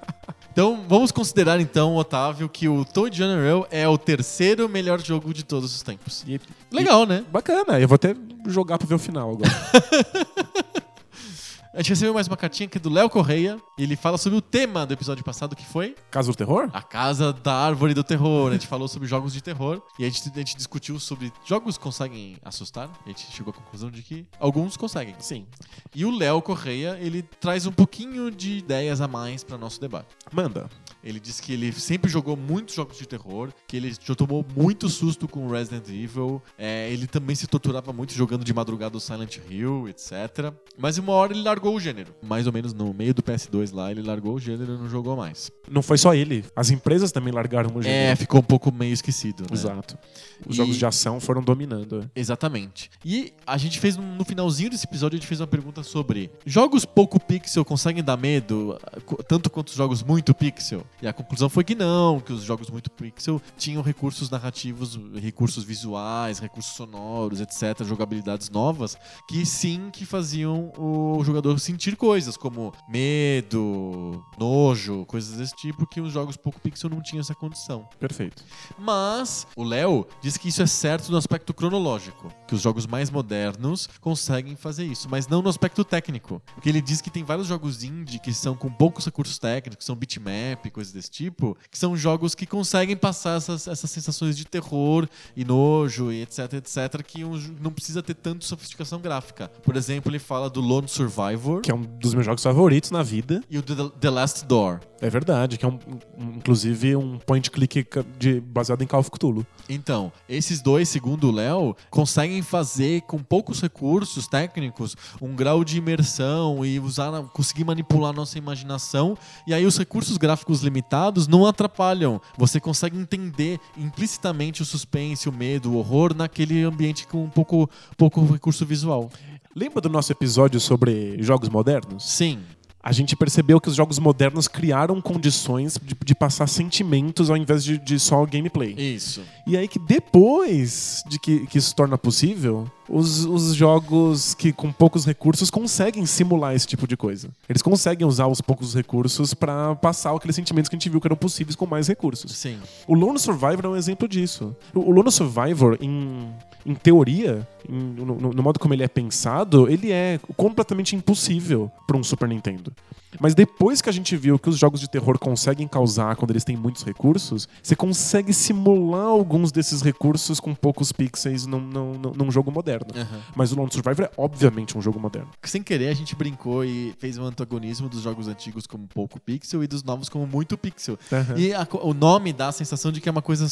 então, vamos considerar então, Otávio, que o John Earl é o terceiro melhor jogo de todos os tempos. E- Legal, né? Bacana, eu vou até jogar pra ver o final agora. (laughs) A gente recebeu mais uma cartinha que é do Léo Correia. Ele fala sobre o tema do episódio passado, que foi Casa do Terror? a Casa da Árvore do Terror. A gente falou sobre jogos de terror. E a gente, a gente discutiu sobre jogos conseguem assustar. A gente chegou à conclusão de que alguns conseguem. Sim. E o Léo Correia, ele traz um pouquinho de ideias a mais para nosso debate. Manda. Ele diz que ele sempre jogou muitos jogos de terror, que ele já tomou muito susto com Resident Evil. é, ele também se torturava muito jogando de madrugada o Silent Hill, etc. Mas uma hora ele largou o gênero. Mais ou menos no meio do PS2 lá, ele largou o gênero e não jogou mais. Não foi só ele. As empresas também largaram o É, gênero. ficou um pouco meio esquecido. Né? Exato. Os E- jogos de ação foram dominando. Exatamente. E a gente fez, no finalzinho desse episódio, a gente fez uma pergunta sobre jogos pouco pixel conseguem dar medo, tanto quanto os jogos muito pixel? E a conclusão foi que não, que os jogos muito pixel tinham recursos narrativos, recursos visuais, recursos sonoros, etc., jogabilidades novas, que sim que faziam o jogador sentir coisas como medo, nojo, coisas desse tipo, que os jogos pouco pixel não tinham essa condição. Perfeito. Mas o Léo diz que isso é certo no aspecto cronológico, que os jogos mais modernos conseguem fazer isso, mas não no aspecto técnico. Porque ele diz que tem vários jogos indie que são com poucos recursos técnicos, são bitmap, coisas desse tipo, que são jogos que conseguem passar essas, essas sensações de terror e nojo e etc, etc, que um não precisa ter tanto sofisticação gráfica. Por exemplo, ele fala do Lone Survivor Que é um dos meus jogos favoritos na vida. e o The, The Last Door. É verdade, que é um, inclusive um point click de, baseado em Call of Cthulhu. Então, esses dois, segundo o Léo, conseguem fazer com poucos recursos técnicos um grau de imersão e usar, conseguir manipular nossa imaginação. E aí os recursos gráficos limitados não atrapalham. Você consegue entender implicitamente o suspense, o medo, o horror naquele ambiente com um pouco, pouco recurso visual. Lembra do nosso episódio sobre jogos modernos? Sim. A gente percebeu que os jogos modernos criaram condições de, de passar sentimentos ao invés de, de só gameplay. Isso. E aí que depois de que, que isso torna possível, os, os jogos que com poucos recursos conseguem simular esse tipo de coisa. Eles conseguem usar os poucos recursos pra passar aqueles sentimentos que a gente viu que eram possíveis com mais recursos. Sim. O Lone Survivor é um exemplo disso. O Lone Survivor, em, em teoria, em- no, no- no modo como ele é pensado, ele é completamente impossível para um Super Nintendo. Mas depois que a gente viu que os jogos de terror conseguem causar quando eles têm muitos recursos, você consegue simular alguns desses recursos com poucos pixels num, num, num- jogo moderno. Aham. Mas o Lone Survivor é obviamente um jogo moderno. Sem querer, a gente brincou e fez um antagonismo dos jogos antigos como pouco pixel e dos novos como muito pixel. Aham. E a o nome dá a sensação de que é uma coisa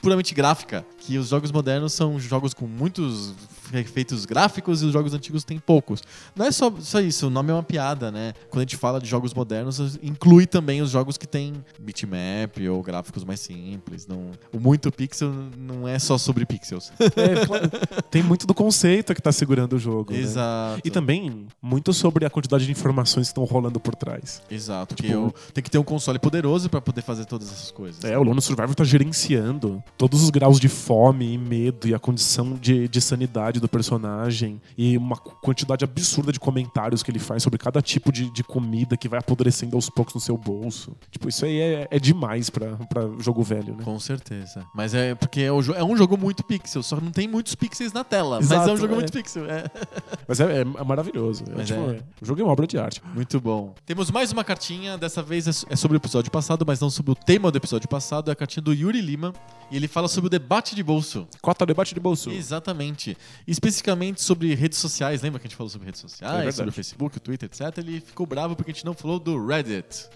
puramente gráfica. Que os jogos modernos são jogos com muitos efeitos gráficos e os jogos antigos têm poucos. Não é só, só isso, o nome é uma piada, né? Quando a gente fala de jogos modernos, inclui também os jogos que têm bitmap ou gráficos mais simples. Não, o muito pixel não é só sobre pixels. É, (laughs) claro, tem muito do conceito que tá segurando o jogo. né? Exato. E também muito sobre a quantidade de informações que estão rolando por trás. Exato, Tipo, que eu, tem que ter um console poderoso pra poder fazer todas essas coisas. É, o Lone Survivor tá gerenciando todos os graus de fome e medo e a condição de, de sanidade do personagem e uma qu- quantidade absurda de comentários que ele faz sobre cada tipo de, de comida que vai apodrecendo aos poucos no seu bolso. Tipo, isso aí é, é demais pra, pra jogo velho, né? Com certeza. Mas é porque é, o é um jogo muito pixel, só não tem muitos pixels na tela. mas Exato, é um jogo é. muito pixel. É. (laughs) Mas é, é- é maravilhoso. É, Mas tipo, O jogo é uma obra de arte. Muito bom. Temos mais uma cartinha, dessa vez é é sobre o episódio passado, mas não sobre o tema do episódio passado. É a cartinha do Yuri Lima. E ele fala sobre o debate de bolso. Cota debate de bolso. Exatamente. Especificamente sobre redes sociais. Lembra que a gente falou sobre redes É sociais, verdade. sobre o Facebook, o Twitter, etc. Ele ficou bravo porque a gente não falou do Reddit.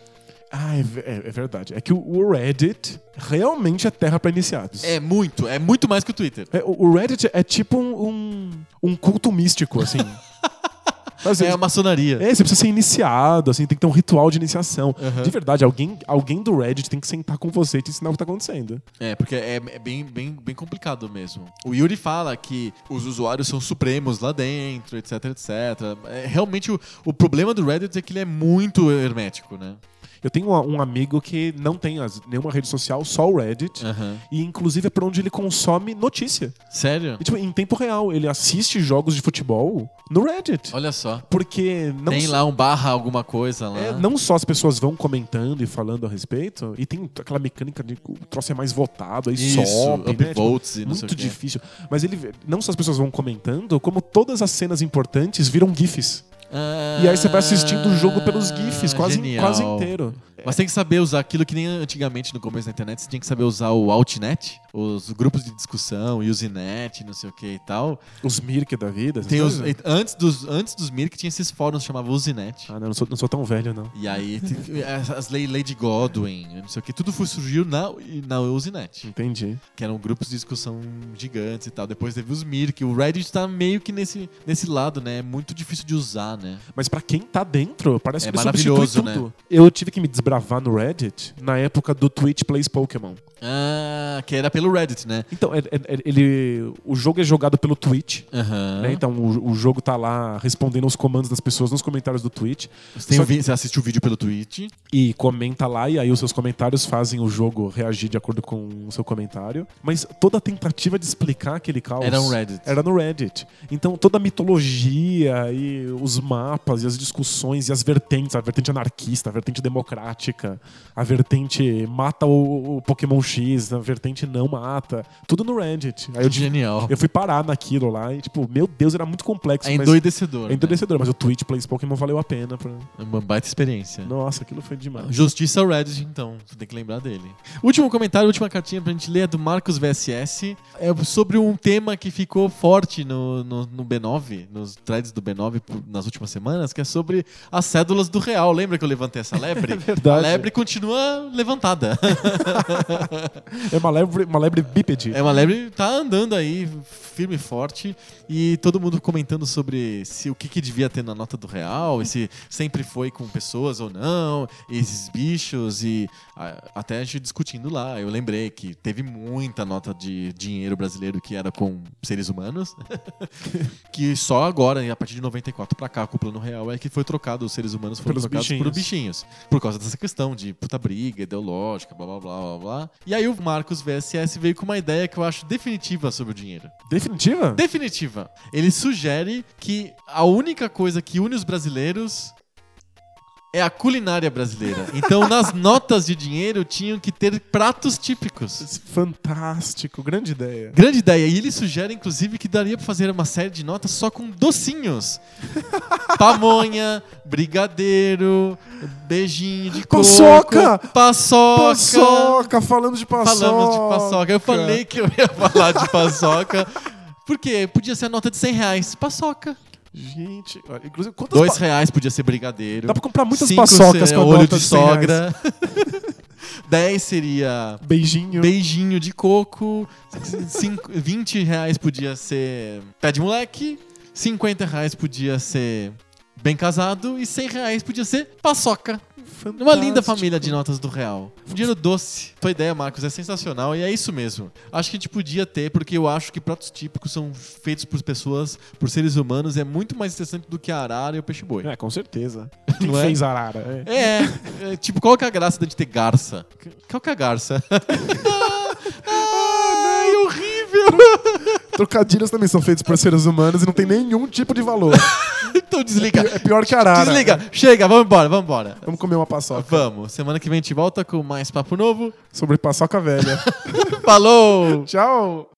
Ah, é, é- é verdade. É que o- Reddit realmente é terra pra iniciados. É muito, é muito mais que o Twitter. É, o o Reddit é tipo um, um, um culto místico, assim. (laughs) Assim, É a maçonaria. É, você precisa ser iniciado, assim, tem que ter um ritual de iniciação. Aham. De verdade, alguém, alguém do Reddit tem que sentar com você e te ensinar o que tá acontecendo. É, porque é, é bem, bem, bem complicado mesmo. O Yuri fala que os usuários são supremos lá dentro, etc, etc. É, realmente, o, o problema do Reddit é que ele é muito hermético, né? Eu tenho um, um amigo que não tem as- nenhuma rede social, só o Reddit. Aham. E inclusive é por onde ele consome notícia. Sério? E, tipo, em tempo real, ele assiste jogos de futebol no Reddit. Olha só. Porque não Tem lá um barra alguma coisa lá. É, não só as pessoas vão comentando e falando a respeito, e tem aquela mecânica de o troço é mais votado, aí Isso, sobe, né? upvotes e não sei muito difícil. Mas ele não só as pessoas vão comentando, como todas as cenas importantes viram GIFs. Ah, E aí você vai assistindo o jogo pelos GIFs, quase, genial. quase inteiro. Mas tem que saber usar aquilo que nem antigamente no começo da internet, você tinha que saber usar o Altnet, os grupos de discussão, Usenet, não sei o que e tal. Os Mirk da vida. Tem os, antes dos antes dos Mirk tinha esses fóruns que chamavam Usenet. Ah, não, não sou, não sou tão velho, não. E aí as, Lady Godwin, não sei o que, tudo foi, surgiu na na Usenet, Entendi. que eram grupos de discussão gigantes e tal. Depois teve os Mirk, o Reddit tá meio que nesse nesse lado, né? É muito difícil de usar, né? Mas pra quem tá dentro, parece É que maravilhoso, tudo. Eu tive que me desbravar no Reddit na época do Twitch Plays Pokémon. Ah, que era pelo Reddit, né? Então, é- é- ele, o jogo é jogado pelo Twitch. Aham. né? Então o, o jogo tá lá respondendo aos comandos das pessoas nos comentários do Twitch Você, vi- você assiste o vídeo pelo Twitch. e comenta lá e aí os seus comentários fazem o jogo reagir de acordo com o seu comentário. Mas toda a tentativa de explicar aquele caos Era um Reddit. era no Reddit. Então toda a mitologia e os mapas e as discussões e as vertentes, a vertente anarquista, a vertente democrática, a vertente mata o, o Pokémon X, a vertente não mata, tudo no Reddit. Aí eu, Genial. eu fui parar naquilo lá e tipo, meu Deus, era muito complexo. É endoidecedor. é endurecedor, mas o Twitch Plays Pokémon valeu a pena. Pra... né? Uma baita experiência. Nossa, aquilo foi demais. Justiça ao Reddit, então. Você tem que lembrar dele. Último comentário, última cartinha pra gente ler é do Marcos VSS. É sobre um tema que ficou forte no, no, no B9, nos threads do B9 por- nas últimas semanas, que é sobre as cédulas do real. Lembra que eu levantei essa lebre? (laughs) É verdade. A lebre continua levantada. (laughs) É uma lebre, uma lebre bípede. É uma lebre tá andando aí firme e forte e todo mundo comentando sobre se o que, que devia ter na nota do real e se sempre foi com pessoas ou não, esses bichos e até a gente discutindo lá. Eu lembrei que teve muita nota de dinheiro brasileiro que era com seres humanos, (laughs) que só agora, a partir de 94 pra cá, o plano real, é que foi trocado, os seres humanos foram Pelos trocados por bichinhos. bichinhos. Por causa dessa questão de puta briga ideológica, blá blá blá blá blá. E aí o Marcos VSS veio com uma ideia que eu acho definitiva sobre o dinheiro. Definitiva? Definitiva. Ele sugere que a única coisa que une os brasileiros é a culinária brasileira. Então, nas (laughs) notas de dinheiro tinham que ter pratos típicos. Fantástico, grande ideia. Grande ideia. E ele sugere, inclusive, que daria pra fazer uma série de notas só com docinhos. (laughs) Pamonha, brigadeiro, beijinho de coco. Paçoca! Paçoca! Paçoca, falando de paçoca. Falamos de paçoca. Eu falei que eu ia falar de paçoca. Porque podia ser a nota de 100 reais. Paçoca. Gente, olha, inclusive, quantas Dois reais podia ser brigadeiro. Dá pra comprar muitas Cinco paçocas com olho de 100 reais. sogra. (laughs) 10 seria Beijinho. beijinho de coco. Cinco, 20 reais podia ser pé de moleque. 50 reais podia ser bem casado. E 100 reais podia ser paçoca. Uma linda Fantástico. família de notas do real. Um dinheiro doce. Tua ideia, Marcos, é sensacional e é isso mesmo. Acho que a gente podia ter, porque eu acho que pratos típicos são feitos por pessoas, por seres humanos, e é muito mais interessante do que a arara e o peixe-boi. É, com certeza. (laughs) Quem Não é? fez arara? É. É, é, tipo, qual que é a graça da gente ter garça? Qual que é a garça? (laughs) Ai, horrível! Trocadilhos também são feitos por seres humanos e não tem nenhum tipo de valor. (laughs) Então desliga. É pior que arara. Desliga. Chega, vamos embora, vamos embora. Vamos comer uma paçoca. Vamos. Semana que vem a gente volta com mais papo novo. Sobre paçoca velha. (laughs) Falou! Tchau!